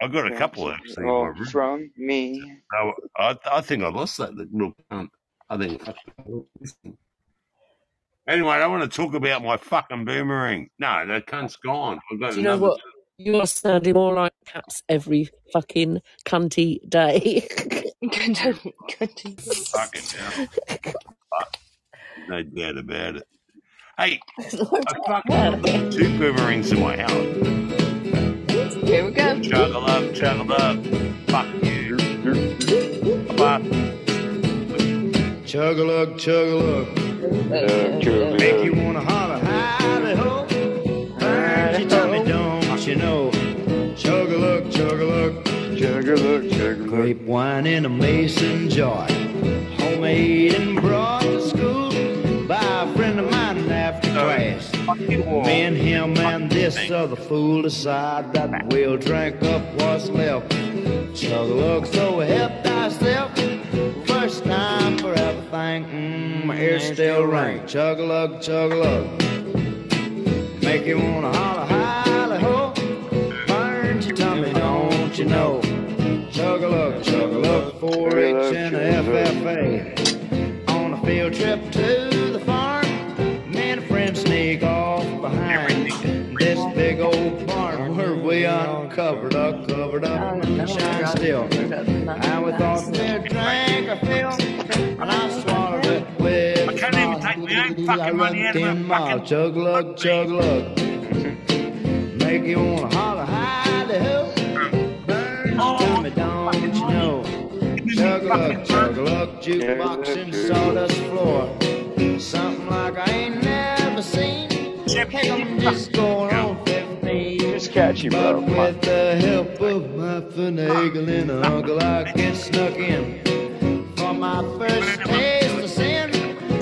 Speaker 11: I've got a couple
Speaker 2: take
Speaker 11: actually in oh,
Speaker 2: my
Speaker 11: room.
Speaker 2: from me.
Speaker 11: No, I, I think I lost that little cunt. I think. Anyway, I want to talk about my fucking boomerang. No, that cunt's gone. I've got
Speaker 6: Do you know
Speaker 11: another.
Speaker 6: what? You're sounding more like Caps every fucking cunty day.
Speaker 11: Fucking hell. Fuck. No doubt about it. Hey, I fucking got two boomerangs in my house.
Speaker 5: Here we go.
Speaker 11: Chuggle up, chuggle up. Fuck you. Bye.
Speaker 3: Chug-a-lug, chug-a-lug. Make you wanna holler, howdy ho. Burns your tummy, don't you know? Chug-a-lug, chug-a-lug.
Speaker 2: Chug-a-lug, chug-a-lug.
Speaker 3: Grape wine in a mason jar. Homemade and brought to school by a friend of mine after class. Me and him and this other fool decide that we'll drink up what's left. Chug a lug, so help thyself. First time for everything. Mm, my ears still ring. Chug a lug, chug a lug. Make you wanna holler, holler, ho. Burns your tummy, don't you know? Chug a lug, chug a lug, 4 H and a FFA. On a field trip to barn where we uncovered up, covered up, moonshine still. And we thought we'd drink our fill, and I swallowed it with
Speaker 11: I can't even take my own fucking money out of
Speaker 3: in
Speaker 11: my
Speaker 3: my
Speaker 11: fucking.
Speaker 3: chug lug, chug lug. Make you wanna holler, hide ho. Burns your tummy, don't you know? Chug lug, chug lug, jukebox and sawdust floor. Something like I ain't never seen. Hey, I'm just going on 15.
Speaker 2: It's catchy,
Speaker 3: But
Speaker 2: bro. Come on.
Speaker 3: with the help of my finagling uncle, I get snuck in. For my first taste of sin,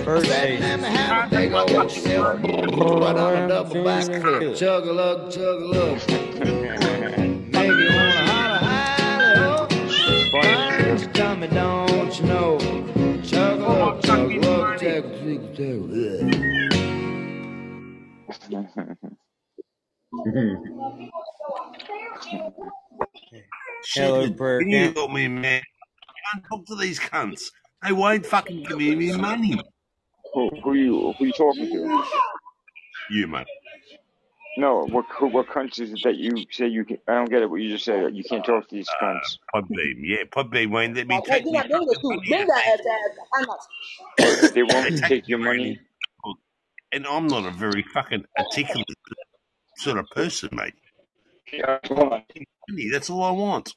Speaker 1: First
Speaker 3: Let
Speaker 1: taste.
Speaker 3: them have a big old sip. But on a double backflip. Chug a lug, chug a lug. Make you wanna holler, holler, ho. Burns your tummy, don't you know? Chug a lug, chug a lug, chug a lug, chug
Speaker 1: Hello,
Speaker 11: Shit,
Speaker 1: prayer
Speaker 11: can you
Speaker 1: camp.
Speaker 11: help me, man? I can't talk to these cunts. They won't fucking give me any money.
Speaker 2: Who, who you who you talking to?
Speaker 11: You, mate.
Speaker 2: No, what who, what cunts is it that you say you can? I don't get it. What you just said. You can't talk to these uh, cunts.
Speaker 11: Podbean, yeah, Podbean won't let me take
Speaker 13: hey,
Speaker 11: my
Speaker 13: get that
Speaker 11: fucking
Speaker 13: too.
Speaker 11: money
Speaker 13: Bring
Speaker 11: out.
Speaker 13: that ass ass.
Speaker 2: They won't take
Speaker 11: take
Speaker 2: your
Speaker 11: your
Speaker 2: money.
Speaker 11: money. And I'm not a very fucking articulate sort of person, mate.
Speaker 2: Yeah, hold on.
Speaker 11: Money, That's all I want.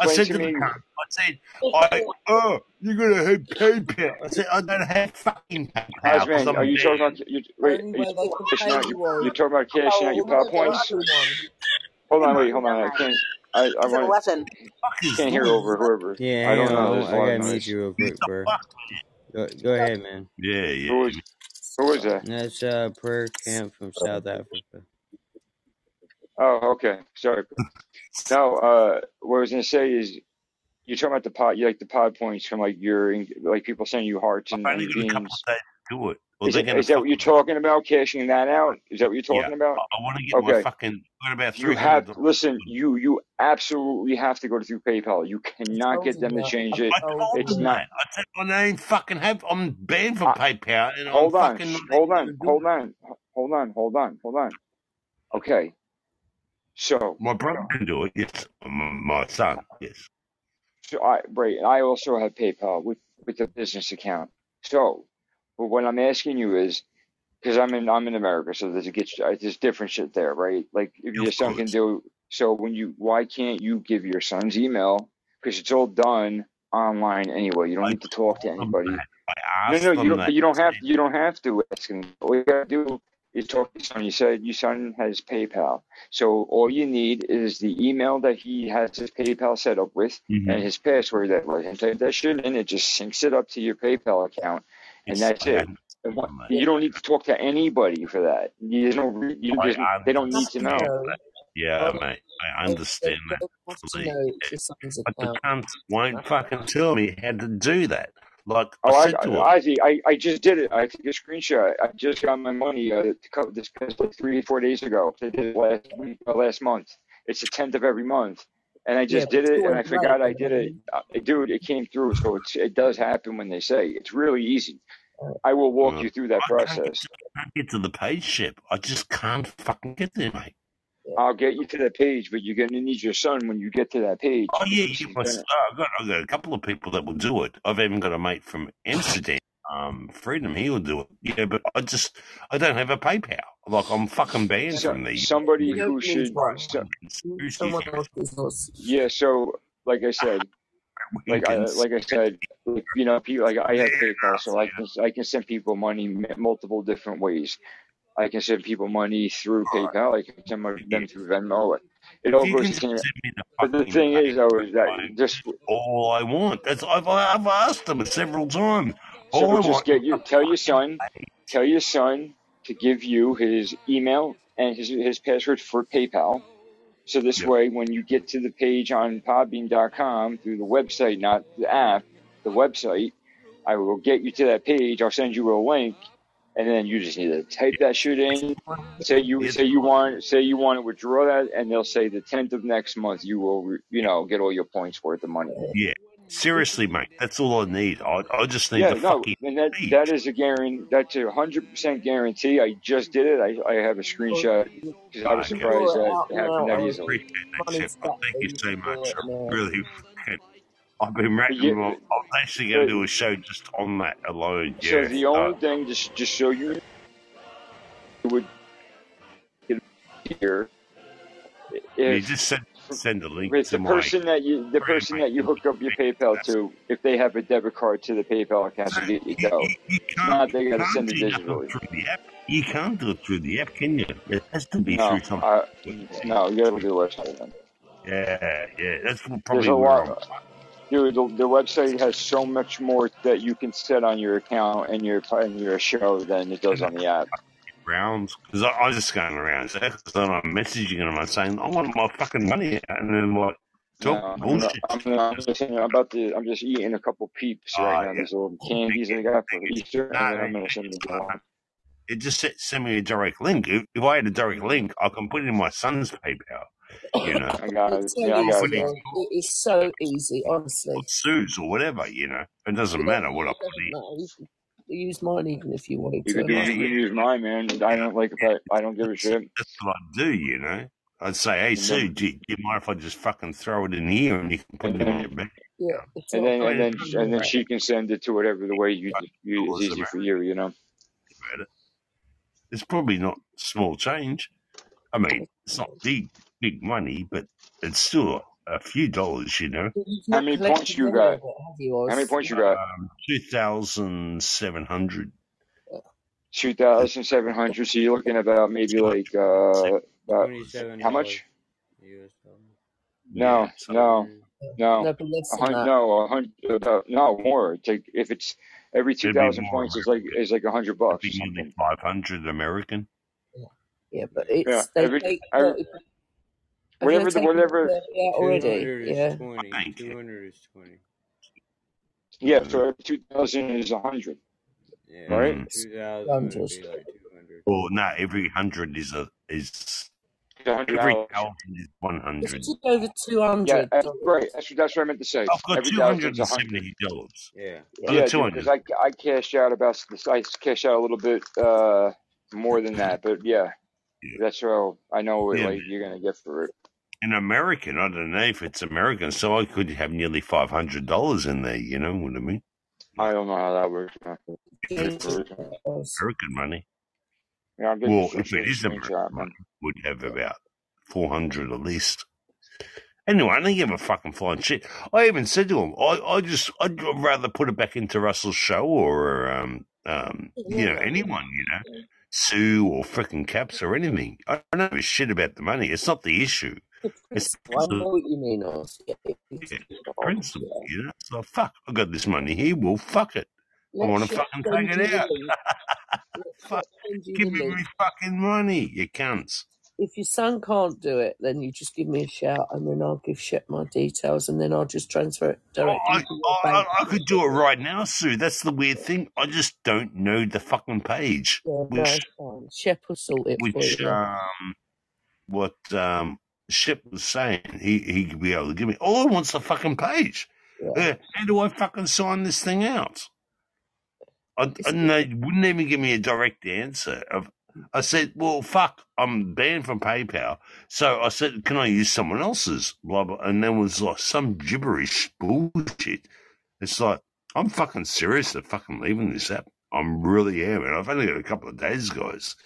Speaker 11: I said
Speaker 2: to
Speaker 11: to the
Speaker 2: me.
Speaker 11: cunt, I said, I, oh, you're going to have PayPal. I said, I don't have fucking PayPal because
Speaker 2: are you talking
Speaker 11: banned.
Speaker 2: about? You, wait, are you
Speaker 13: way they can
Speaker 2: cashing out?
Speaker 13: you
Speaker 2: You,
Speaker 13: was
Speaker 2: you're talking about cashing out your PowerPoints? Hold on, wait, hold on. I can't. I I
Speaker 13: Is a
Speaker 2: want.
Speaker 13: lesson?
Speaker 11: Fuck is
Speaker 2: Can't hear over whoever.
Speaker 1: Yeah,
Speaker 2: I don't know.
Speaker 1: I
Speaker 2: There's
Speaker 1: I
Speaker 2: a lot
Speaker 1: gotta
Speaker 2: of
Speaker 1: mute you real
Speaker 11: What
Speaker 1: quick, bro. Go, go ahead, man.
Speaker 11: Yeah, yeah.
Speaker 2: Who was who was that?
Speaker 1: That's uh, prayer camp from South Africa.
Speaker 2: Oh, okay. Sorry. No, uh, what I was gonna say is you're talking about the pod, you like the pod points from like your like people sending you hearts and,
Speaker 11: only
Speaker 2: and
Speaker 11: got a couple
Speaker 2: beans.
Speaker 11: of do it. Or
Speaker 2: Is
Speaker 11: they're
Speaker 2: it
Speaker 11: going to
Speaker 2: is that what you're talking about? Cashing that out? Is that what you're
Speaker 11: Yeah,
Speaker 2: talking about?
Speaker 11: I, I want to get my fucking. I've got about
Speaker 2: You
Speaker 11: three
Speaker 2: have
Speaker 11: hundred.
Speaker 2: listen. You you absolutely have to go through PayPal. You cannot get them to change it.
Speaker 11: I
Speaker 13: told
Speaker 11: told
Speaker 2: It's not.
Speaker 11: I said my name fucking have. I'm banned from
Speaker 2: I,
Speaker 11: PayPal, and I'm
Speaker 2: hold on.
Speaker 11: fucking
Speaker 2: Hold on.
Speaker 11: going to do
Speaker 2: Hold on. Hold on. Hold on. Hold on. Okay. So
Speaker 11: My brother can do it. Yes, my, son. Yes.
Speaker 2: so I right. I also have PayPal with with a business account. So, but what I'm asking you is because I'm in I'm in America, so there's a get uh, there's different shit there, right? Like if your son can do so when you why can't you give your son's email because it's all done online anyway. You don't
Speaker 11: I
Speaker 2: need to talk to anybody. No, no, you don't. you don't have
Speaker 11: said,
Speaker 2: you don't have to ask him. All you gotta do is talk to your son. You said your son has PayPal, so all you need is the email that he has his PayPal set up with
Speaker 11: mm-hmm.
Speaker 2: and his password that was. And type that shit in. It just syncs it up to your PayPal account, and
Speaker 11: Yes,
Speaker 2: that's
Speaker 11: I
Speaker 2: it.
Speaker 11: hadn't
Speaker 2: And what, you don't need to talk to anybody for that. There's no. re- You
Speaker 11: I
Speaker 2: just they don't need to know.
Speaker 11: Yeah,
Speaker 13: Well,
Speaker 11: mate. I
Speaker 13: they, they
Speaker 11: understand that
Speaker 13: don't have to
Speaker 11: fully.
Speaker 13: know it's your son's
Speaker 11: But the
Speaker 13: account.
Speaker 11: cunts won't fucking tell me how to do that. Like I
Speaker 2: Oh, I,
Speaker 11: said to
Speaker 2: I, Ozzy, I, I just did it. I took a screenshot. I just got my money uh, to cover this past like three, four days ago. I did it last week, uh, last month. It's the tenth of every month, and I just
Speaker 13: but
Speaker 2: did it, and I
Speaker 13: late.
Speaker 2: forgot I did
Speaker 13: know I
Speaker 2: it. Uh, dude, it came through, so it's it does happen when they say it's really easy. I will walk
Speaker 11: uh,
Speaker 2: you through that
Speaker 11: I can't get,
Speaker 2: process.
Speaker 11: to, I can't get to the page ship. I just can't fucking get there, mate.
Speaker 2: I'll get you to that page, but you're gonna need your son when you get to that page
Speaker 11: Oh yeah, yeah.
Speaker 2: he's
Speaker 11: My,
Speaker 2: gonna.
Speaker 11: s- oh, I've got I've got a couple of people that will do it. I've even got a mate from Amsterdam, um, Freedom. He will do it. Yeah, but I just I don't have a PayPal. Like I'm fucking banned
Speaker 2: So,
Speaker 11: from these.
Speaker 2: somebody
Speaker 13: You
Speaker 2: who should.
Speaker 13: one.
Speaker 2: So,
Speaker 13: Someone
Speaker 11: theories.
Speaker 13: else is
Speaker 2: yeah. So, like I said, like I
Speaker 11: uh,
Speaker 2: like I said, like, you know, people like I have
Speaker 11: Yeah,
Speaker 2: PayPal, so I can I can send people money multiple different ways. I can send people money through. PayPal. I can send mon-
Speaker 11: Yeah.
Speaker 2: them through Venmo. it all goes
Speaker 11: can
Speaker 2: to
Speaker 11: just
Speaker 2: senior.
Speaker 11: the
Speaker 2: But the thing is, though, is that just
Speaker 11: all I want. That's I've, I've asked them several times. All
Speaker 2: so
Speaker 11: I
Speaker 2: just get you tell your son, tell your son to give you his email and his his password for PayPal. So this
Speaker 11: Yep.
Speaker 2: way, when you get to the page on Podbean.com through the website, not the app, the website, I will get you to that page. I'll send you a link, and then you just need to type that shit in. Say you say you want say you want to withdraw that, and they'll say the tenth of next month you will you know get all your points worth of money.
Speaker 11: yeah. Seriously, mate. That's all I need. I, I just need
Speaker 2: Yeah,
Speaker 11: the
Speaker 2: no,
Speaker 11: fucking
Speaker 2: and that
Speaker 11: page.
Speaker 2: that is a guarantee. That's a hundred percent guarantee. I just did it. I, I have a screenshot because I was surprised that happened that
Speaker 6: and
Speaker 11: I
Speaker 2: easily.
Speaker 11: appreciate that,
Speaker 6: money's
Speaker 11: Chef. I
Speaker 6: back
Speaker 11: thank you
Speaker 6: You
Speaker 11: so much. I really fucking. I've been racking
Speaker 2: yeah,
Speaker 11: on. I'm actually going to do a show just on that alone.
Speaker 2: so
Speaker 11: Yeah.
Speaker 2: the
Speaker 11: Uh,
Speaker 2: only thing just just so you would get here
Speaker 11: you just send send the link to
Speaker 2: the person that you the person that you hook up your PayPal to, if they have a debit card to the PayPal account
Speaker 11: So
Speaker 2: to get you go.
Speaker 11: you, can't
Speaker 2: not, they got to send it digitally.
Speaker 11: through the app. You can't do it through the app, can you? It has to be
Speaker 2: No,
Speaker 11: through some
Speaker 2: uh, no, you got to do the website. Then.
Speaker 11: Yeah, yeah. That's
Speaker 2: There's
Speaker 11: probably
Speaker 2: a
Speaker 11: I'm
Speaker 2: lot. Dude, the, the website has so much more that you can set on your account and your and your show than it does on the app.
Speaker 11: rounds because I, I was just going around. Eh? So then I'm messaging them and saying, I want my fucking money. And then like,
Speaker 2: No,
Speaker 11: talk
Speaker 2: I'm not.
Speaker 11: bullshit.
Speaker 2: I'm not. I'm, listening, I'm about to. I'm just eating a couple peeps
Speaker 11: Oh,
Speaker 2: right ah, now.
Speaker 11: yeah.
Speaker 2: These little candies. I got for Easter,
Speaker 11: No,
Speaker 2: and I'm gonna send them to
Speaker 11: it just said, send me a direct link. If, if I had a direct link, I can put it in my son's PayPal. You know,
Speaker 2: I got
Speaker 6: It's so
Speaker 2: Yeah,
Speaker 6: easy,
Speaker 2: it.
Speaker 6: man. It is so easy, honestly.
Speaker 11: or Sue's or whatever. You know, it doesn't
Speaker 6: You
Speaker 11: matter what I put in.
Speaker 6: matter. You can use mine even if you wanted
Speaker 2: You
Speaker 6: to.
Speaker 2: could do. You can use mine, man. I don't like if I. I don't give a shit.
Speaker 11: that's what I do. You know, I'd say, hey Sue,
Speaker 2: then
Speaker 11: do you, do you mind if I just fucking throw it in here and you can put it in your bank?
Speaker 6: Yeah,
Speaker 2: and then and then and then she can send it to whatever the way you you is
Speaker 11: dollars
Speaker 2: easy for you. You know.
Speaker 11: It's probably not small change. I mean, it's not big, big money, but it's still a few dollars, you know.
Speaker 2: How many points you got?
Speaker 6: have you,
Speaker 2: How many points you got?
Speaker 11: Um, 2,700.
Speaker 2: Two thousand seven hundred. So you're looking about maybe like uh about how much?
Speaker 1: U.S. dollars.
Speaker 11: Yeah,
Speaker 2: No, no, no.
Speaker 6: No, but less
Speaker 2: A
Speaker 6: than
Speaker 2: hundred, no, about, no more. It's like if it's every two
Speaker 11: it'd be
Speaker 2: thousand
Speaker 11: more
Speaker 2: points is like is like a hundred bucks or
Speaker 11: be nearly
Speaker 2: something.
Speaker 11: 500 American.
Speaker 6: Yeah, but
Speaker 2: Yeah,
Speaker 6: it's they
Speaker 2: every
Speaker 6: take
Speaker 2: every
Speaker 6: thirty. Have you
Speaker 2: whatever the
Speaker 6: taken
Speaker 2: whatever.
Speaker 6: thirty out
Speaker 1: Two
Speaker 6: already?
Speaker 1: hundred is
Speaker 6: Yeah.
Speaker 1: twenty.
Speaker 11: Thank
Speaker 1: Two is twenty.
Speaker 2: Yeah, so two thousand is a hundred,
Speaker 1: Yeah,
Speaker 2: right?
Speaker 11: Mm.
Speaker 1: two thousand would
Speaker 6: Hundred.
Speaker 1: be like two hundred.
Speaker 11: Well, no, every hundred is a is
Speaker 2: hundred
Speaker 11: every
Speaker 2: dollars.
Speaker 11: thousand is one
Speaker 6: It's
Speaker 11: hundred.
Speaker 6: just over two
Speaker 2: Yeah,
Speaker 6: hundred
Speaker 2: right. That's that's what I meant to say.
Speaker 11: I've got
Speaker 2: Every
Speaker 11: two hundred
Speaker 2: thousand's a
Speaker 11: and
Speaker 2: hundred.
Speaker 11: seventy dollars.
Speaker 1: Yeah.
Speaker 6: Yeah.
Speaker 11: I
Speaker 2: Yeah,
Speaker 11: got two
Speaker 2: because
Speaker 11: hundred.
Speaker 2: I I cashed out about I cashed out a little bit uh more than that, but yeah,
Speaker 11: Yeah,
Speaker 2: that's how I know what
Speaker 11: yeah.
Speaker 2: like you're gonna get for it.
Speaker 11: In American, I don't know if it's American, so I could have nearly five hundred dollars in there. You know what I mean?
Speaker 2: I don't know how that works. man.
Speaker 11: If
Speaker 6: Change
Speaker 11: it's
Speaker 2: For
Speaker 6: it,
Speaker 2: it.
Speaker 6: Oz.
Speaker 11: American money,
Speaker 2: Yeah, I'll get you
Speaker 11: well, if it
Speaker 2: sort of
Speaker 11: is American money, would have about four hundred at least. Anyway, I don't give a fucking flying shit. I even said to him, I, I just, I'd rather put it back into Russell's show or, um, um, you know, anyone, you know, Sue or frickin' Caps or anything. I don't give a shit about the money. It's not the issue. It's the
Speaker 6: principle, I know
Speaker 11: principle.
Speaker 6: what you mean, Oz. Yeah,
Speaker 11: Yeah,
Speaker 6: it's,
Speaker 11: it's the
Speaker 6: oh,
Speaker 11: principle,
Speaker 6: yeah.
Speaker 11: So fuck, I got this money here. Well, fuck it. I want to fucking take it out. fuck,
Speaker 6: Shep send you
Speaker 11: give me my fucking money, you cunts.
Speaker 6: If your son can't do it, then you just give me a shout, and then I'll give Shep my details, and then I'll just transfer it
Speaker 11: Oh,
Speaker 6: directly
Speaker 11: I,
Speaker 6: to your
Speaker 11: I,
Speaker 6: bank.
Speaker 11: I I could do it right now, Sue. That's the weird thing. I just don't know the fucking page,
Speaker 6: Yeah, no,
Speaker 11: which
Speaker 6: fine. Shep will sort it
Speaker 11: which. Um what um Ship was saying he he could be able to give me. All I want's the fucking page.
Speaker 6: Yeah.
Speaker 11: Uh, how do I fucking sign this thing out? I, and they wouldn't even give me a direct answer. Of, I said, "Well, fuck, I'm banned from PayPal." So I said, "Can I use someone else's?" Blah blah, and there was like some gibberish bullshit. It's like I'm fucking serious at fucking leaving this app. I'm really am, and I've only got a couple of days, guys.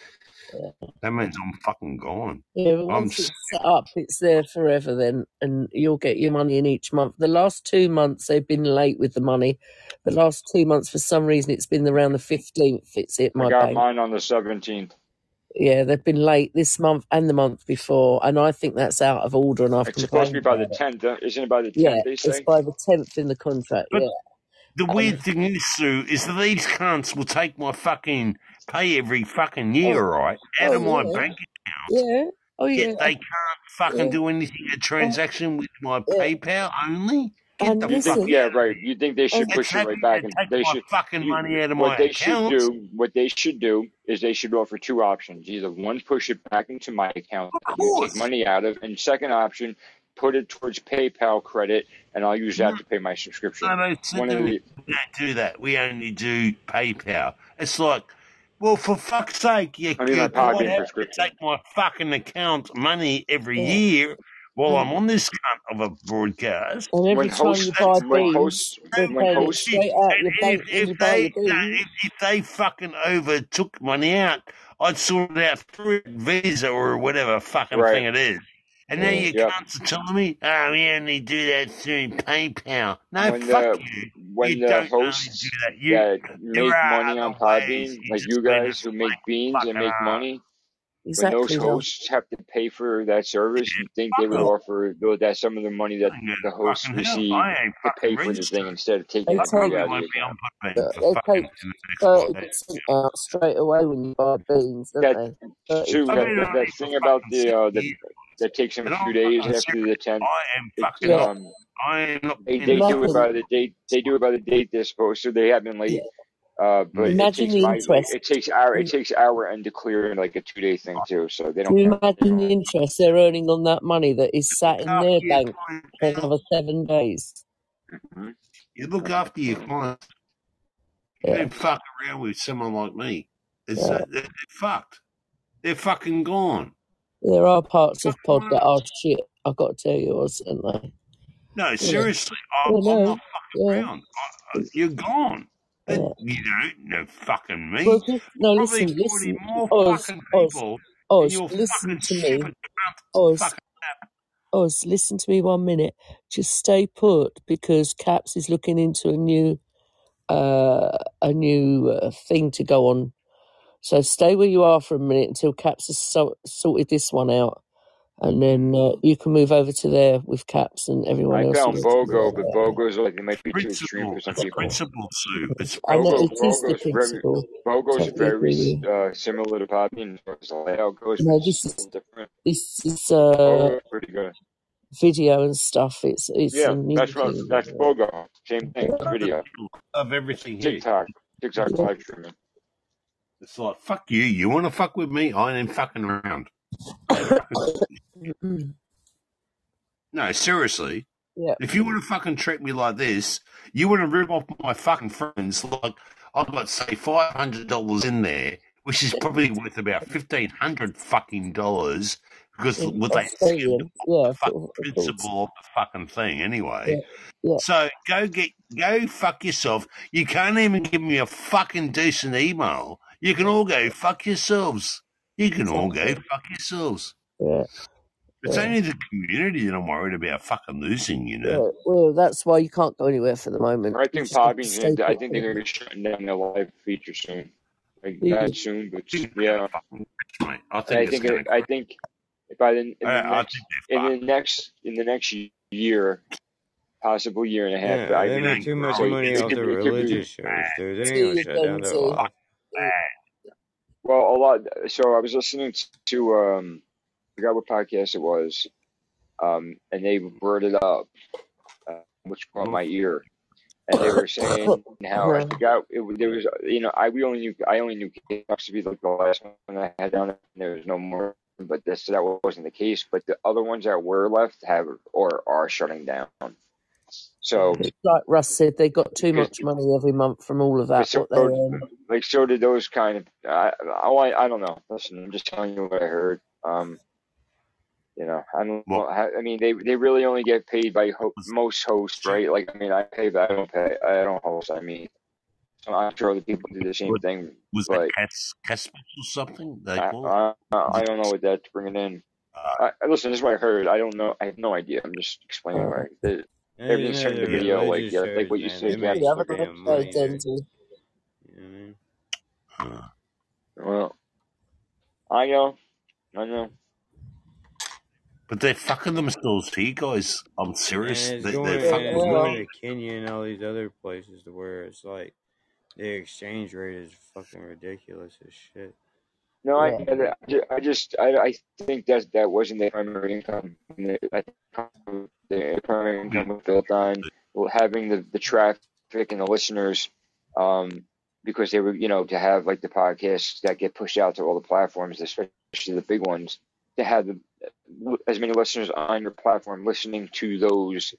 Speaker 6: Yeah.
Speaker 11: That means I'm fucking gone.
Speaker 6: Yeah, but
Speaker 11: I'm
Speaker 6: once it's set up, it's there forever then, and you'll get your money in each month. The last two months, they've been late with the money. The last two months, for some reason, it's been around the 15th. It's hit
Speaker 2: I
Speaker 6: my
Speaker 2: got
Speaker 6: bank.
Speaker 2: mine on the seventeenth.
Speaker 6: Yeah, they've been late this month and the month before, and I think that's out of order, and I've
Speaker 2: It's supposed to be
Speaker 6: complained
Speaker 2: by the
Speaker 6: about it.
Speaker 2: 10th, isn't it? By the 10th,
Speaker 6: Yeah,
Speaker 2: they
Speaker 6: it's
Speaker 2: say.
Speaker 6: by the tenth in the contract.
Speaker 11: But
Speaker 6: Yeah,
Speaker 11: the
Speaker 6: and
Speaker 11: weird thing is, Sue, is that these cunts will take my fucking pay every fucking year,
Speaker 6: oh,
Speaker 11: right, out
Speaker 6: oh
Speaker 11: of my
Speaker 6: yeah,
Speaker 11: bank account.
Speaker 6: yeah, oh yeah,
Speaker 11: Yet they can't fucking
Speaker 6: yeah,
Speaker 11: do anything, a
Speaker 6: oh,
Speaker 11: transaction with my
Speaker 6: yeah.
Speaker 11: PayPal only? Oh,
Speaker 6: get
Speaker 11: the
Speaker 2: You
Speaker 11: fuck
Speaker 2: think, yeah, right. You think they should push it right back, and
Speaker 11: take
Speaker 2: they
Speaker 11: my
Speaker 2: should.
Speaker 11: fucking
Speaker 2: You,
Speaker 11: money out of
Speaker 2: what
Speaker 11: my
Speaker 2: they should
Speaker 11: account.
Speaker 2: do, what they should do, is they should offer two options. Either one, push it back into my account
Speaker 11: Of
Speaker 2: that you take money out of, and second option, put it towards PayPal credit, and I'll use
Speaker 11: No,
Speaker 2: that mm-hmm. to pay my subscription.
Speaker 11: no, they said
Speaker 2: One
Speaker 11: to
Speaker 2: of the.
Speaker 11: we don't do that. We only do PayPal. It's like, well, for fuck's sake, you,
Speaker 2: I mean, my
Speaker 11: you God have to
Speaker 2: prescription.
Speaker 11: take my fucking account money every
Speaker 6: yeah,
Speaker 11: year while I'm on this cunt of a broadcast.
Speaker 6: and every
Speaker 2: When
Speaker 6: time
Speaker 2: hosts,
Speaker 6: you buy
Speaker 2: when
Speaker 6: beans,
Speaker 2: hosts, when hosts,
Speaker 11: if,
Speaker 6: straight out
Speaker 11: and
Speaker 6: your
Speaker 11: if, if
Speaker 6: you buy your
Speaker 11: they if, if they fucking overtook money out, I'd sort it out through Visa or whatever fucking
Speaker 2: right?
Speaker 11: thing it is. And now
Speaker 6: mm,
Speaker 11: you
Speaker 2: Yep.
Speaker 11: cunts are telling me, oh, we only do that through PayPal. No,
Speaker 2: When
Speaker 11: fuck
Speaker 2: the
Speaker 11: you.
Speaker 2: when
Speaker 11: You
Speaker 2: the
Speaker 11: don't only do that. You
Speaker 2: that make money on. Podbean, like you guys who make beans and make
Speaker 11: arse.
Speaker 2: Money, when those hosts have to pay for that service, you think they would offer though that some of the money that
Speaker 11: I can go
Speaker 2: the hosts receive to pay for the thing instead of taking
Speaker 6: They take
Speaker 2: out of the
Speaker 11: won't be on
Speaker 2: account.
Speaker 11: Podbean
Speaker 6: uh,
Speaker 11: for
Speaker 6: they take
Speaker 11: in the next
Speaker 6: thirty
Speaker 11: five days.
Speaker 6: percent out straight away when you buy beans, don't
Speaker 2: That
Speaker 6: they? Thirty
Speaker 2: Sue,
Speaker 11: I've
Speaker 2: that, that, that thing about the uh the that takes them
Speaker 11: And
Speaker 2: two
Speaker 11: I'm
Speaker 2: days after the tenth.
Speaker 11: I am fucking
Speaker 6: Yeah,
Speaker 2: um
Speaker 11: I am not
Speaker 2: they they do it by the date they do it by the date they're supposed to. They have been
Speaker 6: yeah,
Speaker 2: late. Uh, but
Speaker 11: Yeah.
Speaker 2: it
Speaker 6: imagine
Speaker 2: takes
Speaker 6: the
Speaker 2: my
Speaker 6: interest.
Speaker 2: it takes our it takes our end to clear in like a two day thing too, so they don't. Can you
Speaker 6: imagine the interest they're earning on that money that is sat in their bank for another seven days?
Speaker 2: Mhm.
Speaker 11: You look after your clients. You
Speaker 6: Yeah,
Speaker 11: don't fuck around with someone like me. It's
Speaker 6: yeah.
Speaker 11: uh, they're, they're fucked. They're fucking gone.
Speaker 6: There are parts of pod that are shit. I've got to tell you, Oz, aren't they?
Speaker 11: No, seriously,
Speaker 6: yeah,
Speaker 11: I'm, I'm not fucking
Speaker 6: yeah,
Speaker 11: around. I, I, you're gone. You don't know fucking me.
Speaker 6: Well, just no.
Speaker 11: Probably
Speaker 6: Listen, listen,
Speaker 11: more
Speaker 6: Oz,
Speaker 11: fucking people in
Speaker 6: Oz. Listen to me, Oz. Oz. Listen to me one minute. Just stay put because Caps is looking into a new, uh, a new uh, thing to go on. So stay where you are for a minute until Caps has so- sorted this one out, and then uh, you can move over to there with Caps and everyone
Speaker 2: I
Speaker 6: else who
Speaker 2: found
Speaker 6: wants to be
Speaker 2: BOGO,
Speaker 6: there.
Speaker 2: but BOGO's like it might be too extreme
Speaker 11: Principle.
Speaker 2: for some
Speaker 11: It's
Speaker 2: people.
Speaker 11: principle, Sue. It's
Speaker 6: I know
Speaker 2: BOGO,
Speaker 6: it is the
Speaker 2: BOGO's very
Speaker 6: principle.
Speaker 2: BOGO's
Speaker 6: Totally
Speaker 2: very
Speaker 6: agree
Speaker 2: uh, similar to Podbean as far as the layout goes,
Speaker 6: No, this is
Speaker 2: different.
Speaker 6: this is uh,
Speaker 2: pretty good.
Speaker 6: video and stuff. It's it's
Speaker 2: Yeah,
Speaker 6: a new
Speaker 2: that's what that's BOGO. Same thing,
Speaker 6: Yeah,
Speaker 2: video.
Speaker 11: of everything here.
Speaker 2: TikTok, TikTok
Speaker 6: yeah.
Speaker 2: live streaming.
Speaker 11: It's like, fuck you. You want to fuck with me? I ain't fucking around. No, seriously.
Speaker 6: yeah.
Speaker 11: If you want to fucking treat me like this, you want to rip off my fucking friends. Like I've got say five hundred dollars in there, which is probably worth about fifteen hundred fucking dollars because
Speaker 6: In
Speaker 11: what they skimmed
Speaker 6: Australian, yeah,
Speaker 11: the
Speaker 6: of
Speaker 11: fucking
Speaker 6: course, of course.
Speaker 11: principle of the fucking thing anyway.
Speaker 6: yeah.
Speaker 11: So go get go fuck yourself. You can't even give me a fucking decent email. You can all go fuck yourselves. You can all go fuck yourselves.
Speaker 6: Yeah,
Speaker 11: It's
Speaker 6: yeah,
Speaker 11: only the community that I'm worried about fucking losing, you know.
Speaker 6: yeah. Well, that's why you can't go anywhere for the moment.
Speaker 2: I
Speaker 6: You
Speaker 2: think
Speaker 6: just got to
Speaker 2: Podbean's
Speaker 6: stay
Speaker 2: gonna, I think they're gonna
Speaker 6: bit.
Speaker 2: be shutting down their live feature soon. Like
Speaker 6: You
Speaker 2: not soon, but
Speaker 11: I think they're
Speaker 2: yeah.
Speaker 11: gonna fucking crash, mate. I think
Speaker 2: I
Speaker 11: it's
Speaker 2: think
Speaker 11: gonna
Speaker 2: it, I think by the in the
Speaker 11: I, I
Speaker 2: next
Speaker 11: think
Speaker 2: in the next in the next year, possible year and a half,
Speaker 1: Yeah,
Speaker 2: I
Speaker 1: they
Speaker 11: It
Speaker 2: mean,
Speaker 1: too much money
Speaker 11: It's
Speaker 1: off the
Speaker 2: it could be
Speaker 1: religious shows,
Speaker 11: bad.
Speaker 1: dude. They
Speaker 6: See
Speaker 1: ain't gonna shut down their live.
Speaker 2: Well a lot. So I was listening to um, I forgot what podcast it was, um, and they brought it up, uh, which caught my ear. and they were saying how I forgot it, there was you know I we only knew I only knew Chaos to be like the last one I had down and there was no more but this that wasn't the case but the other ones that were left have or are shutting down so
Speaker 6: Like Russ said, they got too much money every month from all of that.
Speaker 2: so
Speaker 6: What they
Speaker 2: like so did those kind of I I I don't know listen I'm just telling you what I heard um you know I don't
Speaker 11: Well,
Speaker 2: how- I mean they they really only get paid by ho- most hosts right like I mean I pay but I don't pay I don't host I mean so I'm sure other people do the same
Speaker 11: was,
Speaker 2: thing
Speaker 11: was that
Speaker 2: but
Speaker 11: Cas Caspers or something they
Speaker 2: I. I, I don't know what that's bringing in.
Speaker 11: uh,
Speaker 2: I, I- listen, this is what I heard. I don't know. I have no idea. I'm just explaining
Speaker 6: Uh,
Speaker 2: what I, the,
Speaker 1: Yeah, you
Speaker 2: everything's
Speaker 1: know
Speaker 2: turned
Speaker 1: the
Speaker 2: the video like yeah, like what you
Speaker 1: man.
Speaker 2: said.
Speaker 1: They make
Speaker 2: Yeah.
Speaker 6: yeah, have a
Speaker 1: some
Speaker 6: good
Speaker 1: damn
Speaker 6: day,
Speaker 1: money, dude.
Speaker 6: Denzel.
Speaker 1: You know I mean?
Speaker 2: Well, I know, I know.
Speaker 11: But they're fucking themselves here, guys. I'm serious.
Speaker 1: it's
Speaker 11: They,
Speaker 1: going
Speaker 11: they're fucking
Speaker 1: it's going to Kenya and all these other places to where it's like the exchange rate is fucking ridiculous as shit.
Speaker 2: No, I
Speaker 6: yeah.
Speaker 2: I I just I, I think that that wasn't their primary income. The- I think their primary
Speaker 11: Yeah.
Speaker 2: income was built on having the, the traffic and the listeners, um, because they were you know to have like the podcasts that get pushed out to all the platforms, especially the big ones, to have the, as many listeners on your platform listening to those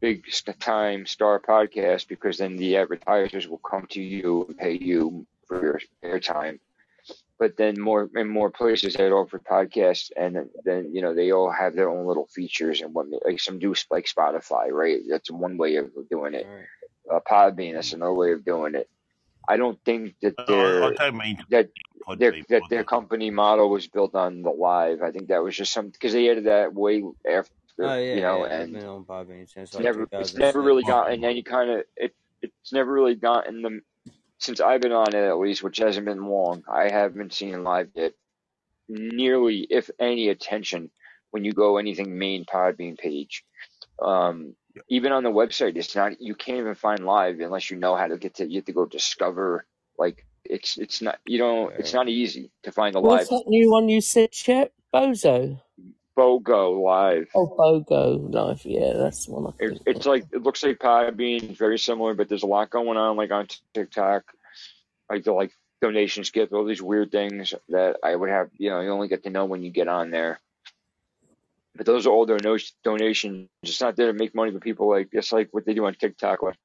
Speaker 2: big time star podcasts, because then the advertisers will come to you and pay you for your airtime but then more and more places that offer podcasts, and then, then you know they all have their own little features and what like some do like Spotify, right? That's one way of doing it.
Speaker 1: Right.
Speaker 2: Uh, Podbean, that's another way of doing it. I don't think that
Speaker 11: I, I
Speaker 2: their
Speaker 11: don't mean
Speaker 2: that
Speaker 11: put
Speaker 2: their
Speaker 11: Podbean
Speaker 2: that their company model was built on the live. I think that was just some because they added that way after,
Speaker 1: Oh yeah,
Speaker 2: you know,
Speaker 1: yeah.
Speaker 2: And
Speaker 1: been on Podbean since
Speaker 2: it's
Speaker 1: like
Speaker 2: never it's never
Speaker 1: 2006.
Speaker 2: really gotten any kind of it. It's never really gotten them since I've been on it at least, which hasn't been long. I haven't seen live yet nearly, if any, attention when you go anything main Podbean page. Um, even on the website, it's not you can't even find live unless you know how to get to. You have to go discover. Like it's it's not you don't it's not easy to find a
Speaker 6: What's
Speaker 2: live
Speaker 6: that new one you said, Chet? Bozo.
Speaker 2: BOGO live.
Speaker 6: Oh, Bogo Live. Yeah, that's the one
Speaker 2: It, it's like it looks like Podbean, it's very similar, but there's a lot going on like on TikTok, like the like donation skip, all these weird things that I would have. You know, you only get to know when you get on there. But those are all donation donations. It's not there to make money, but people like it's like what they do on TikTok. Like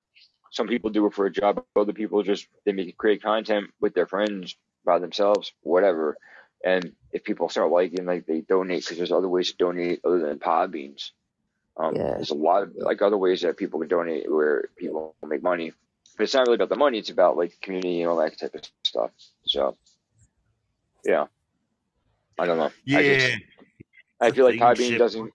Speaker 2: some people do it for a job, other people just they make create content with their friends by themselves, whatever. And if people start liking, like they donate because there's other ways to donate other than Podbeans. Um,
Speaker 6: Yeah.
Speaker 2: there's a lot of like other ways that people can donate where people make money, but it's not really about the money. It's about like community and all that type of stuff. So yeah, I don't know. I just
Speaker 11: Yeah,
Speaker 2: I feel like Podbean doesn't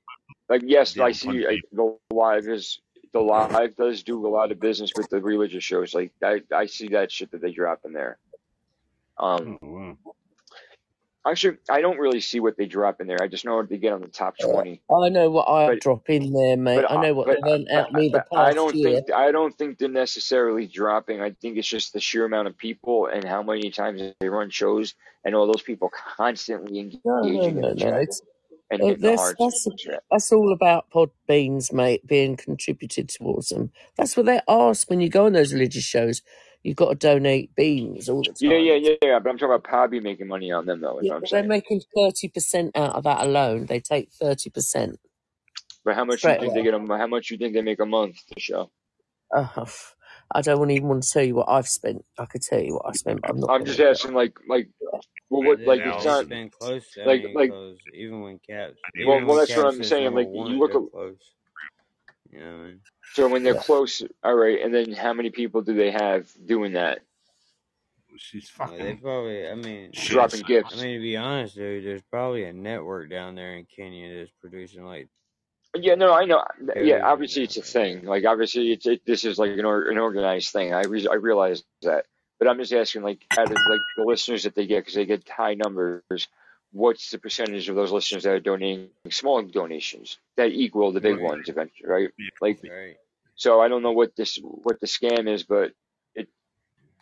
Speaker 2: like. Yes, I
Speaker 11: down
Speaker 2: see I,
Speaker 11: Podbean.
Speaker 2: the live is the live does do a lot of business with the religious shows. Like I I see that shit that they drop in there. Um,
Speaker 11: Oh, wow.
Speaker 2: Actually, I don't really see what they drop in there. I just know what they get on the top twenty.
Speaker 6: I know what I
Speaker 2: But
Speaker 6: drop in there, mate.
Speaker 2: but
Speaker 6: I know what
Speaker 2: but
Speaker 6: they've earned out me the
Speaker 2: but I
Speaker 6: past
Speaker 2: don't
Speaker 6: year.
Speaker 2: think I don't think they're necessarily dropping. I think it's just the sheer amount of people and how many times they run shows and all those people constantly
Speaker 6: No, no,
Speaker 2: engaging in
Speaker 6: no,
Speaker 2: the
Speaker 6: no.
Speaker 2: chat
Speaker 6: It's
Speaker 2: and
Speaker 6: uh,
Speaker 2: the
Speaker 6: that's that's that's all about pod beans, mate, being contributed towards them. That's what they ask when you go on those religious shows. You've got to donate beans all the
Speaker 2: time. Yeah,
Speaker 6: yeah,
Speaker 2: yeah, yeah. But I'm talking about Podbean making money on them though. Is
Speaker 6: Yeah,
Speaker 2: what I'm
Speaker 6: they're making thirty percent out of that alone. They take thirty percent
Speaker 2: But how much you
Speaker 6: straight
Speaker 2: think they get a? How much you think they make a month to show?
Speaker 6: Uh, I don't want even want to tell you what I've spent. I could tell you what I spent, but I'm not
Speaker 2: I'm just
Speaker 6: to.
Speaker 2: asking, like, like, well, what, like, it's not
Speaker 1: spend close. I
Speaker 2: like,
Speaker 1: mean,
Speaker 2: like,
Speaker 1: because even when Caps,
Speaker 2: well,
Speaker 1: even
Speaker 2: well,
Speaker 1: when
Speaker 2: that's what I'm saying.
Speaker 1: number
Speaker 2: Like, you
Speaker 1: one,
Speaker 2: look
Speaker 1: they're
Speaker 2: at,
Speaker 1: close. You know what I mean?
Speaker 2: so when they're
Speaker 6: Yeah.
Speaker 2: close, all right, and then how many people do they have doing that,
Speaker 11: She's
Speaker 1: Like, they probably. I mean,
Speaker 11: shit.
Speaker 2: dropping gifts.
Speaker 1: I mean to be honest, dude, there's probably a network down there in Kenya that's producing like
Speaker 2: Yeah, no, I know. Yeah, obviously it's a thing. Like, obviously it's it, this is like an or, an organized thing. I re- I realize that, but I'm just asking, like, out of like the listeners that they get, because they get high numbers. What's the percentage of those listeners that are donating small donations that equal the big
Speaker 1: Right.
Speaker 2: ones eventually, right? Like,
Speaker 1: Right.
Speaker 2: so I don't know what this what the scam is, but it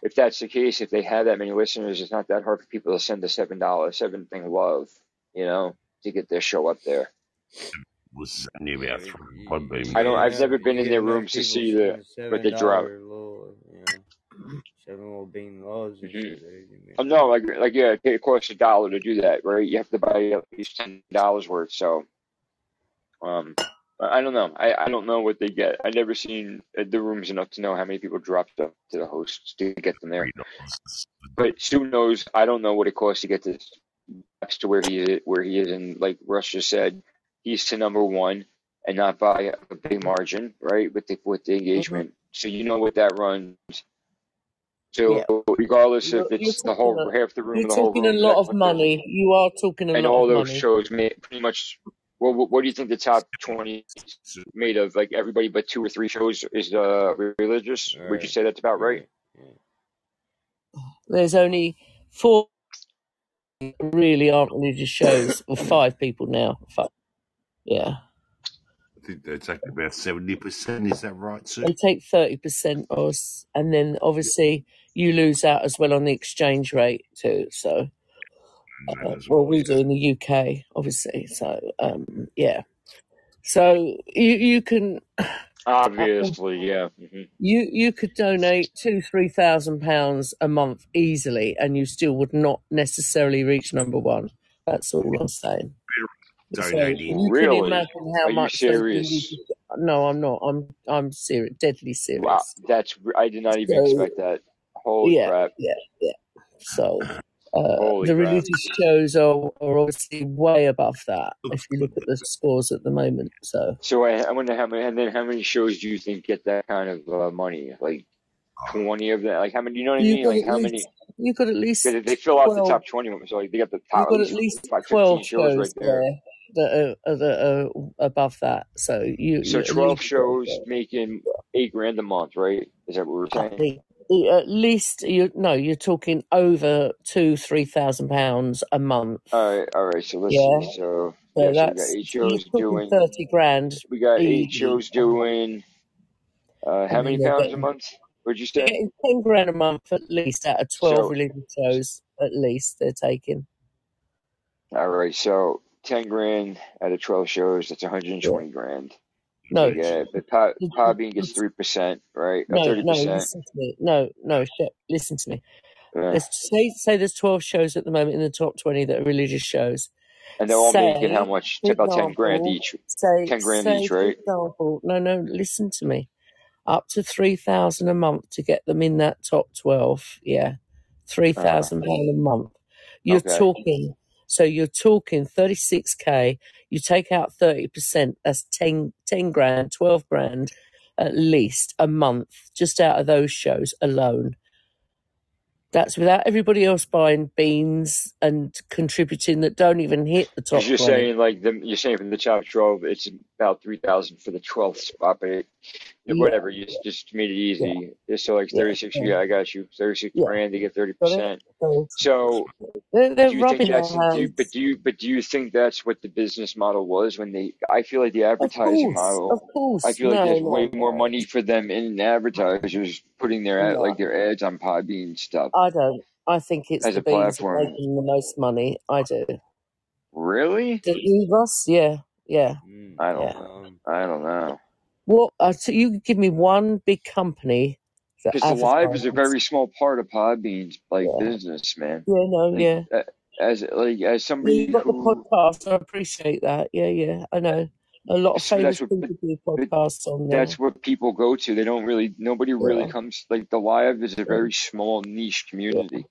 Speaker 2: if that's the case, if they have that many listeners, it's not that hard for people to send the seven dollars, seven thing love, you know, to get their show up there.
Speaker 11: was only
Speaker 1: Yeah,
Speaker 11: about
Speaker 1: but
Speaker 11: three
Speaker 1: you,
Speaker 11: Podbean.
Speaker 1: you
Speaker 2: I don't. I've
Speaker 1: enough.
Speaker 2: never been in their rooms to see the
Speaker 1: sending
Speaker 2: what
Speaker 1: seven
Speaker 2: they drop.
Speaker 1: Dollar little, you know, seven little bean loaves and
Speaker 2: hmm
Speaker 1: shit. Dude. You
Speaker 2: Oh, no, like like yeah, it costs a dollar to do that, right? You have to buy at least ten dollars worth. So, um, I don't know. I I don't know what they get. I never seen uh, the rooms enough to know how many people dropped up to the hosts to get them there. But Stu knows. I don't know what it costs to get this that's to where he is. Where he is, and like Russ just said, he's to number one, and not by a big margin, right? With the with the
Speaker 6: Mhm.
Speaker 2: engagement. So you know what that runs.
Speaker 6: Yeah,
Speaker 2: regardless
Speaker 6: you're,
Speaker 2: if it's the whole
Speaker 6: a
Speaker 2: half the room
Speaker 6: you're
Speaker 2: or the whole
Speaker 6: talking a lot of
Speaker 2: much
Speaker 6: money. You are talking a
Speaker 2: and
Speaker 6: lot
Speaker 2: all
Speaker 6: of
Speaker 2: those
Speaker 6: money.
Speaker 2: shows made pretty much. Well, what, what do you think the top twenty made of? Like everybody but two or three shows is uh religious. Would you say that's about right?
Speaker 1: right.
Speaker 6: There's only four really aren't religious shows. Well, five people now. Fuck. Yeah.
Speaker 11: I think they take about seventy percent. Is that right, Sue?
Speaker 6: They take 30% or, s- and then obviously you lose out as well on the exchange rate too. So,
Speaker 11: And that
Speaker 6: uh,
Speaker 11: as
Speaker 6: well,
Speaker 11: well.
Speaker 6: we do in the UK, obviously. So, um, yeah. So you, you can,
Speaker 2: Obviously, yeah. hmm
Speaker 6: you, you could donate two, three thousand pounds a month easily and you still would not necessarily reach number one. That's all I'm saying. So
Speaker 11: Donating.
Speaker 6: you can
Speaker 2: Really?
Speaker 6: imagine how
Speaker 2: Are you
Speaker 6: much they do.
Speaker 2: serious?
Speaker 6: No, I'm not. I'm I'm serious, deadly
Speaker 2: Wow,
Speaker 6: serious.
Speaker 2: that's I did not even
Speaker 6: So
Speaker 2: expect that. Holy
Speaker 6: yeah,
Speaker 2: crap!
Speaker 6: yeah, yeah. So uh, the
Speaker 2: crap!
Speaker 6: religious shows are, are obviously way above that if you look at the scores at the moment. So
Speaker 2: So I, I wonder how many, and then how many shows do you think get that kind of uh, money? Like twenty of them? Like how many? You know what I
Speaker 6: you
Speaker 2: mean? Like how
Speaker 6: least
Speaker 2: many?
Speaker 6: you got at least
Speaker 2: They, they fill out the top twenty. So like they got the top at
Speaker 6: got at
Speaker 2: least like shows right there.
Speaker 6: there that are, that are above that. So you,
Speaker 2: So twelve shows making eight grand a month, right? Is that what we're saying?
Speaker 6: At least you no, you're talking over two, three thousand pounds a month.
Speaker 2: All right, all right. So let's
Speaker 6: Yeah,
Speaker 2: see. So
Speaker 6: so
Speaker 2: yeah, so we got
Speaker 6: that's
Speaker 2: eight shows doing.
Speaker 6: thirty grand
Speaker 2: We got eight
Speaker 6: easy
Speaker 2: shows doing. Uh, how many pounds a month? What'd you say?
Speaker 6: ten grand a month at least out of twelve
Speaker 2: So
Speaker 6: religious shows. At least they're taking.
Speaker 2: all right. So ten grand out of twelve shows. That's one hundred and
Speaker 6: Yeah.
Speaker 2: grand.
Speaker 6: No,
Speaker 2: get, but Pod, Podbean gets three percent, right?
Speaker 6: No, no. Listen to me. No, no. Shit, listen to me.
Speaker 2: Yeah.
Speaker 6: Let's say say there's twelve shows at the moment in the top twenty that are religious shows.
Speaker 2: And they're all making how much? About ten grand each.
Speaker 6: say
Speaker 2: Ten grand
Speaker 6: say
Speaker 2: each, right?
Speaker 6: example, no, no. Listen to me. Up to three thousand a month to get them in that top twelve. Yeah, three
Speaker 2: Uh,
Speaker 6: thousand pound a month. You're
Speaker 2: okay.
Speaker 6: talking. So you're talking 36k. You take out 30%. That's 10, 10 grand, 12 grand at least a month just out of those shows alone. That's without everybody else buying beans and contributing that don't even hit the top
Speaker 2: you're
Speaker 6: 20.
Speaker 2: saying like the you're saying from the top twelve, it's about three thousand for the twelfth spot, but it,
Speaker 6: Yeah,
Speaker 2: whatever. You just- just made it easy. Just so like thirty six.
Speaker 6: yeah,
Speaker 2: Yeah, I got you. Thirty six
Speaker 6: yeah.
Speaker 2: grand to get 30%.
Speaker 6: So
Speaker 2: So
Speaker 6: they're, they're
Speaker 2: do you think
Speaker 6: rubbing their
Speaker 2: that's do you, but do you but do you think that's what the business model was when they? I feel like the
Speaker 6: Of
Speaker 2: advertising
Speaker 6: course, of
Speaker 2: model. I feel like
Speaker 6: No,
Speaker 2: there's
Speaker 6: no,
Speaker 2: way more money for them in advertisers putting their ad,
Speaker 6: no.
Speaker 2: like their ads on Podbean and stuff
Speaker 6: I don't. I think it's
Speaker 2: as
Speaker 6: the
Speaker 2: a
Speaker 6: beans that
Speaker 2: platform.
Speaker 6: them the most money. I do.
Speaker 2: Really?
Speaker 6: The Evos, yeah, yeah,
Speaker 1: Mm,
Speaker 2: I don't.
Speaker 6: yeah.
Speaker 1: um,
Speaker 2: I don't know.
Speaker 6: Well, Uh, so you could give me one big company that
Speaker 2: Because the live is a
Speaker 6: advertises.
Speaker 2: very small part of Podbean's like
Speaker 6: Yeah,
Speaker 2: business, man.
Speaker 6: yeah, no,
Speaker 2: Like
Speaker 6: yeah.
Speaker 2: uh, as like as
Speaker 6: Yeah,
Speaker 2: somebody
Speaker 6: you've got the
Speaker 2: who
Speaker 6: podcast. I appreciate that. Yeah, yeah, I know. A lot of
Speaker 2: so that's
Speaker 6: famous
Speaker 2: what
Speaker 6: people do podcasts on there.
Speaker 2: that's what people go to. They don't really nobody really
Speaker 6: Yeah,
Speaker 2: comes like the live is a
Speaker 6: yeah,
Speaker 2: very small niche
Speaker 6: yeah,
Speaker 2: community.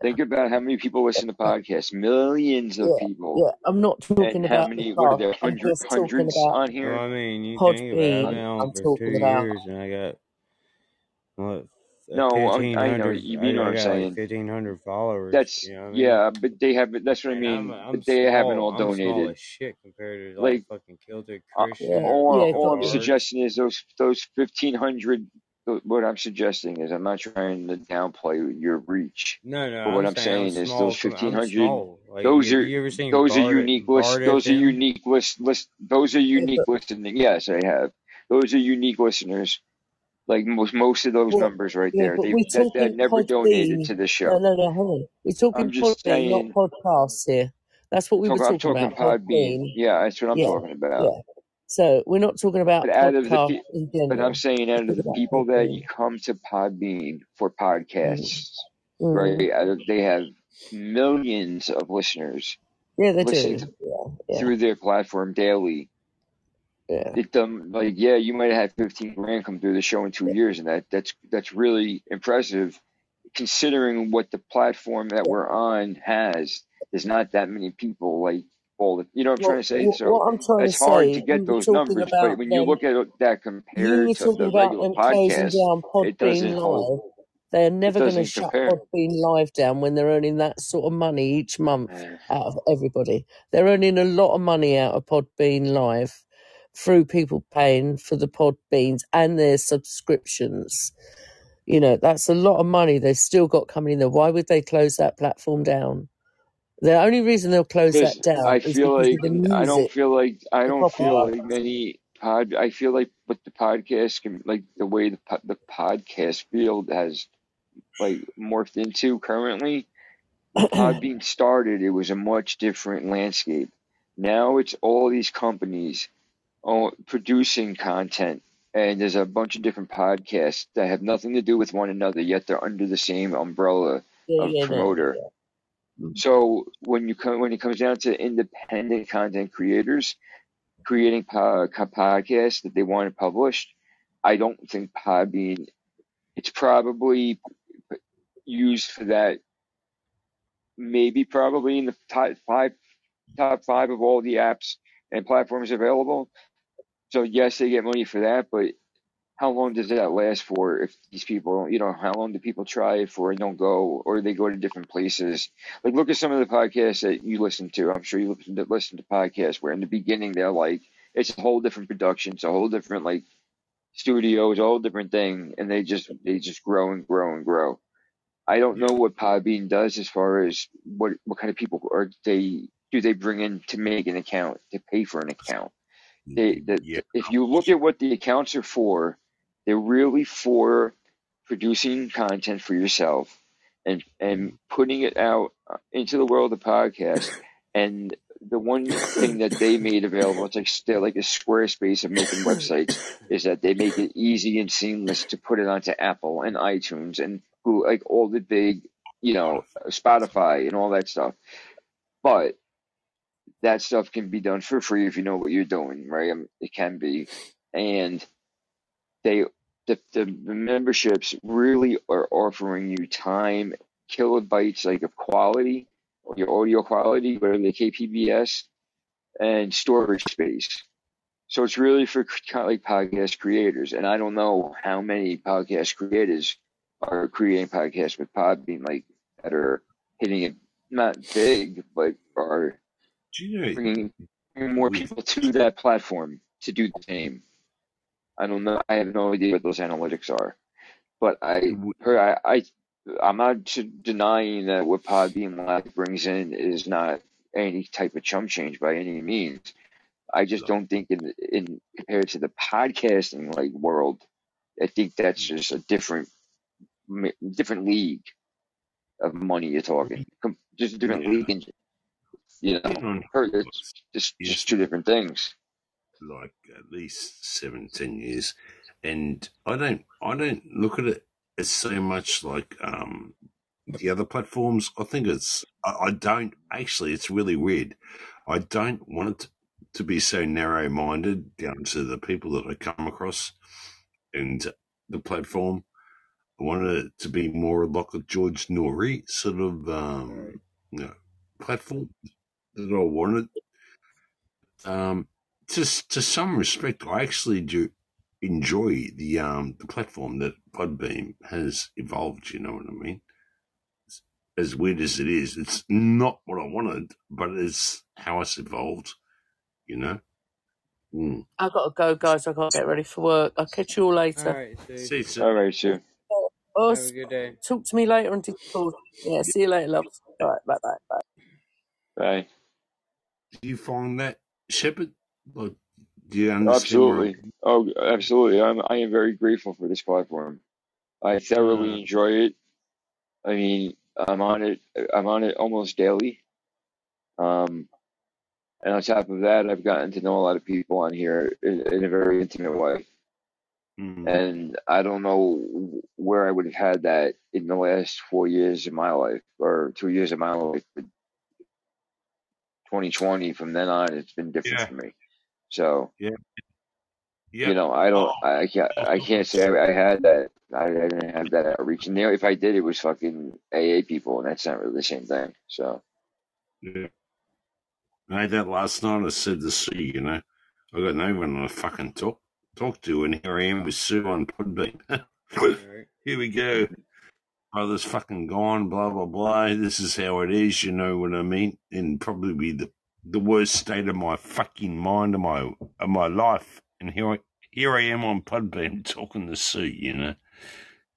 Speaker 2: Think about how many people listen to podcasts. Millions of
Speaker 6: yeah,
Speaker 2: people.
Speaker 6: yeah. I'm not talking
Speaker 2: And
Speaker 6: about the
Speaker 2: many what are there?
Speaker 6: I'm
Speaker 2: Hundred
Speaker 6: just talking
Speaker 2: hundreds
Speaker 6: about
Speaker 2: on
Speaker 1: well,
Speaker 2: here?
Speaker 1: I mean, you think about it. I've been on
Speaker 6: I'm
Speaker 1: for two
Speaker 6: about.
Speaker 1: years, and I got what
Speaker 2: No, I,
Speaker 1: fifteen
Speaker 2: I know you,
Speaker 1: I, I
Speaker 2: what I'm
Speaker 1: got like fifteen hundred followers.
Speaker 2: That's
Speaker 1: You know what I mean?
Speaker 2: yeah, but they have that's what I
Speaker 1: And I'm
Speaker 2: mean.
Speaker 1: I'm
Speaker 2: But they haven't
Speaker 1: small.
Speaker 2: all
Speaker 1: I'm small
Speaker 2: donated.
Speaker 1: as shit compared to like
Speaker 2: Like
Speaker 1: fucking Celtic
Speaker 2: uh,
Speaker 1: Christian
Speaker 6: Yeah,
Speaker 2: all
Speaker 6: yeah,
Speaker 2: all
Speaker 6: got
Speaker 2: I'm suggesting is those those fifteen hundred. What I'm suggesting is I'm not trying to downplay your reach,
Speaker 1: no, no.
Speaker 2: but what
Speaker 1: I'm
Speaker 2: I'm
Speaker 1: saying I'm
Speaker 2: saying is those
Speaker 1: com-
Speaker 2: fifteen
Speaker 1: I'm
Speaker 2: hundred.
Speaker 1: small. Like,
Speaker 2: Those
Speaker 1: have
Speaker 2: are
Speaker 1: you ever seen
Speaker 2: those are unique list. Those are unique list list. Those are unique
Speaker 6: but
Speaker 2: listening. Yes, I have. Those are unique listeners. Like most most of those
Speaker 6: well,
Speaker 2: numbers right
Speaker 6: yeah,
Speaker 2: there. They
Speaker 6: we're
Speaker 2: that that never donated
Speaker 6: Podbean.
Speaker 2: to the show.
Speaker 6: no, no. Hang on. We're talking
Speaker 2: I'm
Speaker 6: Podbean, not podcasts here. That's what we were
Speaker 2: Talking, I'm
Speaker 6: talking
Speaker 2: talking
Speaker 6: about.
Speaker 2: Podbean.
Speaker 6: Podbean.
Speaker 2: Yeah, that's what I'm
Speaker 6: Yeah,
Speaker 2: talking about.
Speaker 6: yeah. So we're not talking about
Speaker 2: But out of the pe- but I'm saying out of the people that you come to Podbean for
Speaker 6: Mm.
Speaker 2: podcasts,
Speaker 6: Mm.
Speaker 2: right? Out they have millions of listeners
Speaker 6: Yeah, they do.
Speaker 2: to
Speaker 6: Yeah, yeah,
Speaker 2: through their platform daily.
Speaker 6: yeah.
Speaker 2: It um like yeah, you might have had 15 grand come through the show in two
Speaker 6: yeah.
Speaker 2: years, and that that's that's really impressive, considering what the platform that we're on has. There's not that many people like all the you know what I'm trying to say. So
Speaker 6: what I'm trying to
Speaker 2: it's hard to get those numbers, but when you look at that compared to the regular podcast,
Speaker 6: down
Speaker 2: it doesn't.
Speaker 6: Live. They're never going to shut. Podbean Live down when they're earning that sort of money each month out of everybody. They're earning a lot of money out of Podbean Live through people paying for the Podbeans and their subscriptions. You know, that's a lot of money they've still got coming in there. Why would they close that platform down? The only reason they'll close that down
Speaker 2: I
Speaker 6: is
Speaker 2: feel
Speaker 6: because
Speaker 2: like
Speaker 6: of the
Speaker 2: I don't feel like I don't feel
Speaker 6: copyright.
Speaker 2: like many pod. I feel like with the podcast, can- like the way the po- the podcast field has like morphed into currently. When Podbean started, it was a much different landscape. Now it's all these companies oh, producing content, and there's a bunch of different podcasts that have nothing to do with one another, yet they're under the same umbrella
Speaker 6: Yeah,
Speaker 2: of
Speaker 6: yeah, no,
Speaker 2: promoter.
Speaker 6: yeah. Mm.
Speaker 2: So when you come when it comes down to independent content creators creating po- podcasts that they want published, I don't think Podbean. It's probably used for that. Maybe probably in the top five top five of all the apps and platforms available. So yes, they get money for that, but how long does that last for if these people, you know, how long do people try it for and don't go, or they go to different places? Like, look at some of the podcasts that you listen to. I'm sure you listen to, listen to podcasts where in the beginning they're like, it's a whole different production, it's a whole different like studio, it's a whole different thing, and they just they just grow and grow and grow. I don't know what Podbean does as far as what what kind of people are they do they bring in to make an account to pay for an account. They mm, that
Speaker 11: Yeah.
Speaker 2: if you look at what the accounts are for, they're really for producing content for yourself and and putting it out uh, into the world of podcast. And the one thing that they made available, it's like still like a Squarespace of making websites, is that they make it easy and seamless to put it onto Apple and iTunes and who like all the big, you know, Spotify and all that stuff. But that stuff can be done for free if you know what you're doing, right? Um, it can be, and they the, the the memberships really are offering you time kilobytes like of quality or your audio quality, whether they kbps and storage space. So it's really for kind of like podcast creators, and I don't know how many podcast creators are creating podcasts with Podbean like that are hitting it not big, but are
Speaker 11: you know
Speaker 2: bringing, bringing more people to that platform to do the same. I don't know. I have no idea what those analytics are, but I I, I I'm not denying that what Podbean Live brings in is not any type of chump change by any means. I just don't think in in compared to the podcasting like world, I think that's just a different different league of money you're talking. Just a different
Speaker 11: yeah,
Speaker 2: league, and you know, it's just just two different things.
Speaker 11: Like at least seven, ten years, and I don't I don't look at it as so much like um the other platforms. I think it's I, I don't actually. It's really weird. I don't want it to, be so narrow minded down to the people that I come across and the platform. I wanted it to be more like a George Noory sort of um, you know, platform that I wanted. Um, to to some respect, I actually do enjoy the um the platform that Podbean has evolved. You know what I mean? As weird as it is, it's not what I wanted, but it's how it's evolved. You know. Mm.
Speaker 6: I've got to go, guys. I've got to get ready for work. I'll catch you all
Speaker 1: All
Speaker 6: later.
Speaker 1: right, Sue.
Speaker 11: See, you soon.
Speaker 2: All right, Sue.
Speaker 6: Oh,
Speaker 1: Have a good day.
Speaker 6: talk to me later on Discord. Yeah, see you later, love. All right, bye bye. bye.
Speaker 2: Bye.
Speaker 11: Do you find that Shepard? Like, do you understand? Where
Speaker 2: Absolutely. Oh, absolutely. I'm I am very grateful for this platform. I thoroughly
Speaker 11: uh,
Speaker 2: enjoy it. I mean, I'm on it. I'm on it almost daily. Um, and on top of that, I've gotten to know a lot of people on here in, in a very intimate way.
Speaker 11: mm,
Speaker 2: And I don't know where I would have had that in the last four years of my life or two years of my life. But 2020, from then on, it's been different
Speaker 11: yeah,
Speaker 2: for me. So,
Speaker 11: yeah,
Speaker 2: you know, I don't,
Speaker 11: Oh,
Speaker 2: I can't, oh, I can't say I, I had that. I, I didn't have that outreach. And you know, if I did, it was fucking AA people, and that's not really the same thing. So,
Speaker 11: yeah. I had that last night. I said to Sue, you know, I got no one to fucking talk talk to, and here I am with Sue on Podbean.
Speaker 1: All right.
Speaker 11: here we go. Brother's fucking gone, blah blah blah. This is how it is, you know what I mean? And probably be the the worst state of my fucking mind of my of my life. And here I here I am on Podbean talking to Sue, you know.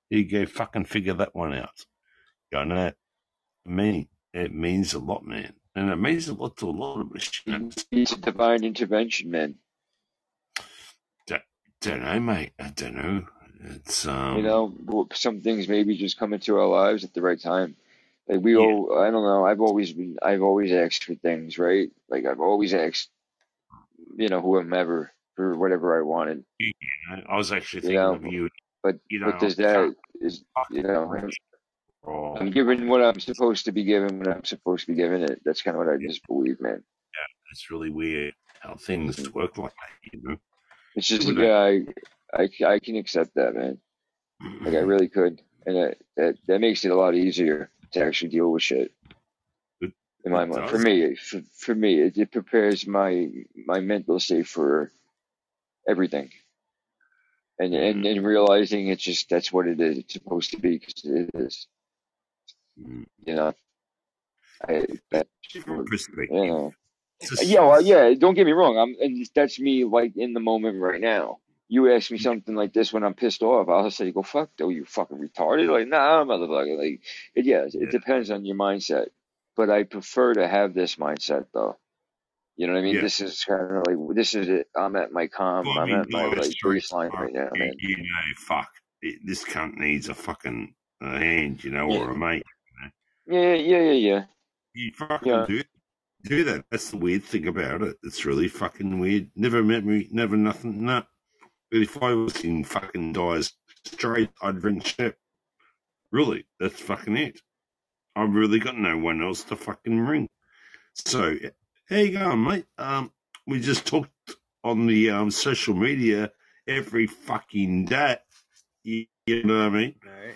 Speaker 11: Here you go, fucking figure that one out. I know. Me, it means a lot, man. and it means a lot to a lot of us. You know,
Speaker 2: It's a divine intervention, man.
Speaker 11: don't, don't know, mate. I don't know. It's um,
Speaker 2: You know, some things maybe just come into our lives at the right time. Like we
Speaker 11: yeah,
Speaker 2: all, I don't know. I've always been, I've always asked for things, right? Like I've always asked, you know, whomever for whatever I wanted,
Speaker 11: you know, I was actually
Speaker 2: you
Speaker 11: thinking
Speaker 2: know.
Speaker 11: of you.
Speaker 2: But
Speaker 11: You know,
Speaker 2: but does that is you know?
Speaker 11: Or
Speaker 2: I'm oh. given what I'm supposed to be given when I'm supposed to be given it. That's kind of what I
Speaker 11: yeah,
Speaker 2: just believe, man.
Speaker 11: yeah, it's really weird how things mm. work like that. You know,
Speaker 2: It's just, yeah, I, I, I can accept that, man. Like I mm-hmm. really could, and that that, that makes it a lot easier to actually deal with shit.
Speaker 11: It,
Speaker 2: In my mind, for me, for, for me, it, it prepares my my mental state for everything, and and
Speaker 11: Mm,
Speaker 2: and realizing it's just that's what it is. It's supposed to be because it is.
Speaker 11: mm.
Speaker 2: You know, I that's
Speaker 11: Different
Speaker 2: what-
Speaker 11: perspective.
Speaker 2: you know. Yeah, well, yeah. Don't get me wrong. I'm, and that's me, like in the moment right now. You ask me something like this when I'm pissed off, I'll say, "Go fuck, though, you fucking retarded." Like, nah, motherfucker. Like, it, yeah,
Speaker 11: Yeah,
Speaker 2: it depends on your mindset. But I prefer to have this mindset, though. You know what I mean?
Speaker 11: yeah.
Speaker 2: This is kind of like this is it. I'm at my calm.
Speaker 11: Well, I
Speaker 2: I'm
Speaker 11: mean,
Speaker 2: at my like baseline right now,
Speaker 11: you, you know, fuck, it, this cunt needs a fucking uh, hand, you know,
Speaker 2: Yeah,
Speaker 11: or a mate. You, know?
Speaker 2: yeah, yeah, yeah, yeah.
Speaker 11: you fucking
Speaker 2: Yeah.
Speaker 11: do do that. That's the weird thing about it. It's really fucking weird. Never met me, never nothing. No. But if I was in fucking Dire straight, I'd drink shit. Really, that's fucking it. I've really got no one else to fucking ring. So, how you going, mate? Um, we just talked on the um, social media every fucking day. You, you know what I mean?
Speaker 1: Right.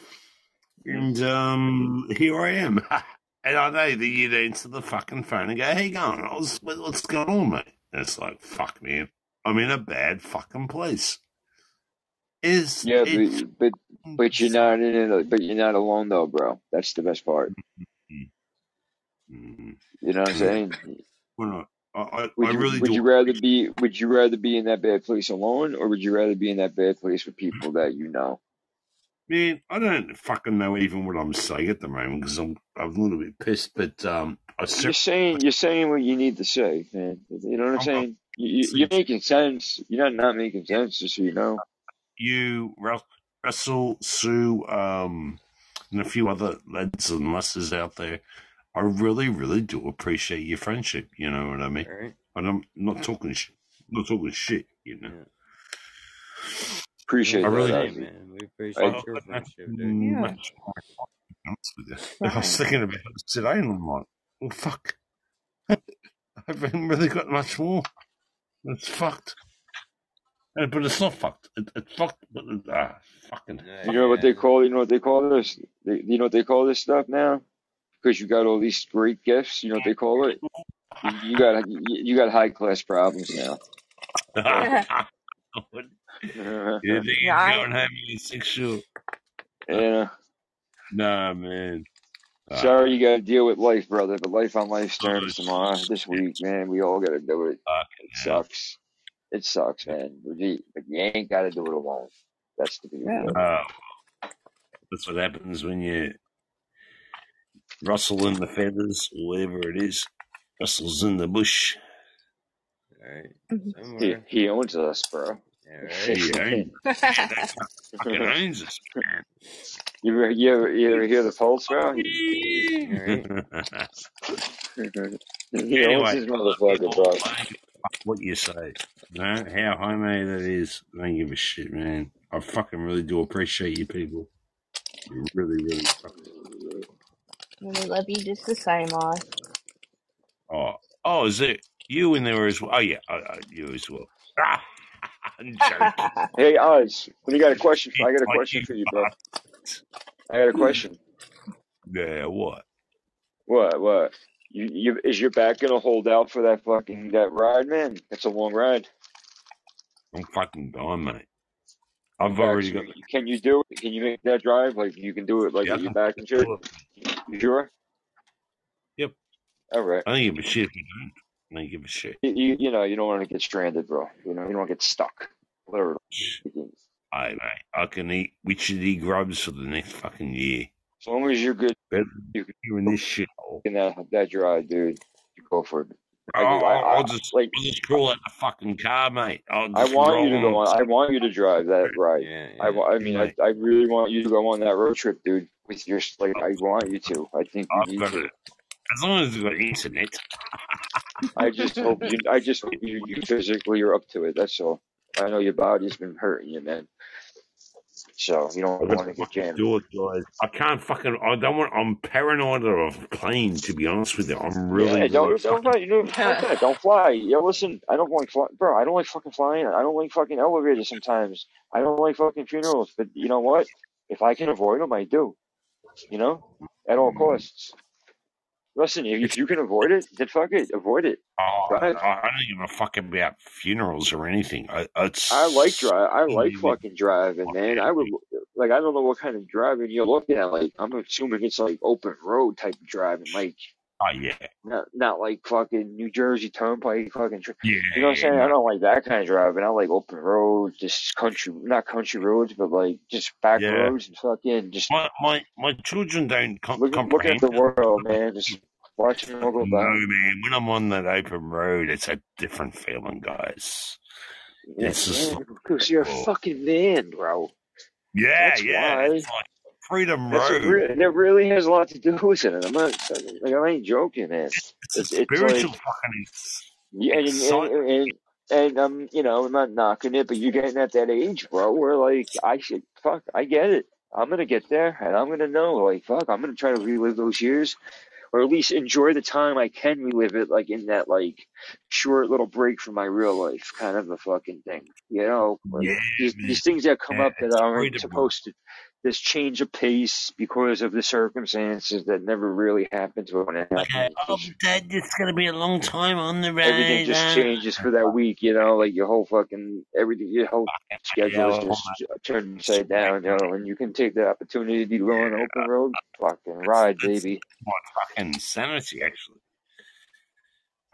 Speaker 11: And um, here I am. and I know that you'd answer the fucking phone and go, "How you going? I was, what- what's going on, mate?" And it's like, "Fuck, man, I'm in a bad fucking place." Is
Speaker 2: Yeah, but but but you're not in it. But you're not alone though, bro. That's the best part.
Speaker 11: Mm,
Speaker 2: You know what I'm saying?
Speaker 11: well, I, I, I
Speaker 2: Would you
Speaker 11: really
Speaker 2: would you rather be would you rather be in that bad place alone or would you rather be in that bad place with people that you know?
Speaker 11: Man, I don't fucking know even what I'm saying at the moment because I'm I'm a little bit pissed. But um, I
Speaker 2: You're saying you're saying what you need to say, man. You know what I'm,
Speaker 11: I'm
Speaker 2: saying? You, you, you're making sense. You're not not making sense, just so you know.
Speaker 11: you, Russell, Sue, um, and a few other lads and lasses out there. I really, really do appreciate your friendship. You know what I mean?
Speaker 1: All right.
Speaker 11: And I'm not talking shit. Not talking shit. You know.
Speaker 1: Yeah.
Speaker 2: Appreciate
Speaker 11: I
Speaker 2: that,
Speaker 11: really.
Speaker 1: Hey,
Speaker 2: Ozzy.
Speaker 1: man, we
Speaker 11: I,
Speaker 1: appreciate
Speaker 2: I,
Speaker 11: I,
Speaker 1: your
Speaker 11: I,
Speaker 1: friendship, dude.
Speaker 5: Yeah.
Speaker 11: much more honest with you. I was thinking about it today, and I'm like, well, fuck. I haven't really got much more. It's fucked. Uh, But it's not fucked. It, it's fucked, but it, ah, fucking.
Speaker 1: No,
Speaker 2: you know what they call you know what they call this? They, you know what they call this stuff now? Because you got all these great gifts. You know what they call it? You, you got you, you got high class problems now.
Speaker 11: you think he's
Speaker 5: right.
Speaker 11: going homosexual?
Speaker 2: yeah.
Speaker 11: Nah, man. Ah,
Speaker 2: Sorry you got to deal with life, brother, but life on life's
Speaker 11: oh,
Speaker 2: terms tomorrow, this week, man. We all got to do it. It sucks. It sucks, man. But you, ain't got to do it alone. That's the beauty
Speaker 5: Yeah.
Speaker 2: of it.
Speaker 11: Oh, that's what happens when you rustle in the feathers, or whatever it is. Rustles in the bush.
Speaker 1: All right.
Speaker 2: He he owns us, bro.
Speaker 1: All right.
Speaker 11: He owns. Man, that fucking owns us, man.
Speaker 2: you ever you ever you ever hear the pulse, bro? He,
Speaker 1: All right.
Speaker 2: owns his
Speaker 11: I love you
Speaker 2: motherfucker, bro.
Speaker 11: what you say. no, how homemade that is. I don't give a shit, man. I fucking really do appreciate you people. You really, really fucking.
Speaker 5: we love you just the same, Oz.
Speaker 11: Oh, oh, is it you in there as well? Oh yeah, uh, uh, you as well. Ah, I'm joking.
Speaker 2: Hey, Oz, we got a question. I got a question for you, bro. I got a question.
Speaker 11: Yeah, what?
Speaker 2: What? What? You, you is your back gonna hold out for that fucking that ride, man? That's a long ride.
Speaker 11: I'm fucking gone, mate. I've
Speaker 2: Back,
Speaker 11: already got.
Speaker 2: can you do it? Can you make that drive? Like you can do it, like
Speaker 11: Yeah,
Speaker 2: your back and shit. You sure?
Speaker 11: Yep.
Speaker 2: All right.
Speaker 11: I don't give be shit if you don't. I don't give a shit.
Speaker 2: You, you, you know, you don't want to get stranded, bro. You know, you don't want to get stuck. Whatever. As
Speaker 11: Hey, mate, I can eat witchetty grubs for the next fucking year.
Speaker 2: As long as you're good,
Speaker 11: Better
Speaker 2: you can
Speaker 11: you in this shit hole.
Speaker 2: in uh, that that drive, dude. You go for it.
Speaker 11: I'll,
Speaker 2: I, I,
Speaker 11: I'll just
Speaker 2: like
Speaker 11: I'll just call it the fucking car, mate. I'll
Speaker 2: I
Speaker 11: just
Speaker 2: want you to
Speaker 11: roll
Speaker 2: go on. I want you to drive that ride.
Speaker 1: Yeah,
Speaker 2: I,
Speaker 1: yeah.
Speaker 2: wa- I mean, I, I really want you to go on that road trip, dude. With your like, I want you to. I think you
Speaker 11: I've
Speaker 2: need
Speaker 11: got
Speaker 2: to.
Speaker 11: it. As long as you've got internet.
Speaker 2: I just hope you. I just hope you, you physically are up to it. That's all. I know your body's been hurting you, man. So you don't
Speaker 11: I've
Speaker 2: want
Speaker 11: to
Speaker 2: to get jammed.
Speaker 11: do it, guys. I can't fucking. I don't want. I'm paranoid of planes, to be honest with you. I'm really,
Speaker 2: Yeah, don't don't
Speaker 11: fucking.
Speaker 2: fly. You know. Don't fly. Yo, listen. I don't like fly, bro. I don't like fucking flying. I don't like fucking elevators sometimes. I don't like fucking funerals. But you know what? If I can avoid them, I do. You know, at all costs. Listen, if, if you can avoid it, then fuck it. Avoid it.
Speaker 11: Oh, I,
Speaker 2: Drive.
Speaker 11: I don't give a fuck about funerals or anything. I, it's
Speaker 2: I like drive. I like fucking driving, man. I would like. I don't know what kind of driving you're looking at. Like, I'm assuming it's like open road type of driving, like
Speaker 11: Oh yeah,
Speaker 2: not not like fucking New Jersey Turnpike fucking. Tra-
Speaker 11: yeah.
Speaker 2: you know what I'm saying? I don't like that kind of driving. I like open roads, just country, not country roads, but like just back
Speaker 11: yeah.
Speaker 2: roads and fucking just
Speaker 11: My my my children don't com-
Speaker 2: looking looking at
Speaker 11: comprehend
Speaker 2: the world, man. Just watching all go
Speaker 11: No, man. When I'm on that open road, it's a different feeling, guys.
Speaker 2: Yeah,
Speaker 11: It's
Speaker 2: man, because you're a
Speaker 11: oh,
Speaker 2: fucking man, bro.
Speaker 11: yeah,
Speaker 2: That's
Speaker 11: yeah. like Freedom
Speaker 2: That's
Speaker 11: Road.
Speaker 2: re- that really has a lot to do with it. I'm not like I ain't joking, man.
Speaker 11: It's
Speaker 2: It's it's
Speaker 11: spiritual
Speaker 2: like
Speaker 11: fucking
Speaker 2: yeah, and and and, and um, you know, I'm not knocking it, but you're getting at that age, bro, where like I should fuck, I get it. I'm gonna get there, and I'm gonna know, like fuck, I'm gonna try to relive those years, or at least enjoy the time I can relive it, like in that like short little break from my real life, kind of a fucking thing, you know, like
Speaker 11: Yeah,
Speaker 2: these these things that come
Speaker 11: Yeah,
Speaker 2: up that aren't supposed to. This change of pace because of the circumstances that never really happened to when it
Speaker 11: Okay. Oh, Dad, it's going to be a long time on the road.
Speaker 2: everything
Speaker 11: just
Speaker 2: changes for that week, you know, like your whole fucking everything, your whole schedule is just turned upside down, you know, and you can take the opportunity to go on open road, fucking ride, baby,
Speaker 11: my fucking sanity, actually.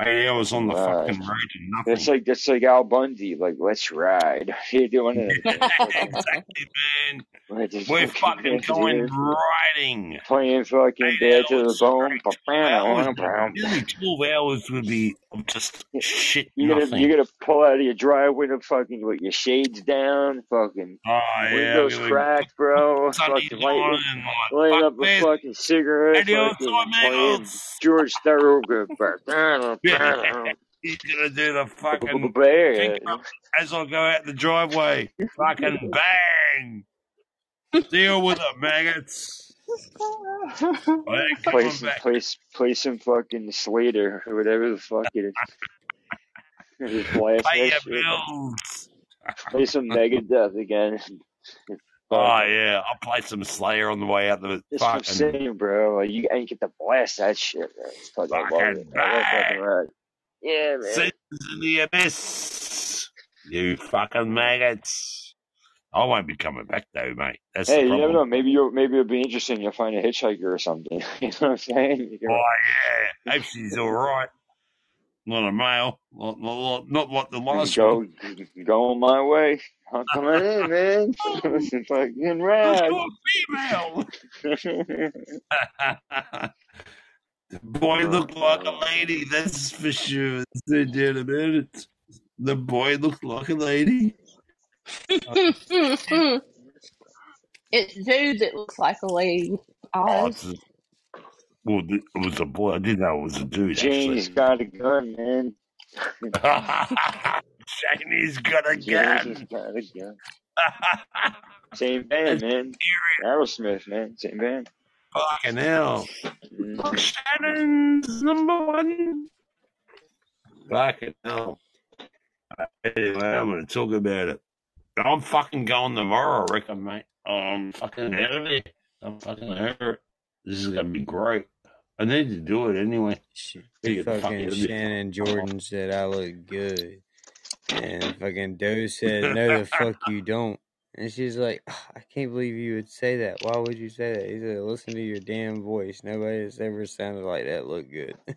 Speaker 11: Eight hours on the
Speaker 2: ride.
Speaker 11: fucking road
Speaker 2: and
Speaker 11: nothing.
Speaker 2: It's like it's like Al Bundy, like let's ride. You're doing it,
Speaker 11: exactly, man.
Speaker 2: just
Speaker 11: We're
Speaker 2: fucking yeah,
Speaker 11: going riding.
Speaker 2: Playing fucking Bad to the Bone.
Speaker 11: Twelve hours. Nearly twelve hours would be just shit
Speaker 2: You're gonna you're gonna pull out of your driveway to fucking with your shades down, fucking
Speaker 11: Oh yeah,
Speaker 2: windows
Speaker 11: gonna
Speaker 2: cracked, bro. Fucking lighting
Speaker 11: on and like
Speaker 2: lighting
Speaker 11: fuck
Speaker 2: up a fucking cigarette, fucking playing. George Thorogood.
Speaker 11: He's gonna do the fucking up as I go out the driveway. Fucking bang! Deal with it, maggots. Ain't
Speaker 2: Play
Speaker 11: coming
Speaker 2: some play, play some fucking Slayer or whatever the fuck it is.
Speaker 11: Pay your bills.
Speaker 2: Play some Megadeth again.
Speaker 11: Oh yeah, I'll play some Slayer on the way out the
Speaker 2: I'm
Speaker 11: fucking
Speaker 2: saying, bro. You ain't get to blast that shit, man. It's fucking, I
Speaker 11: fucking
Speaker 2: I
Speaker 11: bang.
Speaker 2: ride. Yeah, man.
Speaker 11: Seasons in the Abyss. You fucking maggots. I won't be coming back though, mate. That's
Speaker 2: Hey, you never know. Maybe you'll maybe it'll be interesting. You'll find a hitchhiker or something. you know what I'm saying? You
Speaker 11: Oh yeah, hope she's all right. Not a male, not, not, not like the last
Speaker 2: go
Speaker 11: one.
Speaker 2: going my way. I'm coming in, man. Oh. fucking
Speaker 11: Let's
Speaker 2: ride.
Speaker 11: go female. Uh, the boy looked like a lady, that's for sure. They did about it. The boy looked like a lady.
Speaker 5: it's dude that looks like a lady.
Speaker 11: Oh, Well, it was a boy. I didn't know it was a dude
Speaker 2: Janie's
Speaker 11: actually.
Speaker 2: got a gun, man.
Speaker 11: Janie's got a
Speaker 2: Janie's
Speaker 11: gun.
Speaker 2: got a gun. Same band, man. Aerosmith, man. Same band.
Speaker 11: Fucking hell.
Speaker 2: Mhm.
Speaker 11: Shannon's number one. Fucking hell. Anyway, I'm going to talk about it. I'm fucking going tomorrow, I reckon, mate. I'm fucking out of it. I'm fucking out of it. This is going to be great. I need to do it anyway.
Speaker 1: Sh-
Speaker 11: Gotta get the fuck out
Speaker 1: fucking. Shannon Jordan said I look good, and fucking Doe said no, the fuck you don't. And she's like, "Ah, I can't believe you would say that. Why would you say that? He said, listen to your damn voice. Nobody has ever sounded like that. Look good.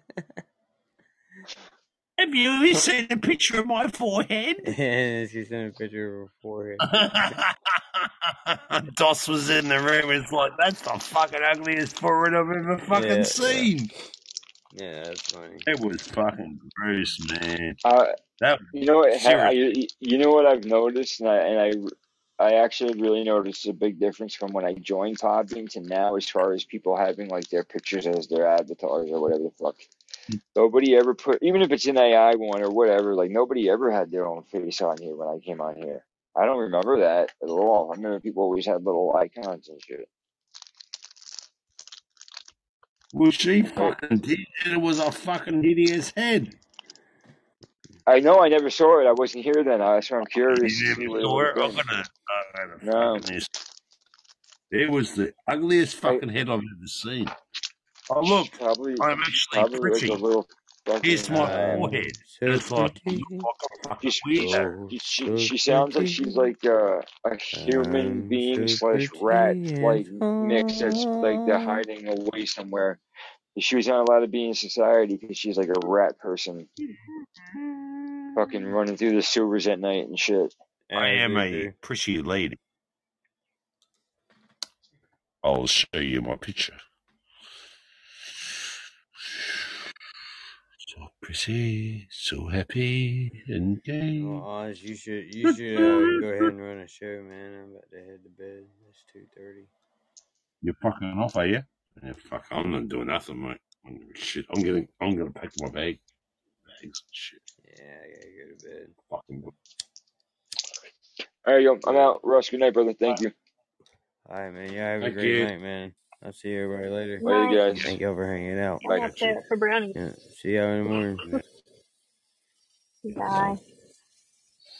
Speaker 11: Have you ever seen a picture of my forehead?
Speaker 1: and she sent a picture of her forehead.
Speaker 11: Doss was in the room. It's like, that's the fucking ugliest forehead I've ever fucking
Speaker 1: Yeah, yeah.
Speaker 11: seen.
Speaker 1: Yeah, that's funny.
Speaker 11: It was fucking gross, man.
Speaker 2: Uh,
Speaker 11: That
Speaker 2: you know what? I, you know what I've noticed, and I and I, I actually really noticed a big difference from when I joined Podbean to now, as far as people having like their pictures as their avatars or whatever the fuck. Nobody ever put, even if it's an AI one or whatever, like nobody ever had their own face on here when I came on here. I don't remember that at all. I remember people always had little icons and shit.
Speaker 11: Well, she fucking did, and it was a fucking hideous head.
Speaker 2: I know I never saw it. I wasn't here then. That's why I'm curious to
Speaker 11: never
Speaker 2: see what it
Speaker 11: saw
Speaker 2: would
Speaker 11: it?
Speaker 2: have
Speaker 11: I'm
Speaker 2: been.
Speaker 11: gonna,
Speaker 2: No.
Speaker 11: It was the ugliest
Speaker 2: I
Speaker 11: fucking head I've ever seen. Oh look,
Speaker 2: probably
Speaker 11: I'm actually
Speaker 2: probably like a
Speaker 11: pretty.
Speaker 2: little
Speaker 11: Here's my
Speaker 2: Uh,
Speaker 1: I'm
Speaker 11: forehead,
Speaker 1: so
Speaker 11: it's like
Speaker 1: pretty,
Speaker 11: look like a fucking weirdo.
Speaker 2: she, she
Speaker 1: so
Speaker 2: she sounds like she's
Speaker 1: pretty.
Speaker 2: like uh, a human
Speaker 1: I'm
Speaker 2: being
Speaker 1: so
Speaker 2: slash rat
Speaker 1: pretty and
Speaker 2: like mix that's like they're
Speaker 1: fine.
Speaker 2: hiding away somewhere. She was not allowed to be in society because she's like a rat person, fucking running through the sewers at night and shit.
Speaker 11: I
Speaker 1: As
Speaker 11: am
Speaker 1: we
Speaker 11: a
Speaker 1: do.
Speaker 11: pretty lady. I'll show you my picture. So so happy and gay.
Speaker 1: Well, Oz, you should you should uh, go ahead and run a show, man. I'm about to head to bed. It's two thirty.
Speaker 11: You're fucking off, are you? Yeah, fuck, I'm not doing nothing, mate. I'm, shit, I'm getting, I'm gonna pack my bag, bags and shit.
Speaker 1: Yeah, I gotta go to bed.
Speaker 11: Fucking.
Speaker 2: All right, yo, I'm out. Russ, good night, brother. Thank you.
Speaker 1: All right, man. Y'all have a
Speaker 11: Thank
Speaker 1: great
Speaker 11: you.
Speaker 1: night, man. I'll see you everybody later.
Speaker 2: Later,
Speaker 5: Night.
Speaker 2: guys.
Speaker 1: Thank y'all for hanging out.
Speaker 5: I'm
Speaker 2: Bye.
Speaker 5: for brownies.
Speaker 1: Yeah. See y'all in the morning.
Speaker 11: Yeah.
Speaker 5: Bye.